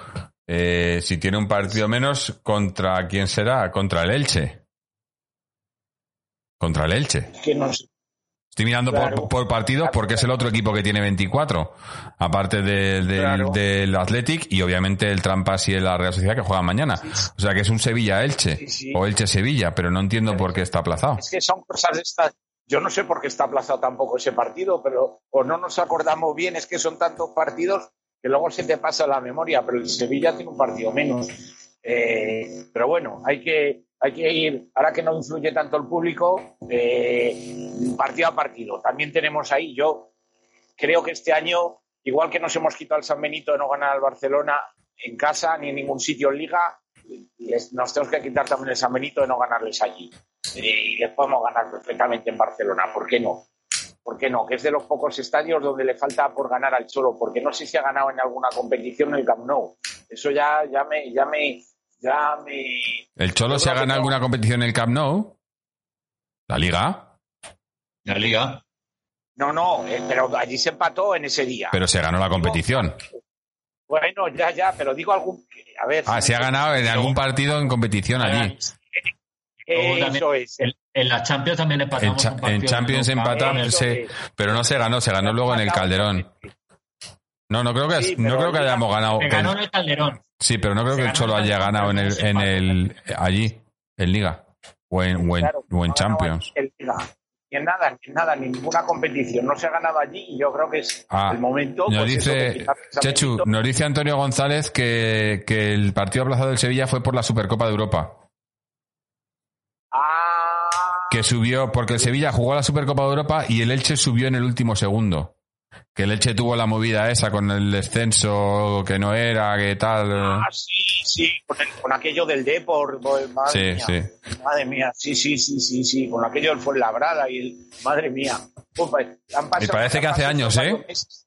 eh, si tiene un partido menos, ¿contra quién será? Contra el Elche. Contra el Elche. Que no sé. Estoy mirando por- Claro. por, partidos porque es el otro equipo que tiene 24, aparte del, del, Claro. del Athletic y obviamente el Trampas y la Real Sociedad que juegan mañana. O sea que es un Sevilla-Elche Sí, o Elche-Sevilla, pero no entiendo por qué está aplazado. Es que son cosas estas. Yo no sé por qué está aplazado tampoco ese partido, pero o no nos acordamos bien, es que son tantos partidos que luego se te pasa la memoria, pero el Sevilla tiene un partido menos. Eh, pero bueno, hay que, hay que ir, ahora que no influye tanto el público, eh, partido a partido. También tenemos ahí, yo creo que este año, igual que nos hemos quitado al San Benito de no ganar al Barcelona en casa ni en ningún sitio en liga, nos tenemos que quitar también el San Benito de no ganarles allí. Eh, y les podemos ganar perfectamente en Barcelona, ¿por qué no? ¿Por qué no? Que es de los pocos estadios donde le falta por ganar al Cholo, porque no sé si ha ganado en alguna competición en el Camp Nou. Eso ya, ya me, ya me, ya me. ¿El Cholo se ha ganado no. alguna competición en el Camp Nou? ¿La Liga? La liga. No, no, eh, pero allí se empató en ese día. Pero se ganó la competición. Bueno, ya, ya, pero digo algún. A ver. Ah, se ha ganado en algún partido en competición allí. Eso es. En, en la Champions también En, empatamos. cha- un partido en Champions empatamos, pero no se ganó, se ganó luego en el Calderón. No, no creo que, Sí, no creo que hayamos ganado. Se ganó en el Calderón. sí, pero no creo se que el Cholo haya ganado en el, en el allí, en Liga. O en, o en, Claro, o en no Champions. en Liga. Ni en nada, ni en nada, ni ninguna competición. No se ha ganado allí y yo creo que es Ah, el momento. Nos pues, dice, Chechu, nos dice Antonio González que, que el partido aplazado del Sevilla fue por la Supercopa de Europa. Ah, Que subió, porque el Sevilla jugó la Supercopa de Europa y el Elche subió en el último segundo. Que el Elche tuvo la movida esa con el descenso que no era, que tal. ah, sí, sí, con, el- con aquello del Depor. pues, Madre Sí, mía. sí. Madre mía, sí, sí, sí, sí, sí, con aquello del Fuenlabrada y el, madre mía. Uf, han pasado- Y parece que hace años, ¿eh? meses.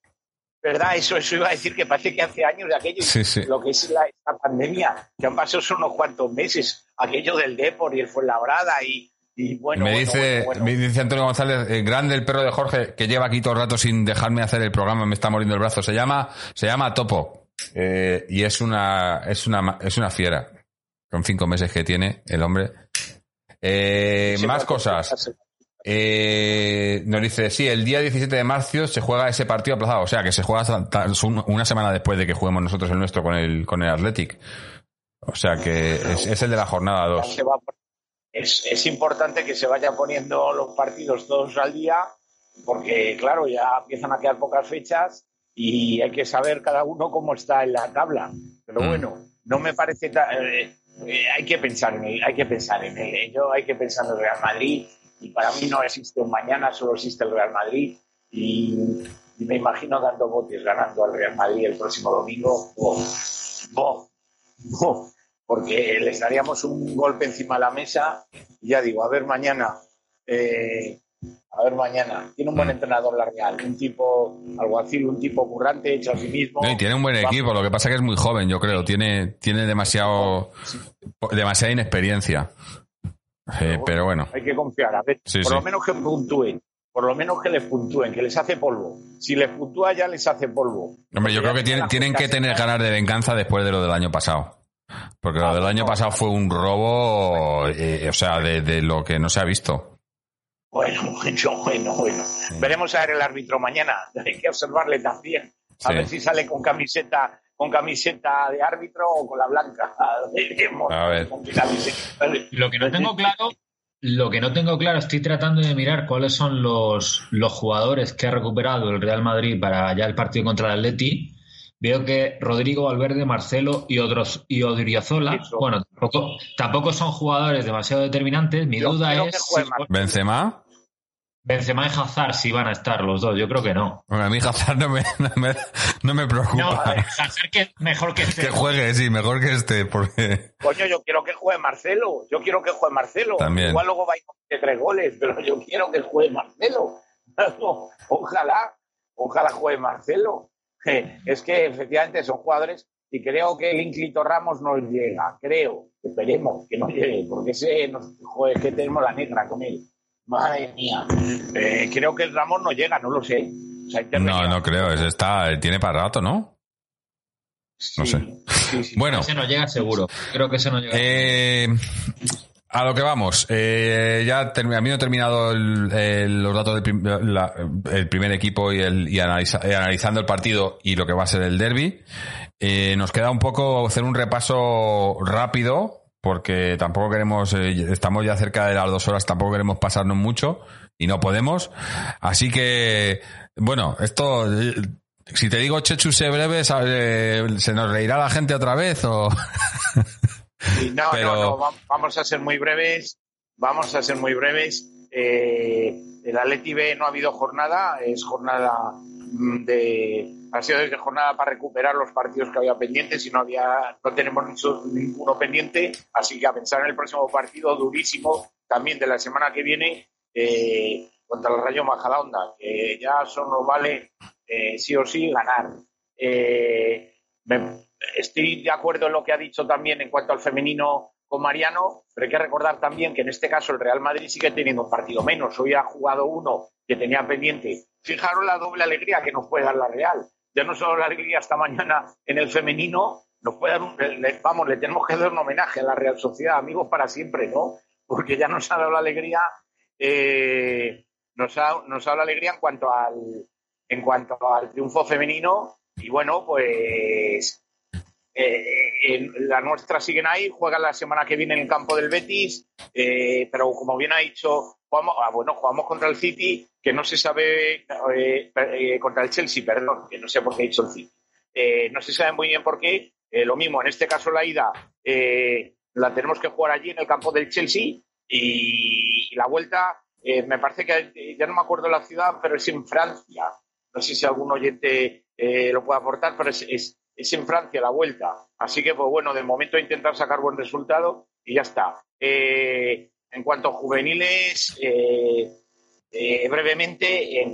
¿Verdad? Eso, eso iba a decir que parece que hace años de aquello. Sí, sí. Lo que es la, esta pandemia, que han pasado unos cuantos meses. Aquello del Depor y el Fuenlabrada y, y bueno. me bueno, dice, bueno, me dice Antonio González, eh, grande el perro de Jorge, que lleva aquí todo el rato sin dejarme hacer el programa, me está muriendo el brazo. Se llama, se llama Topo. Eh, y es una, es una, es una fiera. Con cinco meses que tiene el hombre. Eh, más cuatro cosas. Eh, nos dice, sí, el día 17 de marzo se juega ese partido aplazado. O sea, que se juega una semana después de que juguemos nosotros el nuestro con el, con el Athletic. O sea, que es, es el de la jornada 2. se va a pon- es, es importante que se vayan poniendo los partidos todos al día, porque claro, ya empiezan a quedar pocas fechas y hay que saber cada uno cómo está en la tabla. Pero Mm. bueno, no me parece eh, eh, hay que pensar en él, hay que pensar en él. Yo hay que pensar en el Real Madrid y para mí no existe un mañana, solo existe el Real Madrid y, y me imagino dando botes ganando al Real Madrid el próximo domingo. Oh, oh, oh, porque les daríamos un golpe encima de la mesa y ya digo, a ver mañana, eh, a ver mañana. Tiene un buen entrenador la Real, un tipo alguacil, un tipo currante, hecho a sí mismo. No, y tiene un buen equipo, lo que pasa es que es muy joven, yo creo. Tiene, tiene demasiado, demasiada inexperiencia. Eh, pero bueno, Hay que confiar, a ver, Sí, por sí. lo menos que puntúen, por lo menos que les puntúen, que les hace polvo. Si les puntúa ya les hace polvo. hombre, yo creo que tienen, tienen que tener ganas de venganza después de lo del año pasado. Porque lo del año pasado fue un robo, eh, o sea, de, de lo que no se ha visto. Bueno, bueno, bueno, bueno. Veremos a ver el árbitro mañana. Hay que observarle también. A Sí. ver si sale con camiseta, con camiseta de árbitro o con la blanca. A ver. Lo que no tengo claro, lo que no tengo claro, estoy tratando de mirar cuáles son los, los jugadores que ha recuperado el Real Madrid para ya el partido contra el Atleti. Veo que Rodrigo Valverde, Marcelo y otros y Odriozola, bueno, tampoco, tampoco son jugadores demasiado determinantes. Mi Yo duda es si. Benzema, Benzema y Hazard si van a estar los dos. Yo creo que no. bueno, a mí Hazard no me, no me, no me No, preocupa. Hazard que mejor que este. que juegue, sí, mejor que este, porque... Coño, yo quiero que juegue Marcelo. Yo quiero que juegue Marcelo. También. Igual luego va a ir con tres goles, pero yo quiero que juegue Marcelo. ojalá, ojalá juegue Marcelo. Es que efectivamente son jugadores y creo que el Inclito Ramos no llega. Creo, esperemos que no llegue, porque ese nos, joder, que tenemos la negra con él. Madre mía. Eh, creo que el Ramos no llega, no lo sé. O sea, No, no creo, es- está, tiene para rato, ¿no? no sé. Sí, sí. Bueno, Ese no llega seguro. Creo que ese no llega. Eh, a lo que vamos. Eh, ya habiendo terminado el- el- los datos del prim- la- el primer equipo y, el, y analiza- eh, analizando el partido y lo que va a ser el derby, eh, nos queda un poco hacer un repaso rápido porque tampoco queremos, eh, estamos ya cerca de las dos horas, tampoco queremos pasarnos mucho y no podemos. Así que, bueno, esto, eh, si te digo Chechu sé breve, ¿sabe- ¿se nos reirá la gente otra vez o...? Sí, no, Pero- no, no, va- vamos a ser muy breves. Vamos a ser muy breves. Eh, el Atleti B no ha habido jornada, es jornada mm, de. Ha sido de jornada para recuperar los partidos que había pendientes y no había, no tenemos ninguno pendiente, así que a pensar en el próximo partido durísimo también de la semana que viene eh, contra el Rayo Majadahonda, que ya eso nos vale eh, sí o sí ganar. Eh, me- estoy de acuerdo en lo que ha dicho también en cuanto al femenino con Mariano, pero hay que recordar también que en este caso el Real Madrid sigue teniendo un partido menos. Hoy ha jugado uno que tenía pendiente. Fijaros la doble alegría que nos puede dar la Real. Ya no solo la alegría esta mañana en el femenino, nos puede dar un, le- vamos, le tenemos que dar un homenaje a la Real Sociedad, amigos para siempre, ¿no? Porque ya nos ha dado la alegría, eh, nos, ha, nos ha dado la alegría en cuanto al, en cuanto al triunfo femenino y bueno, pues eh, las nuestras siguen ahí, juegan la semana que viene en el campo del Betis, eh, pero como bien ha dicho, jugamos, ah, bueno, jugamos contra el City, que no se sabe, eh, contra el Chelsea, perdón, que no sé por qué he dicho el City. no se sabe muy bien por qué. lo mismo, en este caso la ida la tenemos que jugar allí en el campo del Chelsea y, la vuelta, me parece que ya no me acuerdo la ciudad, pero es en Francia. No sé si algún oyente lo puede aportar, pero es en Francia la vuelta. Así que, pues bueno, de momento intentar sacar buen resultado y ya está. Eh, en cuanto a juveniles, eh, eh, brevemente,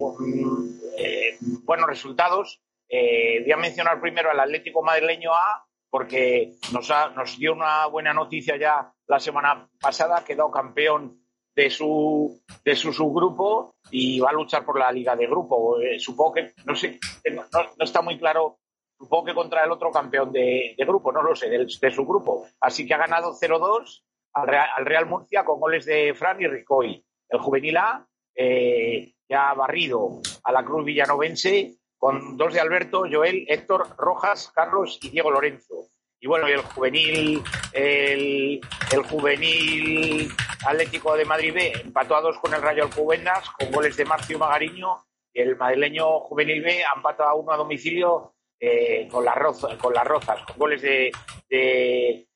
buenos resultados. voy a mencionar primero al Atlético Madrileño A, porque nos, nos dio una buena noticia ya la semana pasada, quedó campeón de su, de su subgrupo y va a luchar por la liga de grupo. supongo que, no sé, no, está muy claro supongo que contra el otro campeón de, grupo, no lo sé, de, su grupo. Así que ha ganado 0-2 al Real, Murcia con goles de Fran y Ricoy. El juvenil A eh, ya ha barrido a la Cruz Villanovense con dos de Alberto, Joel, Héctor, Rojas, Carlos y Diego Lorenzo. Y bueno, el juvenil, el, juvenil Atlético de Madrid B empató a dos con el Rayo Alcobendas con goles de Marcio Magariño. Y el madrileño juvenil B ha empatado a uno a domicilio eh, con, las rozas, con las rozas, con goles de, de,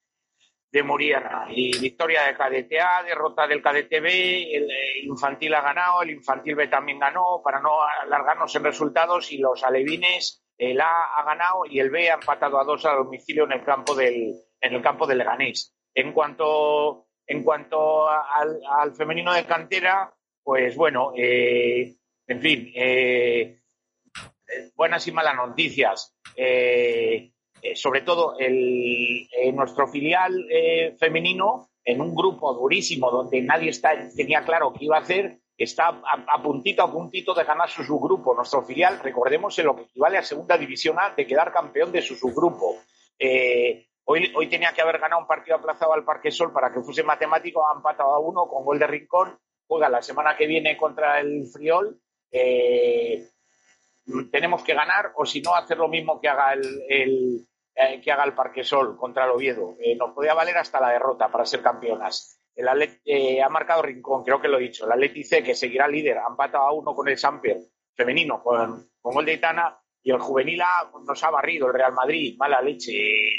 de Moriana. Y victoria de KDTA, derrota del KDTB, el, infantil ha ganado, el infantil B también ganó, para no alargarnos en resultados, y los alevines, el A ha ganado y el B ha empatado a dos a domicilio en el campo del, en el campo del Leganés. En cuanto, en cuanto al, femenino de cantera, pues bueno, eh, en fin, eh, buenas y malas noticias. Eh, eh, sobre todo el, nuestro filial eh, femenino, en un grupo durísimo donde nadie tenía claro qué iba a hacer, está a, puntito a puntito de ganar su subgrupo. Nuestro filial, recordemos, en lo que equivale a Segunda División A, de quedar campeón de su subgrupo. hoy, hoy tenía que haber ganado un partido aplazado al Parque Sol para que fuese matemático, ha empatado a uno con gol de Rincón, juega la semana que viene contra el Friol tenemos que ganar o si no hacer lo mismo que haga el, eh, que haga el Parquesol contra el Oviedo. Eh, nos podía valer hasta la derrota para ser campeonas. El eh, ha marcado Rincón, creo que lo he dicho. El Atleti C, que seguirá líder, ha empatado a uno con el Samper femenino, con, con gol de Itana. Y el juvenil A nos ha barrido el Real Madrid, mala leche,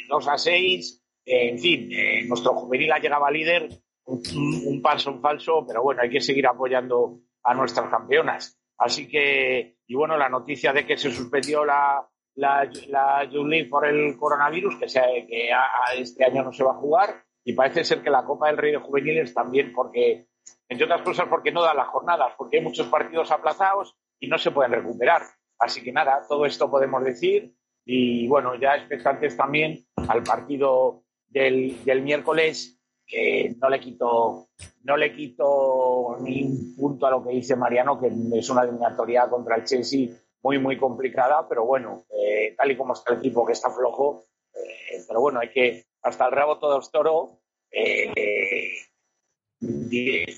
2 a 6. en fin, nuestro juvenil A llegaba líder, un, un paso en falso, pero bueno, hay que seguir apoyando a nuestras campeonas. Así que, y bueno, la noticia de que se suspendió la, la, la por el coronavirus, que, que este año no se va a jugar, y parece ser que la Copa del Rey de Juveniles también, porque, entre otras cosas, porque no da las jornadas, porque hay muchos partidos aplazados y no se pueden recuperar. Así que nada, todo esto podemos decir. Y bueno, ya expectantes también al partido del, del miércoles que no le quito no le quito ni un punto a lo que dice Mariano, que es una eliminatoria contra el Chelsea muy, muy complicada, pero bueno, eh, tal y como está el equipo que está flojo, eh, pero bueno, hay que, hasta el rabo todo es toro, eh,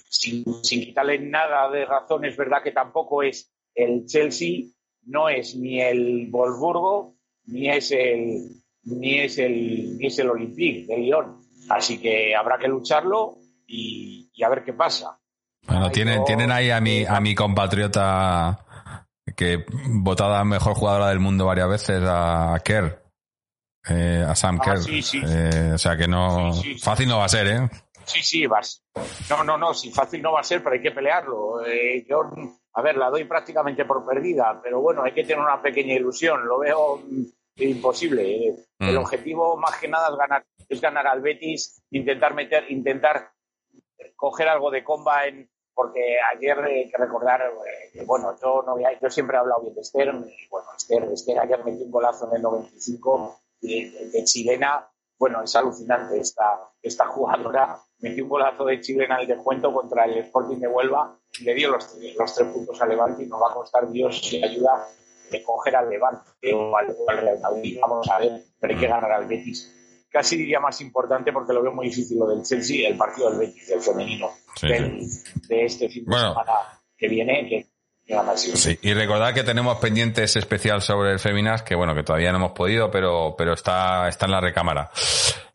sin, sin, quitarle nada de razón, es verdad que tampoco es el Chelsea, no es ni el Wolfsburgo, ni es el, ni es el, ni es el Olympique de Lyon. Así que habrá que lucharlo y, a ver qué pasa. Bueno, tienen, tienen ahí a mi, a mi compatriota que votada mejor jugadora del mundo varias veces, a Kerr, eh, a Sam ah, Kerr. Eh, o sea que no, fácil no va a ser, ¿eh? Sí, sí, vas. No, no, no, sí, fácil no va a ser, pero hay que pelearlo. Eh, yo, a ver, la doy prácticamente por perdida, pero bueno, hay que tener una pequeña ilusión. Lo veo imposible. El mm. objetivo más que nada es ganar, es ganar al Betis, intentar meter, intentar coger algo de comba en porque ayer hay que recordar eh, bueno yo no yo siempre he hablado bien de Esther y bueno Esther, Esther ayer metió un golazo en el 95 de, de, chilena bueno es alucinante esta esta jugadora. Metió un golazo de chilena en el descuento contra el Sporting de Huelva y le dio los, los tres puntos al Levante y nos va a costar Dios si ayuda de coger al Levante o al, Real Madrid. Vamos a ver pero hay que ganar al Betis casi diría más importante porque lo veo muy difícil lo del Chelsea, el partido del Betis, del femenino, de este fin de semana que viene, que, Sí, y recordad que tenemos pendientes especial sobre el Feminas, que bueno, que todavía no hemos podido, pero, pero está, está en la recámara.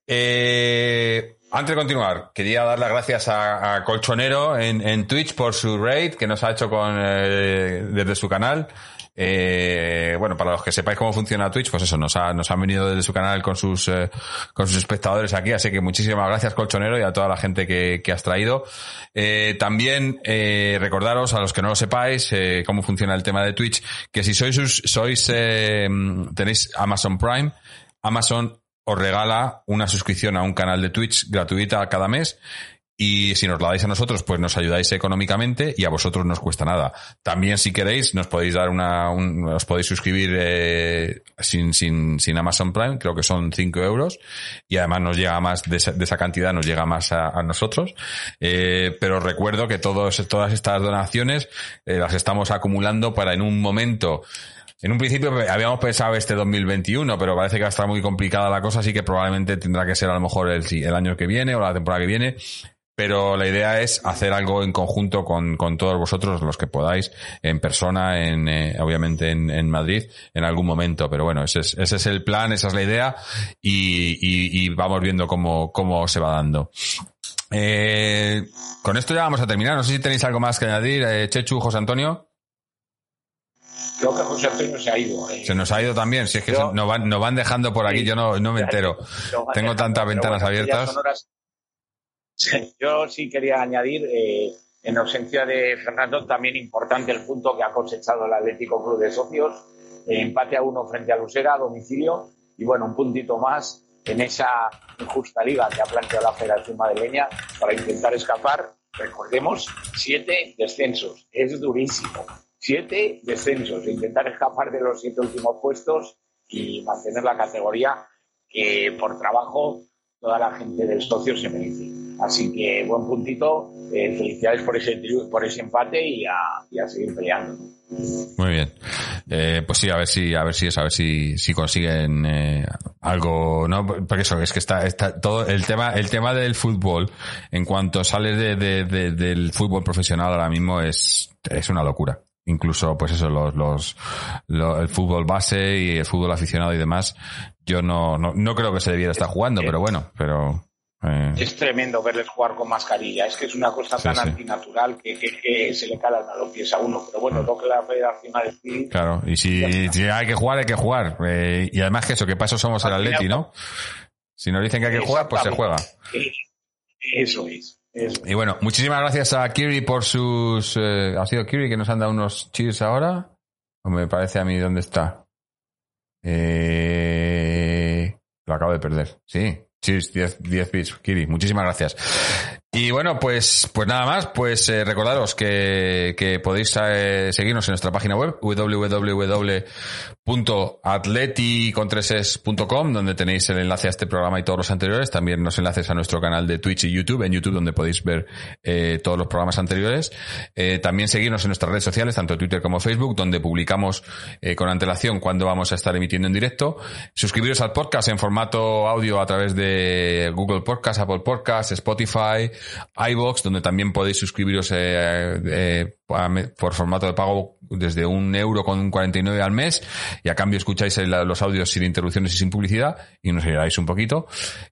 Eh, antes de continuar, quería dar las gracias a, Colchonero en, en, Twitch por su raid que nos ha hecho con, eh, desde su canal. Eh, bueno, para los que sepáis cómo funciona Twitch, pues eso, nos, ha, nos han venido desde su canal con sus, eh, con sus espectadores aquí, así que muchísimas gracias Colchonero y a toda la gente que, que has traído. Eh, también eh, recordaros a los que no lo sepáis eh, cómo funciona el tema de Twitch, que si sois, sois tenéis Amazon Prime, Amazon os regala una suscripción a un canal de Twitch gratuita cada mes y si nos la dais a nosotros, pues nos ayudáis económicamente y a vosotros no os cuesta nada. También, si queréis, nos podéis dar una, os podéis suscribir eh, sin, sin, sin Amazon Prime, creo que son 5 euros, y además nos llega más, de esa, cantidad nos llega más a, nosotros. Eh, pero recuerdo que todos, todas estas donaciones eh, las estamos acumulando para en un momento en un principio habíamos pensado este 2021, pero parece que va a estar muy complicada la cosa, así que probablemente tendrá que ser a lo mejor el, el año que viene o la temporada que viene pero la idea es hacer algo en conjunto con, con todos vosotros, los que podáis, en persona, en, eh, obviamente en, en, Madrid, en algún momento. Pero bueno, ese es, ese es el plan, esa es la idea y, y, y vamos viendo cómo, cómo se va dando. Eh, con esto ya vamos a terminar. No sé si tenéis algo más que añadir, eh, Chechu, José Antonio. Creo que José Antonio se ha ido. Eh. Se nos ha ido también, si es que nos, van, nos van dejando por aquí, yo no, no me entero. Tengo tantas ventanas abiertas. Yo sí quería añadir, eh, en ausencia de Fernando, también importante el punto que ha cosechado el Atlético Club de Socios, eh, empate a uno frente a Lusera a domicilio y bueno, un puntito más en esa injusta liga que ha planteado la Federación Madrileña para intentar escapar. Recordemos, siete descensos, es durísimo. Siete descensos, intentar escapar de los siete últimos puestos y mantener la categoría que por trabajo toda la gente del socio se merece. Así que buen puntito, eh, felicidades por ese, por ese empate y a, seguir peleando. Muy bien. Eh, pues sí, a ver si, a ver si a ver si, si consiguen eh, algo, no, porque eso, es que está, está todo el tema, el tema del fútbol, en cuanto sales de, del fútbol profesional ahora mismo es, es una locura incluso pues eso los, los, el fútbol base y el fútbol aficionado y demás yo no, no, no creo que se debiera estar jugando pero bueno pero eh. Es tremendo verles jugar con mascarilla. Es que es una cosa tan antinatural que, se le calan a los pies a uno. Pero bueno, lo que la federación ha decidido. Claro, y si, hay que jugar, hay que jugar. Eh, y además que eso, que paso somos el Atleti, ¿no? Si nos dicen que hay que jugar, pues se juega. Eso es. Y bueno, muchísimas gracias a Kiri por sus... Eh, ¿Ha sido Kiri que nos han dado unos cheers ahora? ¿O me parece a mí dónde está? lo acabo de perder. Sí, 10, 10 bits, Kiri. Muchísimas gracias. Y bueno, pues, pues nada más, pues eh, recordaros que, que podéis eh, seguirnos en nuestra página web www.atleticontreses.com donde tenéis el enlace a este programa y todos los anteriores, también los enlaces a nuestro canal de Twitch y YouTube, en YouTube donde podéis ver eh, todos los programas anteriores. Eh, también seguirnos en nuestras redes sociales, tanto Twitter como Facebook, donde publicamos eh, con antelación cuando vamos a estar emitiendo en directo. Suscribiros al podcast en formato audio a través de Google Podcast, Apple Podcast, Spotify, iBox, donde también podéis suscribiros eh, eh, por formato de pago desde un euro con 49 al mes y a cambio escucháis los audios sin interrupciones y sin publicidad y nos ayudáis un poquito.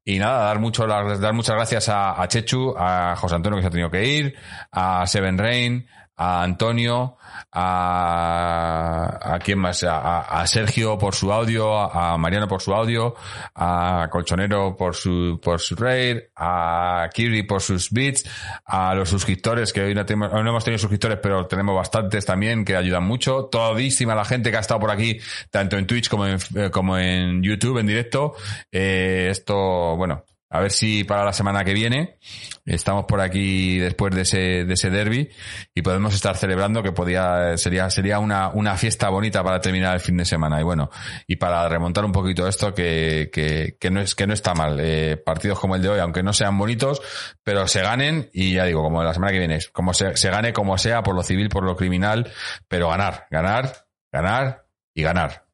Y nada, dar mucho, dar muchas gracias a, a Chechu, a José Antonio que se ha tenido que ir, a Seven Rain, a Antonio, a, a quién más, a, a, Sergio por su audio, a Mariano por su audio, a Colchonero por su, por su raid, a Kiri por sus beats, a los suscriptores, que hoy no, tenemos, no hemos tenido suscriptores, pero tenemos bastantes también que ayudan mucho, todísima la gente que ha estado por aquí, tanto en Twitch como en, como en YouTube en directo, eh, esto, bueno, a ver si para la semana que viene estamos por aquí después de ese, de ese derby y podemos estar celebrando que podía, sería, sería una, una fiesta bonita para terminar el fin de semana. Y bueno, y para remontar un poquito esto que, que, que no es, que no está mal. Eh, partidos como el de hoy, aunque no sean bonitos, pero se ganen y ya digo, como la semana que viene, como se, se gane como sea, por lo civil, por lo criminal, pero ganar, ganar, ganar y ganar.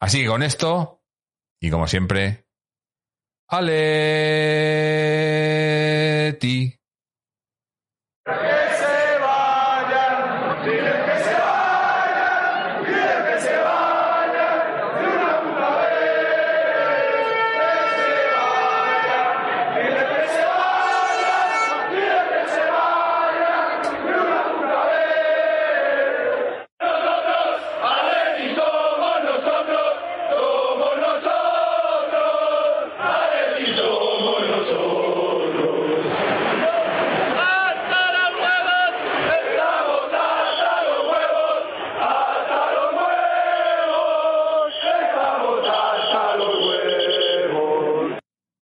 Así que con esto, y como siempre, Aleti.